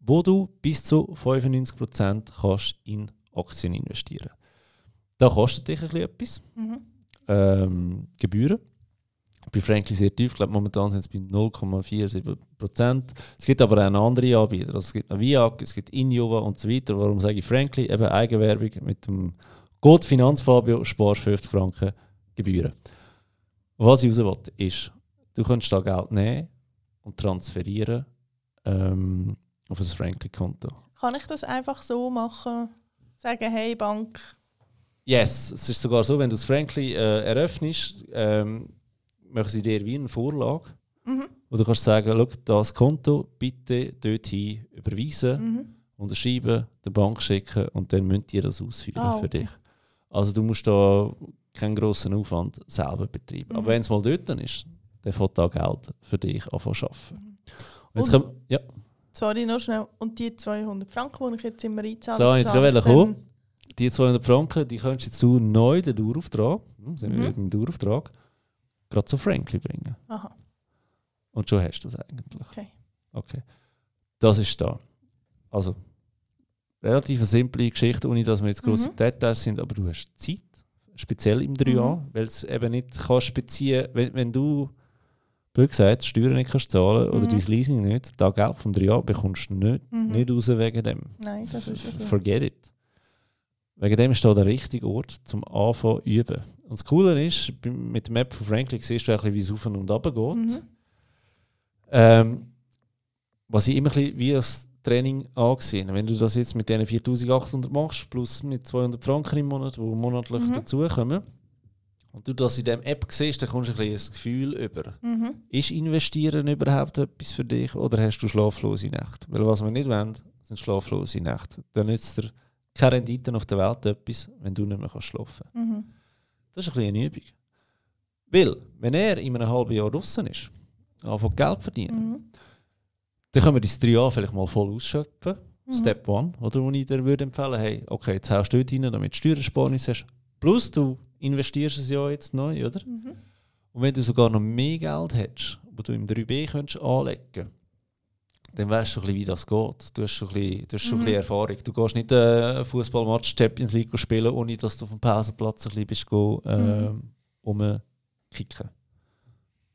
wo du bis zu 95% kannst in Aktien investieren Da kostet dich ein bisschen etwas Mhm. ähm, Gebühren. Bei Frankly sehr tief, ich glaube momentan sind es bei 0,47%. Es gibt aber auch andere Anbieter. Also es gibt noch Viag, es gibt Injova und so weiter. Warum sage ich Frankly? Eben Eigenwerbung mit dem Code Finanzfabio sparst 50 Franken Gebühren. Was ich raus will, ist, du kannst da Geld nehmen und transferieren ähm, auf ein Frankly-Konto. Kann ich das einfach so machen? Sagen, hey Bank, Yes, es ist sogar so, wenn du das Frankly äh, eröffnest, ähm, machen sie dir wie eine Vorlage. mhm. Wo du kannst sagen, schau, das Konto bitte dorthin überweisen, Mhm. unterschreiben, der Bank schicken und dann müsst ihr das ausführen Ah, für okay. dich. Also du musst da keinen grossen Aufwand selber betreiben. Mhm. Aber wenn es mal dort dann ist, dann fängt da Geld für dich anfangen zu arbeiten. Mhm. Und jetzt kommen, ja, sorry, noch schnell. Und die 200 Franken, die ich jetzt immer einzahle, Da jetzt gerade kommen. die 200 Franken, die könntest jetzt du neu den Dauerauftrag, hm, sind wir Mhm. wieder beim Dauerauftrag, gerade zu Frankly bringen. Aha, Und schon hast du das eigentlich. okay. Okay. Das ist da. Also, relativ eine simple Geschichte, ohne dass wir jetzt grosse Mhm. Details sind, aber du hast Zeit, speziell im 3a, Mhm. weil es eben nicht kannst beziehen, wenn, wenn du, blöd gesagt, Steuern nicht kannst zahlen oder Mhm. dein Leasing nicht, da Geld vom 3a bekommst du nicht, Mhm. nicht raus wegen dem. Nein, das ist so. Forget it. Wegen dem ist da der richtige Ort zum Anfangen zu üben. Und das Coole ist, mit der Map von Franklin siehst du ein bisschen, wie es auf und runter geht. Mhm. Ähm, was ich immer ein bisschen wie als Training angesehen Wenn du das jetzt mit diesen 4800 machst, plus mit 200 Franken im Monat, die monatlich Mhm. dazukommen, und du das in dieser App siehst, dann kommst du ein bisschen ein Gefühl über. Mhm. Ist Investieren überhaupt etwas für dich oder hast du schlaflose Nächte? Weil was wir nicht wollen, sind schlaflose Nächte. Dann nützt dir keine Rendite auf der Welt etwas, wenn du nicht mehr kannst schlafen Mhm. Das ist ein bisschen eine Übung. Weil, wenn er in einem halben Jahr draußen ist, anfängt Geld verdienen, Mhm. dann können wir das 3 Jahre vielleicht mal voll ausschöpfen. Mhm. Step 1. Oder wo ich dir würde empfehlen, hey, okay, jetzt haust du dort rein, damit du Steuersparnis hast. Plus du investierst es ja jetzt neu, oder? Mhm. Und wenn du sogar noch mehr Geld hättest, wo du im 3B könntest anlegen dann weißt du schon ein wie das geht. Du hast schon ein bisschen, du hast schon ein Mhm. bisschen Erfahrung. Du gehst nicht äh, einen Fußballmatch Champions League spielen, ohne dass du auf dem Pausenplatz ein bisschen bist go, äh, rumkicken.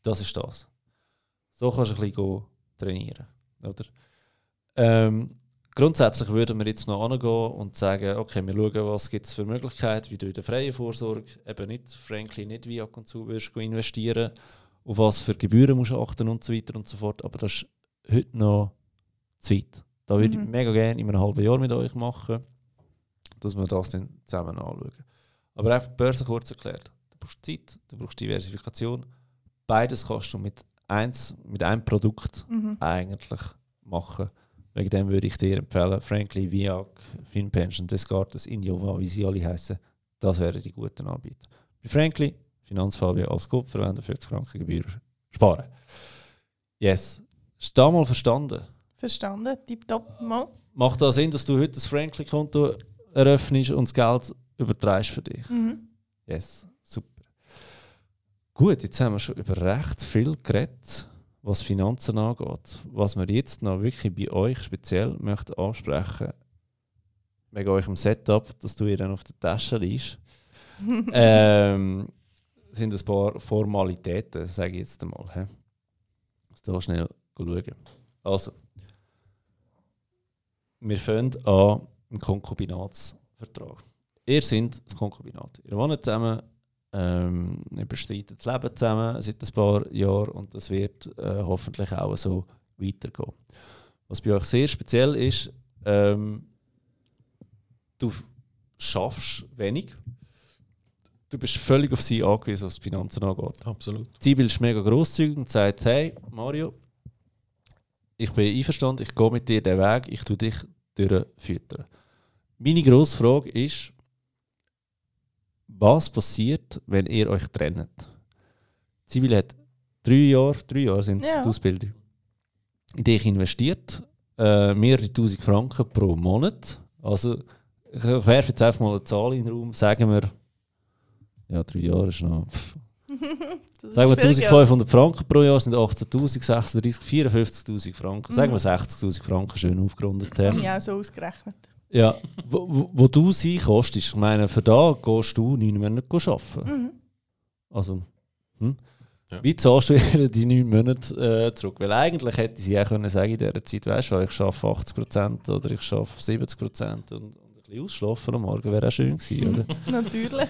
Das ist das. So kannst du ein bisschen go trainieren. Oder? Ähm, grundsätzlich würden wir jetzt noch angehen und sagen, okay, wir schauen, was gibt es für Möglichkeiten, wie du in der freien Vorsorge eben nicht, Frankly, nicht wie ab und zu wirst investieren, auf was für Gebühren musst du achten und so weiter und so fort. Aber das ist heute noch zu weit. Da würde ich Mhm. mega gerne in einem halben Jahr mit euch machen, dass wir das dann zusammen anschauen. Aber einfach die Börse kurz erklärt. Du brauchst Zeit, du brauchst Diversifikation. Beides kannst du mit, eins, mit einem Produkt Mhm. eigentlich machen. Wegen dem würde ich dir empfehlen, Frankly, Viag, FinPension, Descartes, Indiova, wie sie alle heißen, das wären die guten Anbieter. Bei Frankly, Finanzfabio als Kopf verwenden, 40 Franken Gebühr sparen. Yes. Hast du das mal verstanden? Verstanden? Tipptopp. Mal. Macht das Sinn, dass du heute das Frankly-Konto eröffnest und das Geld übertreibst für dich? Mhm. Yes, super. Gut, jetzt haben wir schon über recht viel geredet, was Finanzen angeht. Was wir jetzt noch wirklich bei euch speziell möchten ansprechen, wegen eurem Setup, das du ihr dann auf der Tasche liest, ähm, sind ein paar Formalitäten, sage ich jetzt einmal. He? Muss da schnell schauen. Also, wir fangen an im Konkubinatsvertrag. Ihr seid das Konkubinat. Ihr wohnt zusammen, ähm, ihr bestreitet das Leben zusammen seit ein paar Jahren und das wird äh, hoffentlich auch so weitergehen. Was bei euch sehr speziell ist, ähm, du schaffst wenig. Du bist völlig auf sie angewiesen, was die Finanzen angeht. Absolut. Sibyl ist mega grosszügig und sagt: Hey, Mario, ich bin einverstanden, ich gehe mit dir den Weg, ich tue dich durchfüttern. Meine grosse Frage ist, was passiert, wenn ihr euch trennt? Sibyl hat drei Jahre, drei Jahre sind es Ja. die Ausbildung, in die ich investiert, äh, mehrere tausend Franken pro Monat. Also, ich werfe jetzt einfach mal eine Zahl in den Raum, sagen wir, ja, drei Jahre ist noch. pff, Sagen wir ist viel Geld. 1500 Franken pro Jahr sind 18.000, 36, 54.000 Franken. Sagen wir 60.000 Franken schön aufgerundet. Habe haben. auch so ausgerechnet. Ja, wo, wo, du sie kostest, ich meine, für da gehst du neun Monate arbeiten. Mhm. Also, hm? Ja. wie zahlst du ihr die neun Monate äh, zurück? Weil eigentlich hätte sie ja können sagen in dieser Zeit, weißt du, ich arbeite 80% oder ich arbeite 70% und, und ein bisschen ausschlafen am Morgen wäre auch schön gewesen, oder? Natürlich.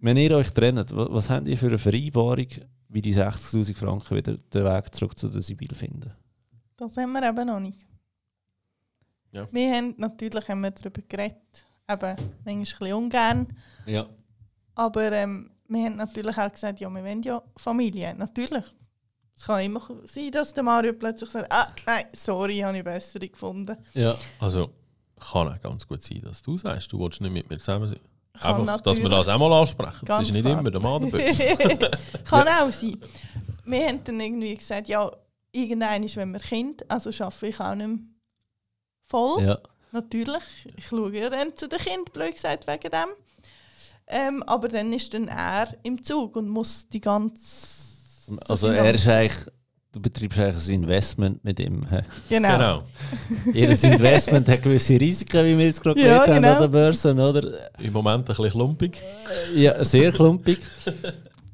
Wenn ihr euch trennt, wa- was habt ihr für eine Vereinbarung, wie die 60'000 Franken wieder den Weg zurück zu der Sibyl finden? das haben wir eben noch nicht. Ja. Wir haben natürlich haben wir darüber geredet. Eben, manchmal ein bisschen ungern. Ja. Aber ähm, wir haben natürlich auch gesagt, ja, wir wollen ja Familie. Natürlich. Es kann immer sein, dass der Mario plötzlich sagt, ah, nein, sorry, habe ich bessere gefunden. Ja. Also, kann auch ganz gut sein, dass du sagst, du willst nicht mit mir zusammen sein. Kann Einfach, dass wir das auch mal ansprechen. Das ist nicht klar. immer der Mann der. Kann auch sein. Wir haben dann irgendwie gesagt, ja, irgendein ist, wenn wir Kind, also arbeite ich auch nicht mehr voll. ja. Natürlich. Ich schaue ja dann zu den Kindern, blöd gesagt, wegen dem. Ähm, aber dann ist dann er im Zug und muss die ganze... Also er ist eigentlich, du betreibst eigentlich ein Investment mit ihm. Genau. Genau. Jedes Investment hat gewisse Risiken, wie wir jetzt gerade Ja, gelernt haben genau. an der Börse, oder? Im Moment ein bisschen klumpig. Ja, sehr klumpig.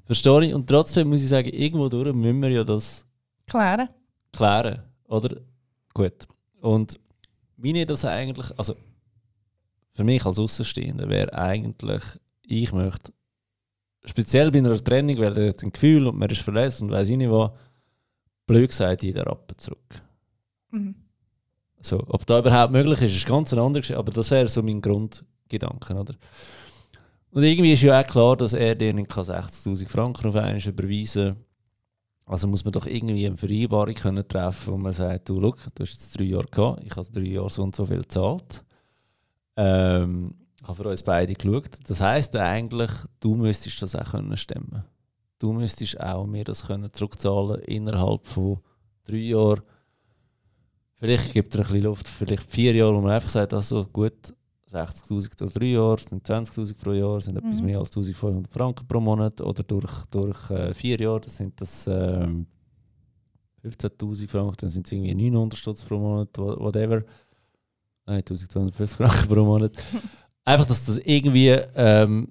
Verstehe ich. Und trotzdem muss ich sagen, irgendwo durch müssen wir ja das Klären. klären, oder? Gut. Und ich das eigentlich, also für mich als Außenstehender wäre eigentlich, ich möchte, speziell bei einer Trennung, weil er hat ein Gefühl und man ist verletzt und weiß ich nicht was, blöd gesagt, jeder Rappen zurück. Mhm. So, ob das überhaupt möglich ist, ist ganz eine andere Geschichte, aber das wäre so mein Grundgedanke, oder? Und irgendwie ist ja auch klar, dass er dir nicht 60'000 Franken auf einmal überweisen kann. Also muss man doch irgendwie eine Vereinbarung können treffen, wo man sagt, du, look, du hast jetzt drei Jahre gehabt, ich habe drei Jahre so und so viel gezahlt. Ähm, habe für uns beide geschaut. Das heisst eigentlich, du müsstest das auch können stemmen. Du müsstest auch mir das können zurückzahlen innerhalb von drei Jahren. Vielleicht gibt er ein bisschen Luft, vielleicht vier Jahre, wo man einfach sagt, also gut, 60'000 durch drei Jahre sind 20'000 pro Jahr, sind etwas Mhm. mehr als 1500 Franken pro Monat. Oder durch, durch äh, vier Jahre das sind das ähm, 15'000 Franken, dann sind es irgendwie 900 Stutz pro Monat, wha- whatever. Nein, 1250 Franken pro Monat. Einfach, dass das irgendwie ähm,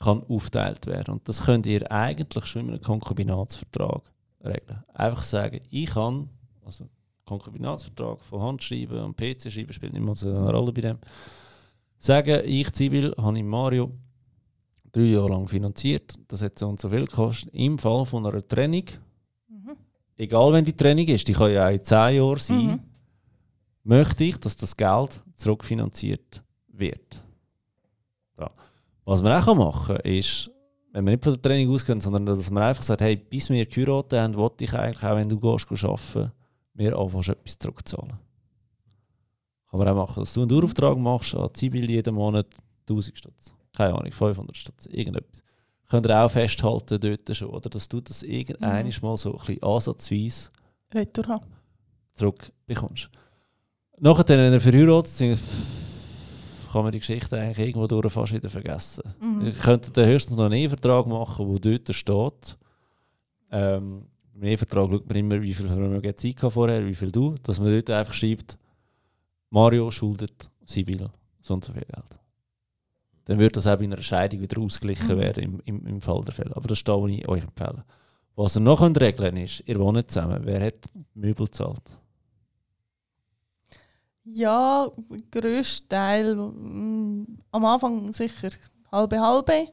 kann aufteilt werden. Und das könnt ihr eigentlich schon in einem Konkubinatsvertrag regeln. Einfach sagen, ich kann, also Konkubinatsvertrag von Hand schreiben und PC schreiben, spielt nicht mal so eine Rolle bei dem. Sagen, ich Zivil habe ich Mario drei Jahre lang finanziert, das hat so und so viel gekostet. Im Fall von einer Trennung, Mhm. egal wenn die Trennung ist, die kann ja auch in zehn Jahren sein, Mhm. möchte ich, dass das Geld zurückfinanziert wird. Ja. Was man auch machen kann, ist, wenn wir nicht von der Training ausgehen, sondern dass man einfach sagt, hey, bis wir geheiratet haben, wollte ich eigentlich auch, wenn du gehst, arbeiten, mir anfängst, etwas zurückzahlen. Kann man auch machen, dass du einen Dauerauftrag machst an Zibil jeden Monat 1000 Stutz. Keine Ahnung, 500 Stutz, irgendetwas. Könnt ihr auch festhalten dort schon, oder? Dass du das irgendwann Mhm. mal so ein bisschen ansatzweise Retour zurückbekommst. Nachher, wenn ihr verheiratet seid, kann man die Geschichte eigentlich irgendwo durch fast wieder vergessen. Mhm. Ihr könnt dann höchstens noch einen Ehevertrag machen, wo dort steht. Ähm, Im Ehevertrag schaut man immer, wie viel Vermögen Zeit vorher, wie viel du. Dass man dort einfach schreibt, Mario schuldet Sibyl so und so viel Geld. Dann wird das auch bei einer Scheidung wieder ausgeglichen Mhm. werden im, im, im Fall der Fälle. Aber das ist das, was ich euch empfehle. Was ihr noch könnt regeln ist, ihr wohnt zusammen. Wer hat Möbel gezahlt? Ja, grösster Teil. mm, am Anfang sicher halbe halbe,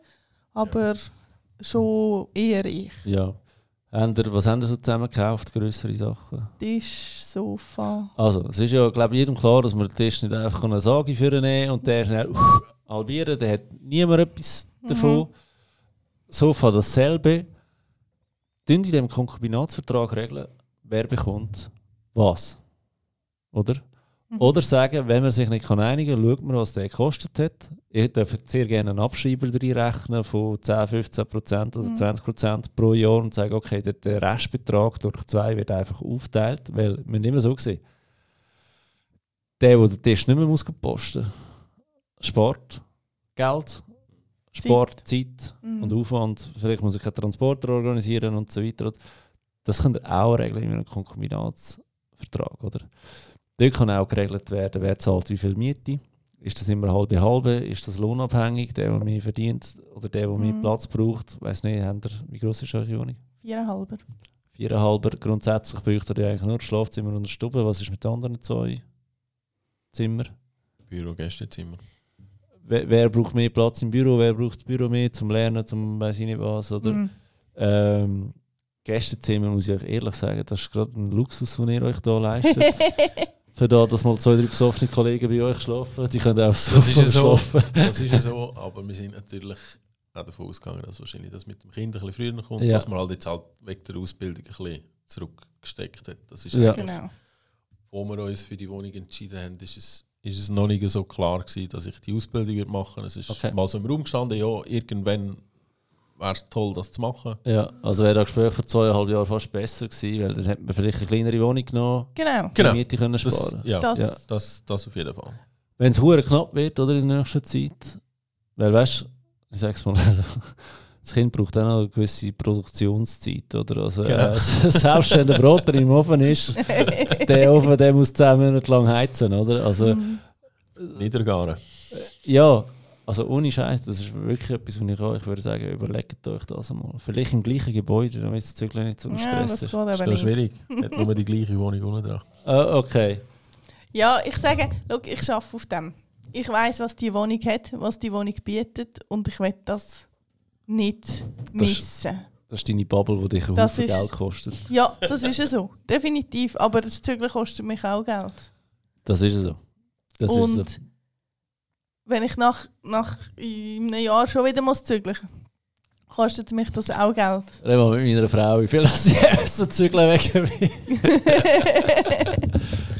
aber schon eher ich. Ja. Habt ihr, was haben ihr so zusammen gekauft, größere Sachen? Tisch, Sofa. Also, es ist ja, glaube jedem klar, dass man den Tisch nicht einfach eine Sage führen nehmen und der schnell uff, halbieren, dann hat niemand etwas davon. Sofa dasselbe. Tun in dem Konkubinatsvertrag regeln, wer bekommt was. Oder? Mhm. Oder sagen, wenn man sich nicht kann einigen kann, schaut man, was der gekostet hat. Ihr dürft sehr gerne einen Abschreiber reinrechnen von 10, 15 Prozent oder Mhm. 20 Prozent pro Jahr und sagen, okay, der, der Restbetrag durch zwei wird einfach aufgeteilt. Weil wir haben immer so gesehen, der, der den Tisch nicht mehr muss posten muss, spart Geld, spart Zeit, Mhm. und Aufwand. Vielleicht muss ich keinen Transporter organisieren und so weiter. Das könnt ihr auch regeln in einem Konkubinatsvertrag, oder? Dort kann auch geregelt werden, wer zahlt wie viel Miete. Ist das immer halbe halbe? Ist das lohnabhängig? Der, der mehr verdient oder der, der mehr Mhm. Platz braucht? Weiß nicht, habt ihr, wie groß ist eure Wohnung? Viereinhalber. Viereinhalber. Grundsätzlich bräuchte ihr eigentlich nur das Schlafzimmer und eine Stube. Was ist mit den anderen zwei Zimmer? Büro, Gästezimmer. Wer, wer braucht mehr Platz im Büro? Wer braucht das Büro mehr zum Lernen, zum weiß ich nicht was? Oder? Mhm. Ähm, Gästezimmer muss ich euch ehrlich sagen, das ist gerade ein Luxus, den ihr euch hier leistet. Für da, dass mal zwei, drei besoffene Kollegen bei euch schlafen. Die können auch aufs Das ist Sofa ja so. schlafen. Das ist ja so, aber wir sind natürlich auch davon ausgegangen, dass wahrscheinlich das mit dem Kind ein bisschen früher kommt, Ja. dass man halt jetzt halt wegen der Ausbildung ein bisschen zurückgesteckt hat. Das ist Ja. genau. wo wir uns für die Wohnung entschieden haben, ist es, ist es noch nicht so klar gewesen, dass ich die Ausbildung machen. Es ist Okay. mal so im Raum gestanden, ja, irgendwann wäre es toll, das zu machen. Ja, also wäre das Gespräch vor zweieinhalb Jahren fast besser gewesen, weil dann hätte man vielleicht eine kleinere Wohnung genommen, Genau. Genau. die Miete können Das, sparen. ja, Das- das, das, das auf jeden Fall. Wenn es hure knapp wird oder in der nächsten Zeit, weil weißt du, ich sag's mal, also, das Kind braucht auch noch eine gewisse Produktionszeit, oder? Also, Genau. äh, selbst wenn der Broter im Ofen ist, der Ofen der muss zehn Monate lang heizen, oder? Also, Mhm. Niedergaren. Ja, also ohne Scheiß, das ist wirklich etwas, was ich auch, ich würde sagen, überlegt euch das einmal. Vielleicht im gleichen Gebäude, damit das Zügel nicht so ein Ja, Stress das ist. Das ist nicht. schwierig. Hat nur die gleiche Wohnung unten dran. Ah, okay. Ja, ich sage, schau, ich arbeite auf dem. Ich weiß, was die Wohnung hat, was die Wohnung bietet und ich will das nicht missen. Das ist deine Bubble, die dich ein Das Haufen ist- Geld kostet. Ja, das ist ja so. Definitiv. Aber das Zügeln kostet mich auch Geld. Das ist so. Das und ist so. Wenn ich nach, nach einem Jahr schon wieder muss zügeln kostet mich das auch Geld. Reden wir mit meiner Frau, wie viel sie essen, zügeln wegen mir.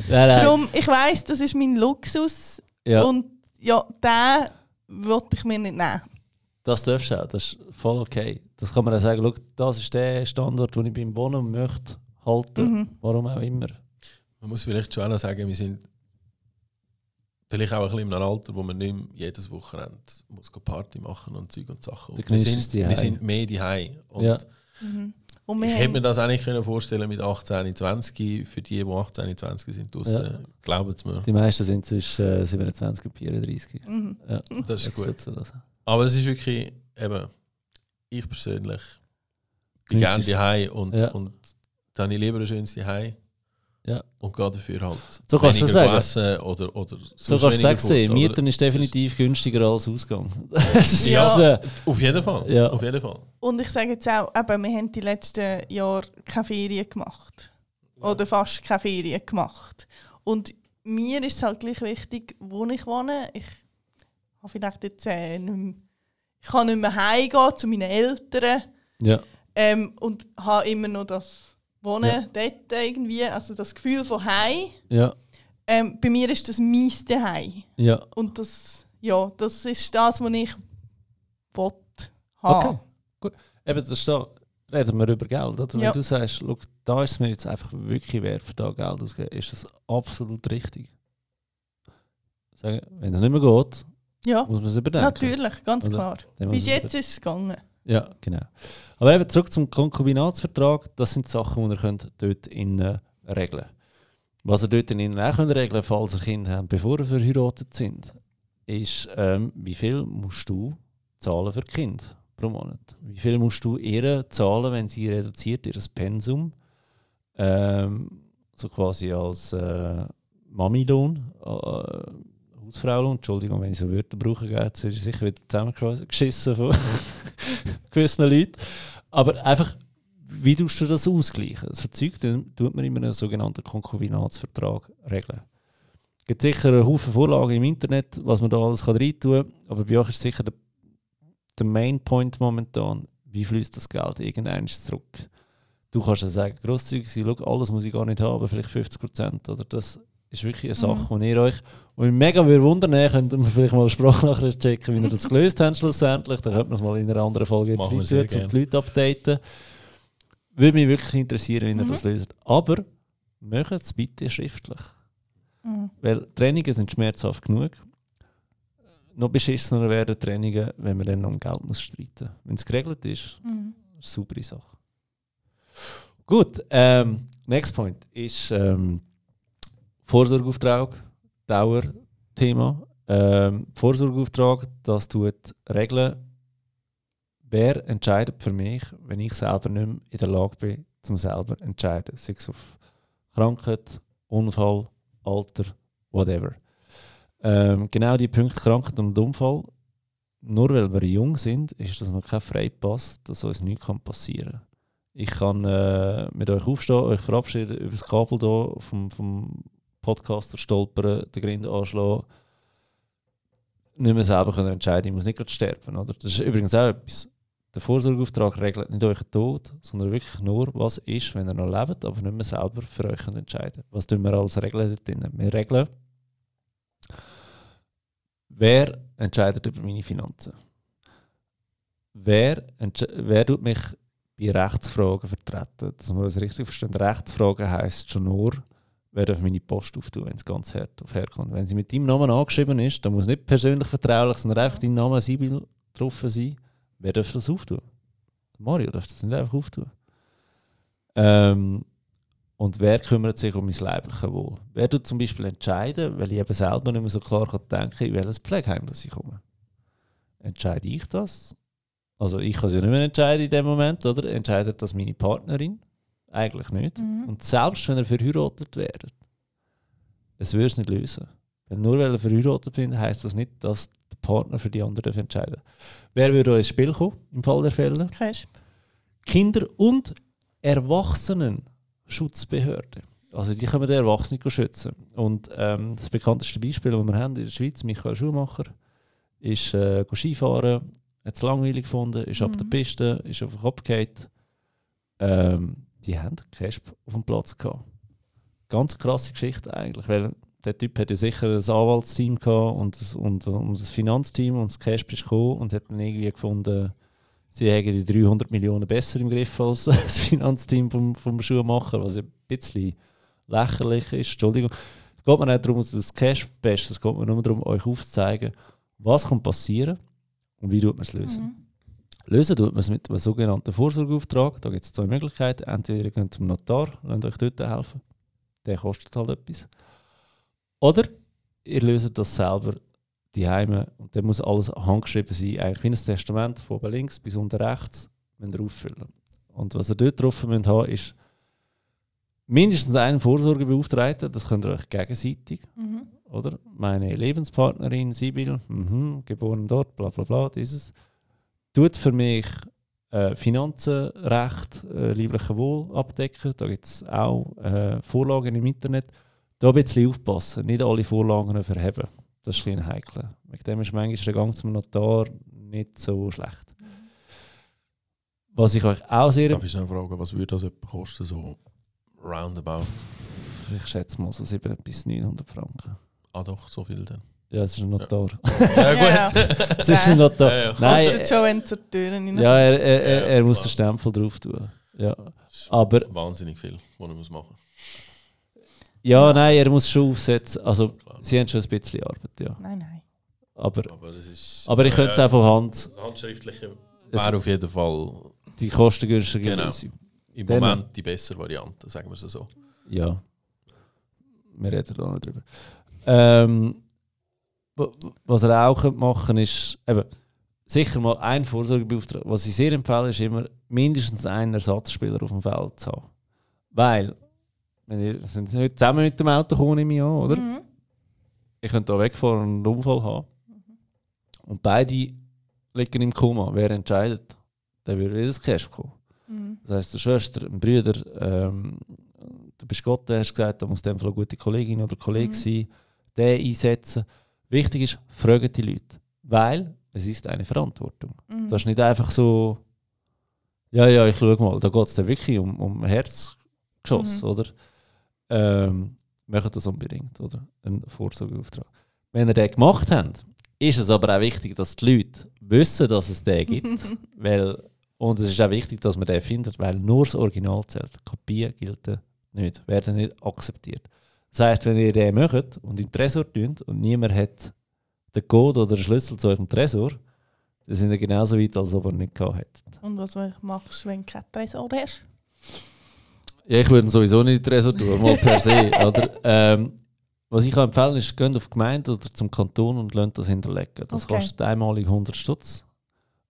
nein, nein. Darum, ich weiss, das ist mein Luxus Ja, und ja, den wollte ich mir nicht nehmen. das darfst du auch. Das ist voll okay. Das kann man auch sagen, schau, das ist der Standort, den ich beim Wohnen möchte halten. Mhm. Warum auch immer. Man muss vielleicht schon auch sagen, wir sind vielleicht auch ein bisschen in einem Alter, wo man nicht mehr jedes Wochenende muss Party machen und Zeug und Sachen. Und wir, sind, die wir sind mehr die Und Ja. Mhm. Und ich hätte mir das eigentlich können vorstellen mit 18, 20. Für die, die 18, 20 sind draussen, Ja. glauben es mir. Die meisten sind zwischen äh, 27 und 34. mhm. Ja, Das ist jetzt gut. Aber es ist wirklich, eben, ich persönlich bin gerne die und, Ja. und dann habe ich lieber ein schönes Zuhause. Ja. Und gehe dafür halt So kannst du sagen. essen oder, oder So kannst du sagen, oder? Mieten ist definitiv günstiger als Ausgang. Ja. äh, Auf jeden Fall. Ja. Auf jeden Fall. Und ich sage jetzt auch, eben, wir haben die letzten Jahre keine Ferien gemacht. Oder fast keine Ferien gemacht. Und mir ist es halt gleich wichtig, wo ich wohne. Ich habe vielleicht jetzt äh, nicht mehr, ich kann nicht mehr heimgehen zu meinen Eltern Ja. ähm, und habe immer noch das Wohnen Ja. dort irgendwie, also das Gefühl von Heim. Ja. Ähm, bei mir ist das mein Zuhause. Ja. Und das, ja, das ist das, was ich will haben. Okay. Gut. Eben, das ist da, reden wir über Geld. Oder? Ja. Wenn du sagst, schau, da ist es mir jetzt einfach wirklich wert, für da Geld auszugeben, ist das absolut richtig. Sagen, wenn es nicht mehr geht, Ja, muss man es überdenken. natürlich, ganz Oder? klar. Bis jetzt ist es gegangen. Ja, genau. Aber eben zurück zum Konkubinatsvertrag, das sind Sachen, die ihr könnt dort innen regeln Was ihr dort innen auch könnt regeln falls ihr Kinder habt, bevor ihr verheiratet sind, ist, ähm, wie viel musst du zahlen für Kinder pro Monat? Wie viel musst du ihr zahlen, wenn sie reduziert ihr Pensum, ähm, so quasi als äh, Mami-Lohn, äh, Hausfrau-Lohn, Entschuldigung, wenn ich so Wörter brauche, jetzt werde ich sicher wieder zusammengeschissen von gewissen Leuten. Aber einfach, wie tust du das ausgleichen? Das Verzeugt tut man immer einen sogenannten Konkubinatsvertrag regeln. Es gibt sicher einen Haufen Vorlagen im Internet, was man da alles reintun kann, aber bei euch ist sicher der, der Main Point momentan, wie fließt das Geld irgendwann zurück? Du kannst ja sagen, grosszügig sein, alles muss ich gar nicht haben, vielleicht 50% oder das ist wirklich eine Sache, wo ihr euch und mich mega würde wundern, äh, könnt ihr mir vielleicht mal eine Sprachnachricht checken, wie ihr das gelöst habt schlussendlich. Dann könnte man es mal in einer anderen Folge wir sehr um die Leute updaten. Würde mich wirklich interessieren, wie ihr Mhm. das löst. Aber macht es bitte schriftlich. Mhm. Weil Trainingen sind schmerzhaft genug. Noch beschissener werden Trainingen, wenn man dann noch um Geld muss streiten muss. Wenn es geregelt ist, Mhm. eine saubere Sache. Gut, ähm, next point ist ähm, Vorsorgeauftrag, Dauerthema. Ähm, Vorsorgeauftrag, das tut regeln, wer entscheidet für mich, wenn ich selber nicht mehr in der Lage bin, zum selber zu entscheiden. Sei es auf Krankheit, Unfall, Alter, whatever. Ähm, genau die Punkte Krankheit und Unfall, nur weil wir jung sind, ist das noch kein Freipass, dass uns nichts passieren kann. Ich kann äh, mit euch aufstehen, euch verabschieden, über das Kabel hier vom, vom Podcaster stolpern, den Grind anschlagen. Nicht mehr selber können entscheiden, ich muss nicht gerade sterben. Oder? Das ist übrigens auch etwas. Der Vorsorgeauftrag regelt nicht euren Tod, sondern wirklich nur, was ist, wenn ihr noch lebt, aber nicht mehr selber für euch könnt entscheiden Was tun wir als Regeln dort drin? Wir regeln, wer entscheidet über meine Finanzen? Wer, wer tut mich bei Rechtsfragen vertreten? Dass wir das richtig verstehen. Rechtsfragen heisst schon nur, wer darf meine Post auftun, wenn es ganz hart auf herkommt. Wenn sie mit deinem Namen angeschrieben ist, dann muss nicht persönlich vertraulich, sondern einfach dein Name Sibyl getroffen sein. Wer darf das auftun? Mario darf das nicht einfach auftun. Ähm, und wer kümmert sich um mein leibliches Wohl? Wer tut zum Beispiel entscheiden, weil ich eben selber nicht mehr so klar kann denken in welches Pflegeheim das ich komme? Entscheide ich das? Also ich kann es ja nicht mehr entscheiden in dem Moment, oder? Entscheidet das meine Partnerin? Eigentlich nicht. Mhm. Und selbst wenn ihr verheiratet werdet, es würde es nicht lösen. Weil nur weil ihr verheiratet bin, heisst das nicht, dass der Partner für die andere entscheiden. Wer würde ins Spiel kommen, im Fall der Fälle? Kesp. Kinder- und Erwachsenenschutzbehörde. Also die können den Erwachsenen schützen. Und ähm, das bekannteste Beispiel, das wir haben in der Schweiz, Michael Schumacher, ist äh, Skifahren, hat es langweilig gefunden, ist ab Mhm. der Piste, ist auf den Kopf gefallen. Ähm, die haben Kesp auf dem Platz gehabt. Ganz krasse Geschichte eigentlich, weil der Typ hat ja sicher ein Anwaltsteam gehabt und das, und, und das Finanzteam und das Kesp ist gekommen und hat dann irgendwie gefunden, sie haben die 300 Millionen besser im Griff als das Finanzteam vom, vom Schuhmacher, was ein bisschen lächerlich ist. Entschuldigung. Es geht mir nicht darum, dass das Cash best es geht mir nur darum, euch aufzuzeigen, was kann passieren und wie tut man es lösen. Mhm. Lösen tut man es mit einem sogenannten Vorsorgeauftrag. Da gibt es zwei Möglichkeiten. Entweder ihr geht zum Notar, lasst euch dort helfen. Der kostet halt etwas. Oder ihr löst das selber die Heime und dann muss alles handgeschrieben sein. Eigentlich wie ein Testament von oben links bis unten rechts müsst ihr auffüllen. Und was ihr dort drauf müsst haben, ist mindestens einen Vorsorgebeauftragten, das könnt ihr euch gegenseitig Mhm. oder? Meine Lebenspartnerin Sibyl, mhm, geboren dort, bla bla bla, dieses, tut für mich äh, Finanzen, Recht, äh, liebliche Wohl abdecken. Da gibt es auch äh, Vorlagen im Internet. da ein bisschen aufpassen, nicht alle Vorlagen verheben. Das ist ein heikel. Wegen dem ist manchmal der Gang zum Notar nicht so schlecht. Was ich euch auch sehr Darf ich noch fragen, was würde das etwa kosten, so roundabout? ich schätze mal so 700 bis 900 Franken. Ah doch, so viel dann. Ja, es ist ein Notar. Ja Ja, Es ist ein Notar. Ja, ja. Nein, Kostet schon, wenn du Tür rein ja, er, er, er, Ja, er muss den Stempel drauf tun. Ja. Aber Wahnsinnig viel, was er muss machen ja, nein, er muss schon aufsetzen. Also, Klar. sie haben schon ein bisschen Arbeit, ja. Nein, nein. Aber, Aber, das ist, aber ich könnte es Ja, auch von Hand Das Handschriftliche Es- wäre auf jeden Fall die kostengünstige Genau. Lösung. im Dann- Moment die bessere Variante, sagen wir es so. Ja. Wir reden da nicht drüber. Ähm, was er auch könnte machen ist, eben, sicher mal ein Vorsorgebeauftragter. Was ich sehr empfehle, ist immer mindestens einen Ersatzspieler auf dem Feld zu haben. Weil, wenn ihr sind heute zusammen mit dem Auto gekommen, nehme ich an, oder? Mhm. Ich könnte da wegfahren und einen Unfall haben. Und beide liegen im Koma. Wer entscheidet? Dann würde das Cash bekommen. Mhm. Das heisst, der Schwester, ein Bruder, ähm, du bist Gott, der hast gesagt, da muss dem eine gute Kollegin oder Kollege Mhm. sein, den einsetzen. Wichtig ist, fragen die Leute. Weil es ist eine Verantwortung. Mhm. Das ist nicht einfach so, ja, ja, ich schaue mal, da geht es dann wirklich um, um Herzgeschoss, Mhm. oder? Ähm, machen das unbedingt, oder? Ein Vorsorgeauftrag. Wenn ihr den gemacht habt, ist es aber auch wichtig, dass die Leute wissen, dass es den gibt. weil, und es ist auch wichtig, dass man den findet, weil nur das Original zählt. Kopien gilt nicht, werden nicht akzeptiert. Das heisst, wenn ihr den macht und in den Tresor tut und niemand hat den Code oder den Schlüssel zu eurem Tresor, dann sind ihr genauso weit, als ob ihr ihn nicht gehabt hättet. Und was machst du, wenn du keinen Tresor hast? Ja, ich würde ihn sowieso nicht in den Tresor tun, mal per se. Oder, ähm, was ich kann empfehlen ist, geht auf die Gemeinde oder zum Kanton und lasst das hinterlegen. Das Okay. kostet einmalig 100 Stutz.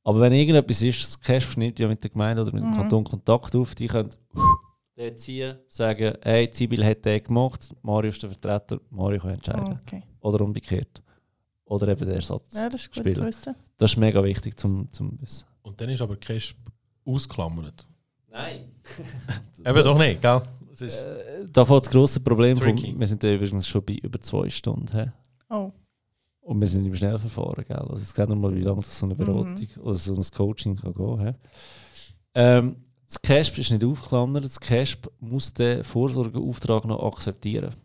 Aber wenn irgendetwas ist, das Cash nimmt ja mit der Gemeinde oder mit dem Mhm. Kanton Kontakt auf, die können den ziehen, sagen, hey, Zibil hat den gemacht, Mario ist der Vertreter, Mario kann entscheiden. Okay. Oder umgekehrt. Oder eben der Ersatz. Ja, das ist gut Spielen. zu wissen. Das ist mega wichtig zum, zum Wissen. Und dann ist aber Cash ausklammert. Nein. Eben doch nicht, gell? Das ist, Äh, da fängt das grosse Problem von, Tricky. wir sind ja übrigens schon bei über zwei Stunden. He? Oh. Und wir sind im Schnellverfahren, gell? Also jetzt geht noch mal, wie lange das so eine Beratung Mhm. oder so ein Coaching kann gehen. He? Ähm, das CASP ist nicht aufgeklammert, das CASP muss den Vorsorgeauftrag noch akzeptieren.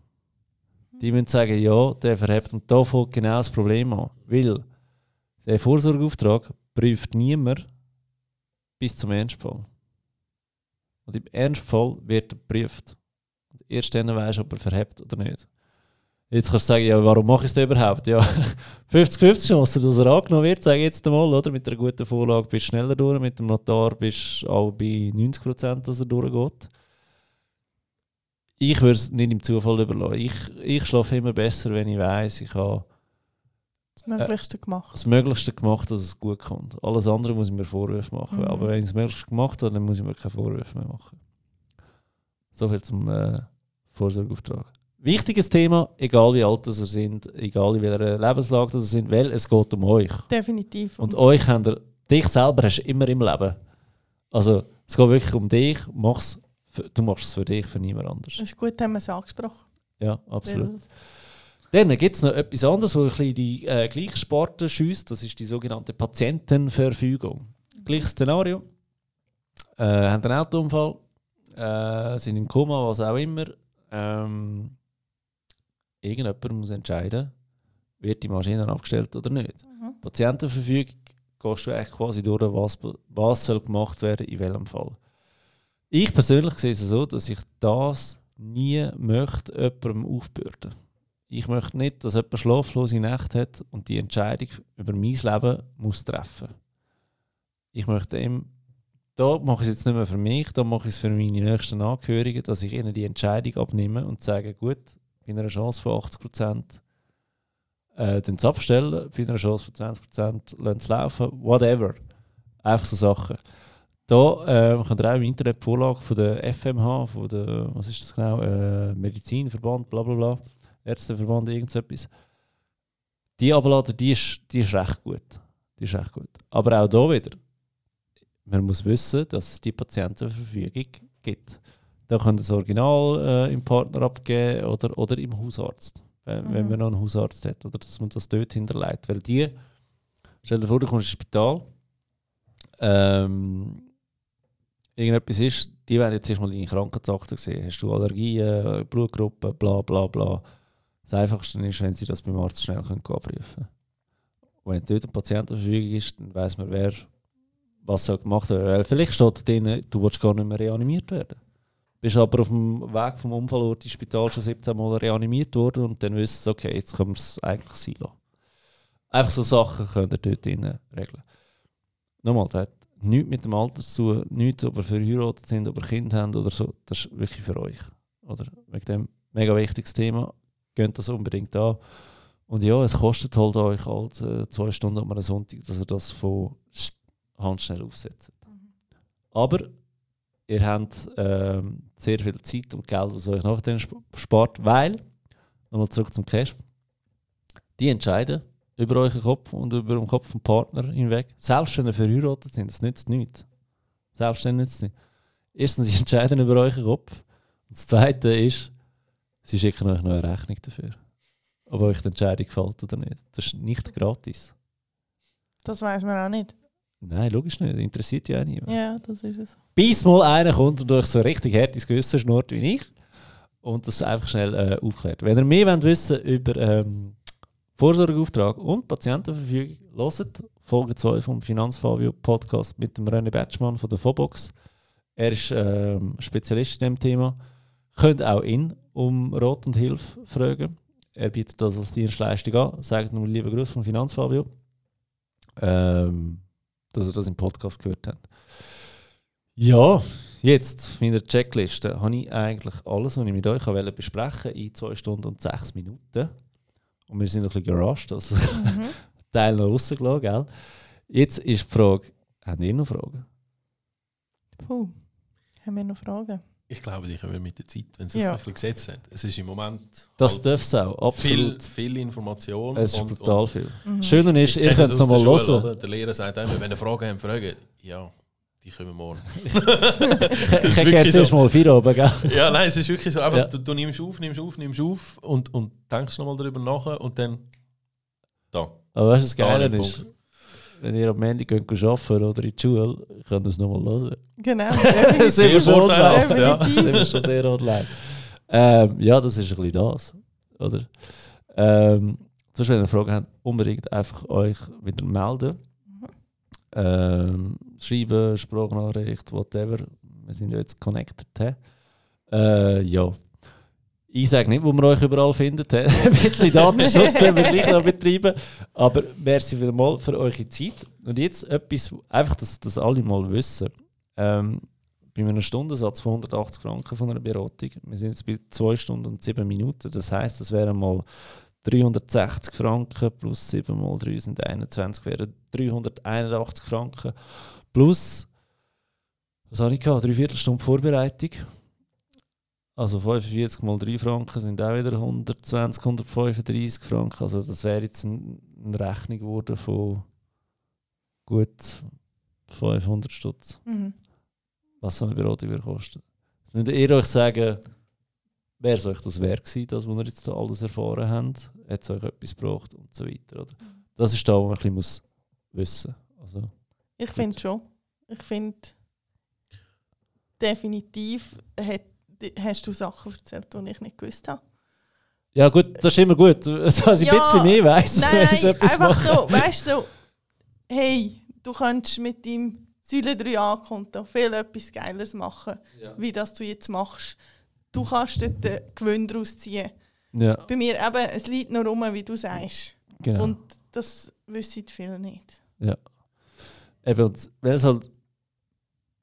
Die müssen sagen, ja, der verhebt. Und da fängt genau das Problem an. Weil der Vorsorgeauftrag prüft niemand bis zum Ernstfall. Und im Ernstfall wird er geprüft. Und erst dann du, ob er verhebt oder nicht. Jetzt kannst du sagen, ja, warum mache ich es denn überhaupt? Ja, 50-50 Chance, dass er angenommen wird, sage ich jetzt einmal, oder? Mit einer guten Vorlage bist du schneller durch, mit dem Notar bist du auch bei 90%, dass er durchgeht. Ich würde es nicht im Zufall überlassen. Ich, ich schlafe immer besser, wenn ich weiß, ich habe Das Möglichste gemacht. das Möglichste gemacht, dass es gut kommt. Alles andere muss ich mir Vorwürfe machen. Mhm. Aber wenn ich das Möglichste gemacht habe, dann muss ich mir keine Vorwürfe mehr machen. Soviel zum äh, Vorsorgeauftrag. Wichtiges Thema, egal wie alt das ihr sind, egal in welcher Lebenslage ihr sind, weil es geht um euch. Definitiv. Und euch habt ihr, dich selber hast du immer im Leben. Also es geht wirklich um dich, mach's, für, du machst es für dich, für niemand anders. das ist gut, haben wir es angesprochen. Ja, absolut. Weil Dann gibt es noch etwas anderes, wo ein bisschen die äh, gleiche Sparte schießt. Das ist die sogenannte Patientenverfügung. Gleiches Szenario. Äh, haben einen Autounfall, äh, sind im Koma, was auch immer. Ähm, irgendjemand muss entscheiden, wird die Maschine abgestellt oder nicht. Mhm. Patientenverfügung gehst du eigentlich quasi durch, was, was soll gemacht werden, in welchem Fall. Ich persönlich sehe es so, dass ich das nie möchte jemandem aufbürden. Ich möchte nicht, dass jemand schlaflose Nächte hat und die Entscheidung über mein Leben muss treffen. Ich möchte ihm, da mache ich es jetzt nicht mehr für mich, da mache ich es für meine nächsten Angehörigen, dass ich ihnen die Entscheidung abnehme und sage, gut, bei einer Chance von 80 Prozent äh, dann abstellen, bei einer Chance von 20 Prozent lassen es laufen, whatever. Einfach so Sachen. Da äh, könnt ihr auch im Internet die Vorlage von der FMH, von der, was ist das genau, äh, Medizinverband, bla bla bla, Ärzteverband, irgendetwas. Die Ablade, die ist, die ist recht gut. Die ist recht gut. Aber auch da wieder, man muss wissen, dass es die Patientenverfügung gibt. Da könnt ihr das Original äh, im Partner abgeben oder, oder im Hausarzt, wenn, wenn Mhm. man noch einen Hausarzt hat. Oder dass man das dort hinterlegt. Weil die, stell dir vor, du kommst ins Spital, ähm, irgendetwas ist, die werden jetzt erstmal deine Krankheitsakte sehen. Hast du Allergien, Blutgruppe, bla bla bla. Das Einfachste ist, wenn sie das beim Arzt schnell können abrufen können. Und wenn dort ein Patient zur Verfügung ist, dann weiss man, wer was soll gemacht werden. Weil vielleicht steht da drin, du willst gar nicht mehr reanimiert werden. Bist aber auf dem Weg vom Unfallort ins Spital schon 17 Mal reanimiert worden und dann wissen sie, okay, jetzt können wir es eigentlich sein lassen. Einfach so Sachen könnt ihr dort drin regeln. Nochmal, das hat nichts mit dem Alter zu tun, nichts, ob ihr verheiratet sind, ob ihr Kind habt oder so. Das ist wirklich für euch. Oder wegen dem mega wichtiges Thema. Geht das unbedingt an. Und ja, es kostet halt euch halt äh, zwei Stunden am Sonntag, dass ihr das von sch- handschnell aufsetzt. Aber ihr habt ähm, sehr viel Zeit und Geld, was euch nachher sp- spart, weil, nochmal zurück zum Cash, die entscheiden über euren Kopf und über den Kopf vom Partner hinweg. Selbst wenn ihr verheiratet sind, das nützt nichts. Selbst dann nützt es nicht. Erstens, sie entscheiden über euren Kopf. Und das Zweite ist, sie schicken euch noch eine Rechnung dafür. Ob euch die Entscheidung gefällt oder nicht. Das ist nicht gratis. Das weiß man auch nicht. Nein, logisch nicht. Interessiert ja auch niemand. Ja, das ist es. Bis mal einer kommt und euch so richtig hart ins Gewissen schnurrt wie ich. Und das einfach schnell äh, aufklärt. Wenn ihr mehr wollt wissen über ähm, Vorsorgeauftrag und Patientenverfügung, hört Folge 2 vom Finanzfabio Podcast mit dem René Batschmann von der Fobox. Er ist ähm, Spezialist in dem Thema. Könnt auch ihn um Rat und Hilfe fragen. Er bietet das als Dienstleistung an. Sagt nur liebe Grüße vom Finanzfabio. Ähm, dass ihr das im Podcast gehört habt. Ja, jetzt mit der Checkliste habe ich eigentlich alles, was ich mit euch wollte besprechen in 2 Stunden und 6 Minuten. Und wir sind ein bisschen gerusht, also Mhm. Teil noch rausgelassen, gell? Jetzt ist die Frage, habt ihr noch Fragen? Puh. Haben wir noch Fragen? Ich glaube, die können mit der Zeit, wenn es Ja. ein bisschen gesetzt hat. Es ist im Moment Das halt darf es auch, viel, absolut. viel Information. es ist und- brutal und viel. Mhm. Schöner ist, ich ihr könnt es nochmal hören. oder? Der Lehrer sagt immer, wenn ihr Fragen habt, fragen. Ja, die kommen morgen. Ich hätte jetzt so. erst mal vier oben, gell? ja, nein, es ist wirklich so. Einfach, Ja. du, du nimmst auf, nimmst auf, nimmst auf und, und denkst nochmal darüber nach und dann da. Aber weißt du, das Da Geile ist, wenn ihr am Ende geht arbeiten oder in die Schule, könnt ihr es nochmal hören. Genau. sind wir schon online. ja. Definitiv. sind wir schon sehr online. Ähm, ja, das ist ein bisschen das. Oder? Ähm, sonst, wenn ihr Fragen habt, unbedingt einfach euch wieder melden. Ähm, schreiben, Sprachnachricht, whatever. Wir sind ja jetzt connected. He? Äh, ja. Ich sage nicht, wo man euch überall findet. Ein bisschen Datenschutz können wir gleich noch betreiben. Aber merci vielmals für eure Zeit. Und jetzt etwas, einfach, dass das alle mal wissen. Ähm, bei einem Stundensatz von 180 Franken von einer Beratung. Wir sind jetzt bei 2 Stunden und 7 Minuten. Das heisst, das wären mal 360 Franken plus 7 mal 3 sind 21, wären 381 Franken. Plus, was habe ich gehabt? Drei Viertelstunde Vorbereitung. Also 45 mal 3 Franken sind auch wieder 120, 135 Franken. Also das wäre jetzt ein- eine Rechnung geworden von gut 500 Stutz Mhm. was so eine Beratung würde kosten. Müsst ihr euch sagen, wäre es euch das wert gewesen, das, was ihr jetzt da alles erfahren habt? Hat es euch etwas gebraucht und so weiter, oder? Das ist da, wo man ein bisschen muss wissen also, Ich finde schon. Ich finde, definitiv hat, hast du Sachen erzählt, die ich nicht gewusst habe. Ja gut, das ist immer gut, dass ich ein Ja, bisschen mehr weiss, Nein, etwas einfach mache. so, weißt du, so, hey, du kannst mit deinem Säule 3a-Konto viel etwas Geileres machen, Ja. wie das du jetzt machst. Du kannst dort den Gewinn daraus ziehen. Ja, Bei mir eben, es liegt nur rum, wie du sagst. genau. Und das wissen viele nicht. Eben, und weil es halt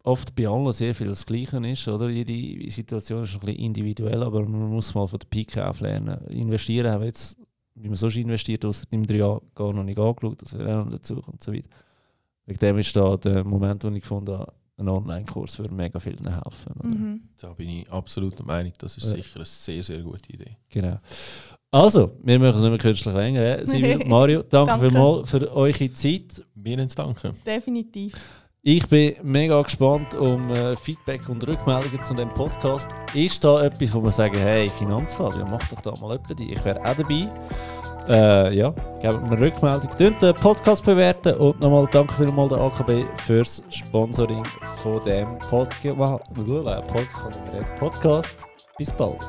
oft bei allen sehr viel das Gleiche ist, oder? Jede Situation ist ein bisschen individuell, aber man muss mal von der Pike auf lernen. Investieren haben wir jetzt, wie man sonst investiert, außer im drei Jahren gar noch nicht angeschaut, das wäre auch noch dazu und so weiter. Wegen dem ist da der Moment, wo ich gefunden habe, ein Online-Kurs würde mega vielen helfen. Oder? Mhm. Da bin ich absolut der Meinung, das ist Ja. sicher eine sehr, sehr gute Idee. Genau. Also, wir machen es nicht mehr künstlich länger. eh? Silvia, Mario, danke, Danke. vielmals für eure Zeit. Wir haben zu danken. Definitiv. Ich bin mega gespannt um äh, Feedback und Rückmeldungen zu dem Podcast. Ist da etwas, wo wir sagen, hey Finanzfabio, mach doch da mal etwas. Ich wäre auch dabei. Äh, ja, gebt mir Rückmeldung. Tönt den Podcast bewerten und nochmal danke vielmals der AKB fürs Sponsoring von dem Podca. Podcast. Bis bald.